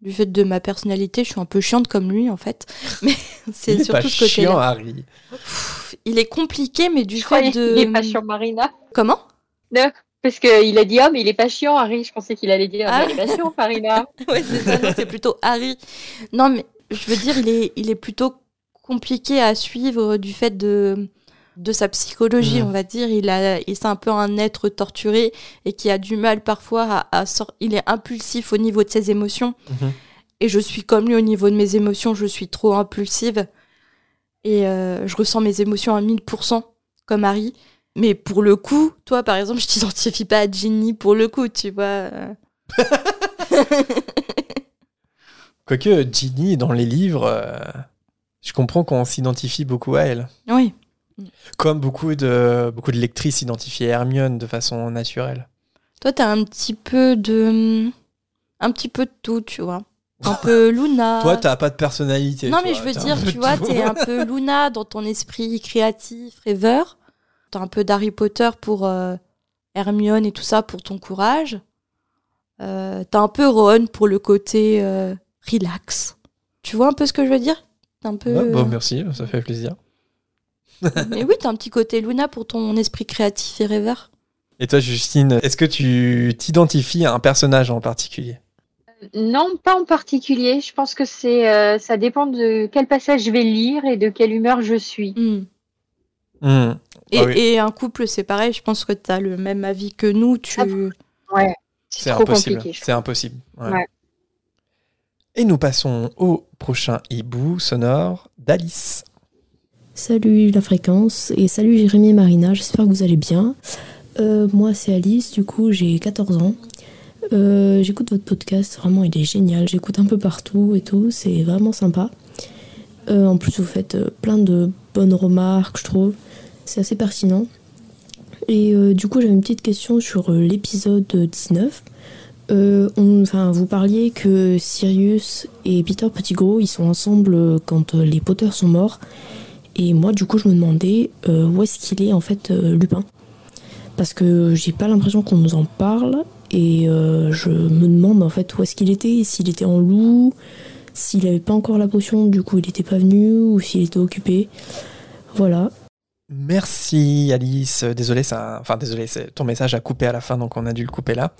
Du fait de ma personnalité, je suis un peu chiante comme lui en fait. Mais Il c'est est surtout pas ce chiant, côté-là. Harry. Pff, Il est compliqué, mais du Je fait de. qu'il est pas chiant, Marina. Comment? Non, parce qu'il a dit, oh, mais il est pas chiant, Harry. Je pensais qu'il allait dire, Ah. mais il est pas chiant, Marina. Ouais, c'est ça, non, c'est plutôt Harry. Non, mais je veux dire, il est, il est plutôt compliqué à suivre du fait de, de sa psychologie, Mhm. on va dire. Il a, il c'est un peu un être torturé et qui a du mal parfois à, à sor- Il est impulsif au niveau de ses émotions. Mhm. Et je suis comme lui au niveau de mes émotions, je suis trop impulsive. Et euh, je ressens mes émotions à 1000%, comme Harry. Mais pour le coup, toi, par exemple, je t'identifie pas à Ginny pour le coup, tu vois. Quoique Ginny, dans les livres, euh, je comprends qu'on s'identifie beaucoup à elle. Oui. Comme beaucoup de, beaucoup de lectrices s'identifient à Hermione de façon naturelle. Toi, t'as un petit peu de. Un petit peu de tout, tu vois. Un peu Luna. Toi, t'as pas de personnalité. Non, toi, mais je veux dire, tu vois, t'es un peu Luna dans ton esprit créatif, rêveur. T'as un peu d'Harry Potter pour euh, Hermione et tout ça pour ton courage. Euh, t'as un peu Ron pour le côté euh, relax. Tu vois un peu ce que je veux dire? T'as un peu. Ouais, bon, merci, ça fait plaisir. Mais oui, t'as un petit côté Luna pour ton esprit créatif et rêveur. Et toi, Justine, est-ce que tu t'identifies à un personnage en particulier? Non, pas en particulier. Je pense que c'est, euh, ça dépend de quel passage je vais lire et de quelle humeur je suis. Hmm. Hmm. Et, Ah oui. et un couple, c'est pareil. Je pense que t'as le même avis que nous. Tu. Ah, Ouais. C'est impossible. C'est impossible. ouais. Ouais. Et nous passons au prochain hibou sonore d'Alice. Salut la fréquence et salut Jérémy et Marina, j'espère que vous allez bien. Euh, moi c'est Alice, du coup j'ai 14 ans. Euh, J'écoute votre podcast, vraiment il est génial, j'écoute un peu partout et tout, c'est vraiment sympa. Euh, en plus vous faites plein de bonnes remarques je trouve, c'est assez pertinent. Et euh, du coup j'avais une petite question sur euh, l'épisode 19. Euh, enfin, vous parliez que Sirius et Peter Pettigrew ils sont ensemble quand les Potter sont morts. Et moi, du coup, je me demandais où est-ce qu'il est en fait Lupin? Parce que j'ai pas l'impression qu'on nous en parle. Et je me demande en fait où est-ce qu'il était, s'il était en loup, s'il avait pas encore la potion, du coup il était pas venu, ou s'il était occupé? Voilà. Merci Alice. Désolé, ça, enfin désolé, ton message a coupé à la fin, donc on a dû le couper là.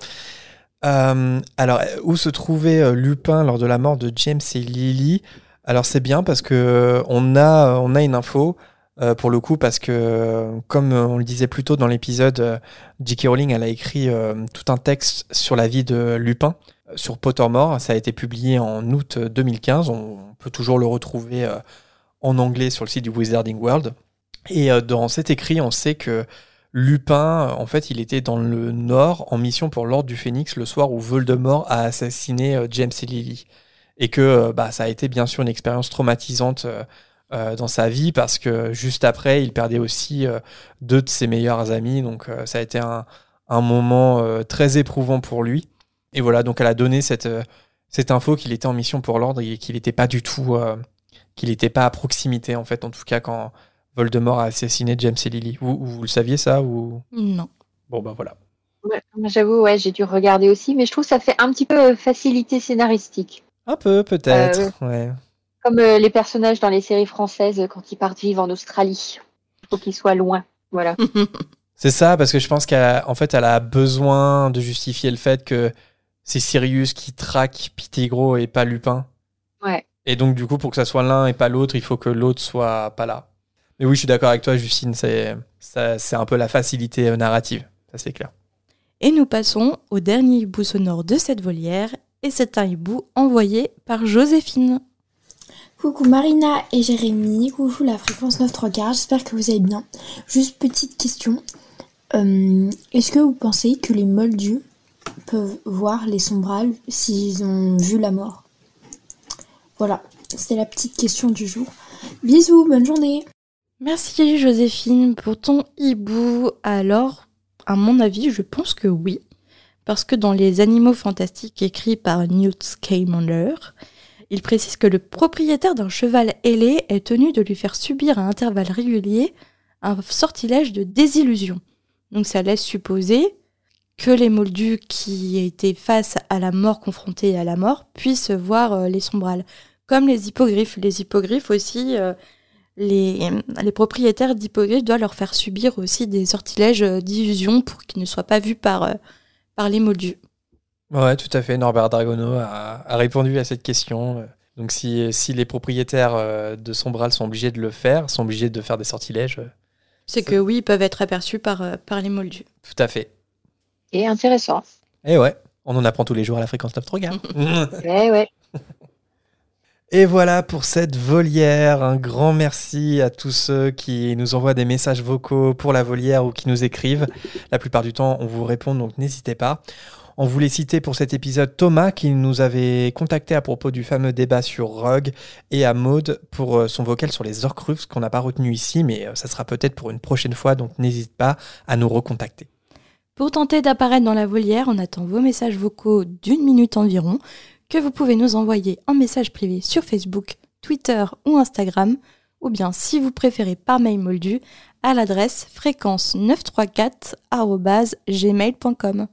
Euh, alors, où se trouvait euh, Lupin lors de la mort de James et Lily? Alors c'est bien parce que euh, on a, une info pour le coup parce que comme on le disait plus tôt dans l'épisode, J.K. Rowling a écrit tout un texte sur la vie de Lupin sur Pottermore. Ça a été publié en août euh, 2015. On peut toujours le retrouver en anglais sur le site du Wizarding World. Et euh, dans cet écrit, on sait que Lupin, en fait, il était dans le Nord en mission pour l'Ordre du Phénix le soir où Voldemort a assassiné euh, James et Lily. Et que euh, bah, ça a été bien sûr une expérience traumatisante euh, dans sa vie parce que juste après, il perdait aussi deux de ses meilleurs amis. Donc ça a été un, un moment très éprouvant pour lui. Et voilà, donc elle a donné cette, cette info qu'il était en mission pour l'Ordre et qu'il n'était pas du tout... qu'il n'était pas à proximité, en fait, en tout cas quand Voldemort a assassiné James et Lily. Vous, vous le saviez ça ou? Non. Bon, bah voilà. Ouais, J'avoue, ouais, j'ai dû regarder aussi, mais je trouve que ça fait un petit peu euh, facilité scénaristique. Un peu, peut-être. Euh, ouais. Comme euh, les personnages dans les séries françaises quand ils partent vivre en Australie. Il faut qu'ils soient loin. Voilà. C'est ça, parce que je pense qu'en fait, elle a besoin de justifier le fait que c'est Sirius qui traque Pettigrew et pas Lupin. Ouais. Et donc, du coup, pour que ça soit l'un et pas l'autre, il faut que l'autre soit pas là. Mais oui, je suis d'accord avec toi, Justine, c'est ça- c'est un peu la facilité euh, narrative. Ça, c'est clair. Et nous passons au dernier hibou sonore de cette volière. Et c'est un hibou envoyé par Joséphine. Coucou Marina et Jérémy, coucou la fréquence 9 3 quarts, j'espère que vous allez bien. Juste petite question, Euh, est-ce que vous pensez que les moldus peuvent voir les sombrales s'ils ont vu la mort? Voilà, c'était la petite question du jour. Bisous, bonne journée Merci Joséphine pour ton hibou. Alors, à mon avis, je pense que oui. Parce que dans Les Animaux Fantastiques écrits par Newt Scamander, il précise que le propriétaire d'un cheval ailé est tenu de lui faire subir à intervalles réguliers un sortilège de désillusion. Donc ça laisse supposer que les moldus qui étaient face à la mort, confrontés à la mort, puissent voir euh, les sombrales. Comme les hippogriffes. Les hippogriffes aussi, euh, les, les propriétaires d'hippogriffes doivent leur faire subir aussi des sortilèges euh, d'illusion pour qu'ils ne soient pas vus par, euh, par les moldus. Ouais, tout à fait. Norbert Dragono a, a répondu à cette question. Donc, si, si les propriétaires euh, de Sombral sont obligés de le faire, sont obligés de faire des sortilèges, euh, C'est que oui, ils peuvent être aperçus par, euh, par les moldus. tout à fait. Et intéressant. Et ouais, on en apprend tous les jours à la fréquence 9 regarde. Ouais, ouais. Et voilà pour cette volière. Un grand merci à tous ceux qui nous envoient des messages vocaux pour la volière ou qui nous écrivent. La plupart du temps, on vous répond, donc n'hésitez pas. On voulait citer pour cet épisode Thomas qui nous avait contacté à propos du fameux débat sur Rogue et à Maude pour euh, son vocal sur les Orcruffs qu'on n'a pas retenu ici, mais euh, ça sera peut-être pour une prochaine fois, donc n'hésite pas à nous recontacter. Pour tenter d'apparaître dans la volière, on attend vos messages vocaux d'une minute environ, que vous pouvez nous envoyer en message privé sur Facebook, Twitter ou Instagram, ou bien si vous préférez par mail moldu, à l'adresse fréquence934@gmail.com.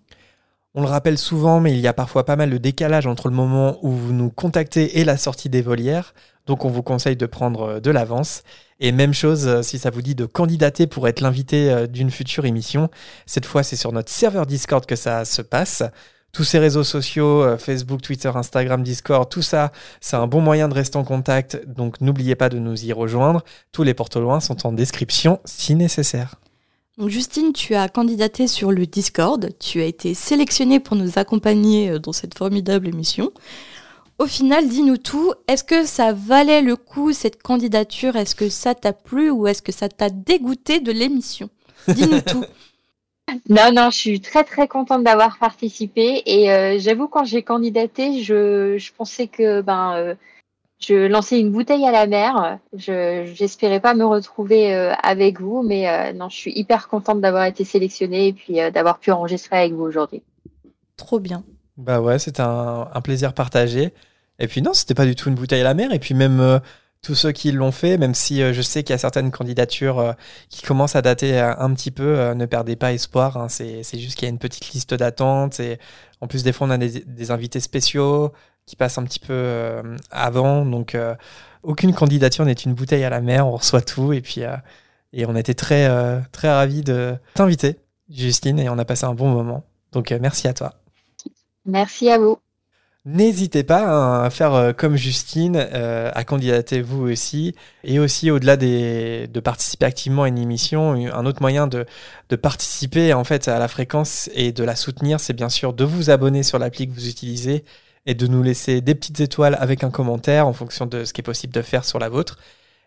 On le rappelle souvent, mais il y a parfois pas mal de décalage entre le moment où vous nous contactez et la sortie des volières. Donc on vous conseille de prendre euh, de l'avance. Et même chose euh, si ça vous dit de candidater pour être l'invité euh, d'une future émission. Cette fois, c'est sur notre serveur Discord que ça se passe. Tous ces réseaux sociaux, euh, Facebook, Twitter, Instagram, Discord, tout ça, c'est un bon moyen de rester en contact. Donc n'oubliez pas de nous y rejoindre. Tous les portes au loin sont en description si nécessaire. Donc Justine, tu as candidaté sur le Discord, tu as été sélectionnée pour nous accompagner euh, dans cette formidable émission. Au final, dis-nous tout, est-ce que ça valait le coup cette candidature? Est-ce que ça t'a plu ou est-ce que ça t'a dégoûté de l'émission? Dis-nous tout. Non, non, je suis très très contente d'avoir participé et euh, j'avoue quand j'ai candidaté, je, je pensais que ben euh, je lançais une bouteille à la mer. Je j'espérais pas me retrouver euh, avec vous, mais euh, non, je suis hyper contente d'avoir été sélectionnée et puis euh, d'avoir pu enregistrer avec vous aujourd'hui. Trop bien. Bah ouais, c'était un, un plaisir partagé. Et puis non, c'était pas du tout une bouteille à la mer. Et puis même euh, tous ceux qui l'ont fait, même si euh, je sais qu'il y a certaines candidatures euh, qui commencent à dater euh, un petit peu, ne perdez pas espoir. hein. C'est juste qu'il y a une petite liste d'attente. Et en plus, des fois, on a des, des invités spéciaux qui passent un petit peu avant. Donc, aucune candidature n'est une bouteille à la mer. On reçoit tout. Et puis, et on était très, très ravis de t'inviter, Justine. Et on a passé un bon moment. Donc, merci à toi. Merci à vous. N'hésitez pas hein, à faire euh, comme Justine, euh, à candidater vous aussi. Et aussi, au-delà de participer activement à une émission, un autre moyen de, participer en fait à la fréquence et de la soutenir, c'est bien sûr de vous abonner sur l'appli que vous utilisez et de nous laisser des petites étoiles avec un commentaire en fonction de ce qui est possible de faire sur la vôtre.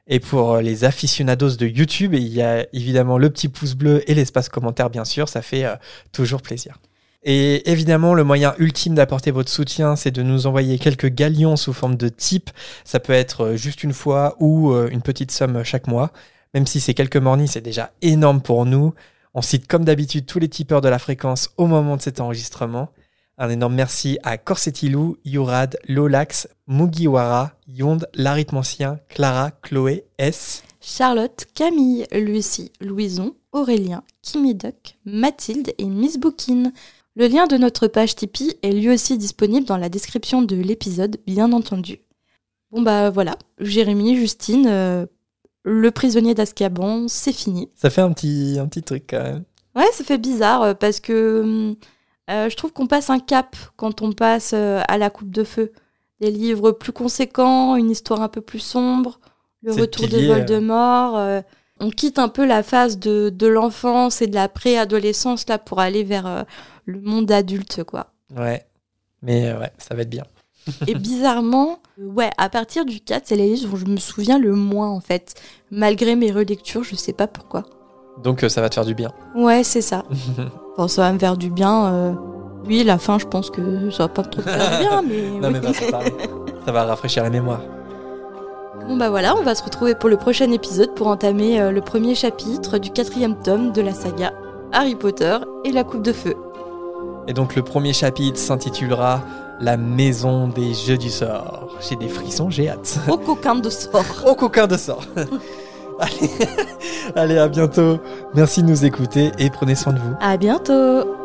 Et pour euh, les aficionados de YouTube, il y a évidemment le petit pouce bleu et l'espace commentaire, bien sûr, ça fait toujours plaisir. Et évidemment, le moyen ultime d'apporter votre soutien, c'est de nous envoyer quelques galions sous forme de type. Ça peut être euh, juste une fois ou euh, une petite somme chaque mois. Même si c'est quelques mornies, c'est déjà énorme pour nous. On cite comme d'habitude tous les tipeurs de la fréquence au moment de cet enregistrement. Un énorme merci à Corsetilou, Yurad, Lolax, Mugiwara, Yonde, L'Arithmancien, Clara, Chloé, S. Charlotte, Camille, Lucie, Louison, Aurélien, Kimi Duck, Mathilde et Miss Bookin. Le lien de notre page Tipeee est lui aussi disponible dans la description de l'épisode, bien entendu. Bon bah voilà, Jérémy, Justine, euh, le prisonnier d'Azkaban, c'est fini. Ça fait un petit, un petit truc quand même. Ouais, ça fait bizarre euh, parce que euh, je trouve qu'on passe un cap quand on passe à la coupe de feu. Des livres plus conséquents, une histoire un peu plus sombre, le retour pilier, de. Voldemort. euh, on quitte un peu la phase de, de l'enfance et de la préadolescence là pour aller vers le monde adulte quoi. Ouais. Mais euh, ouais, ça va être bien. Et bizarrement, euh, ouais, à partir du 4, c'est les livres dont je me souviens le moins en fait. Malgré mes relectures, je sais pas pourquoi. Donc euh, ça va te faire du bien. Ouais, c'est ça. Enfin, ça va me faire du bien. euh, Oui, la fin, je pense que ça va pas trop faire du bien, mais. non, oui. mais va, ça, va, ça va rafraîchir la mémoire. Bon, bah voilà, on va se retrouver pour le prochain épisode pour entamer le premier chapitre du quatrième tome de la saga Harry Potter et la Coupe de Feu. Et donc le premier chapitre s'intitulera La maison des jeux du sort. J'ai des frissons, j'ai hâte. Au coquin de sort. Au coquin de sort. Allez, allez, à bientôt. Merci de nous écouter et prenez soin de vous. À bientôt!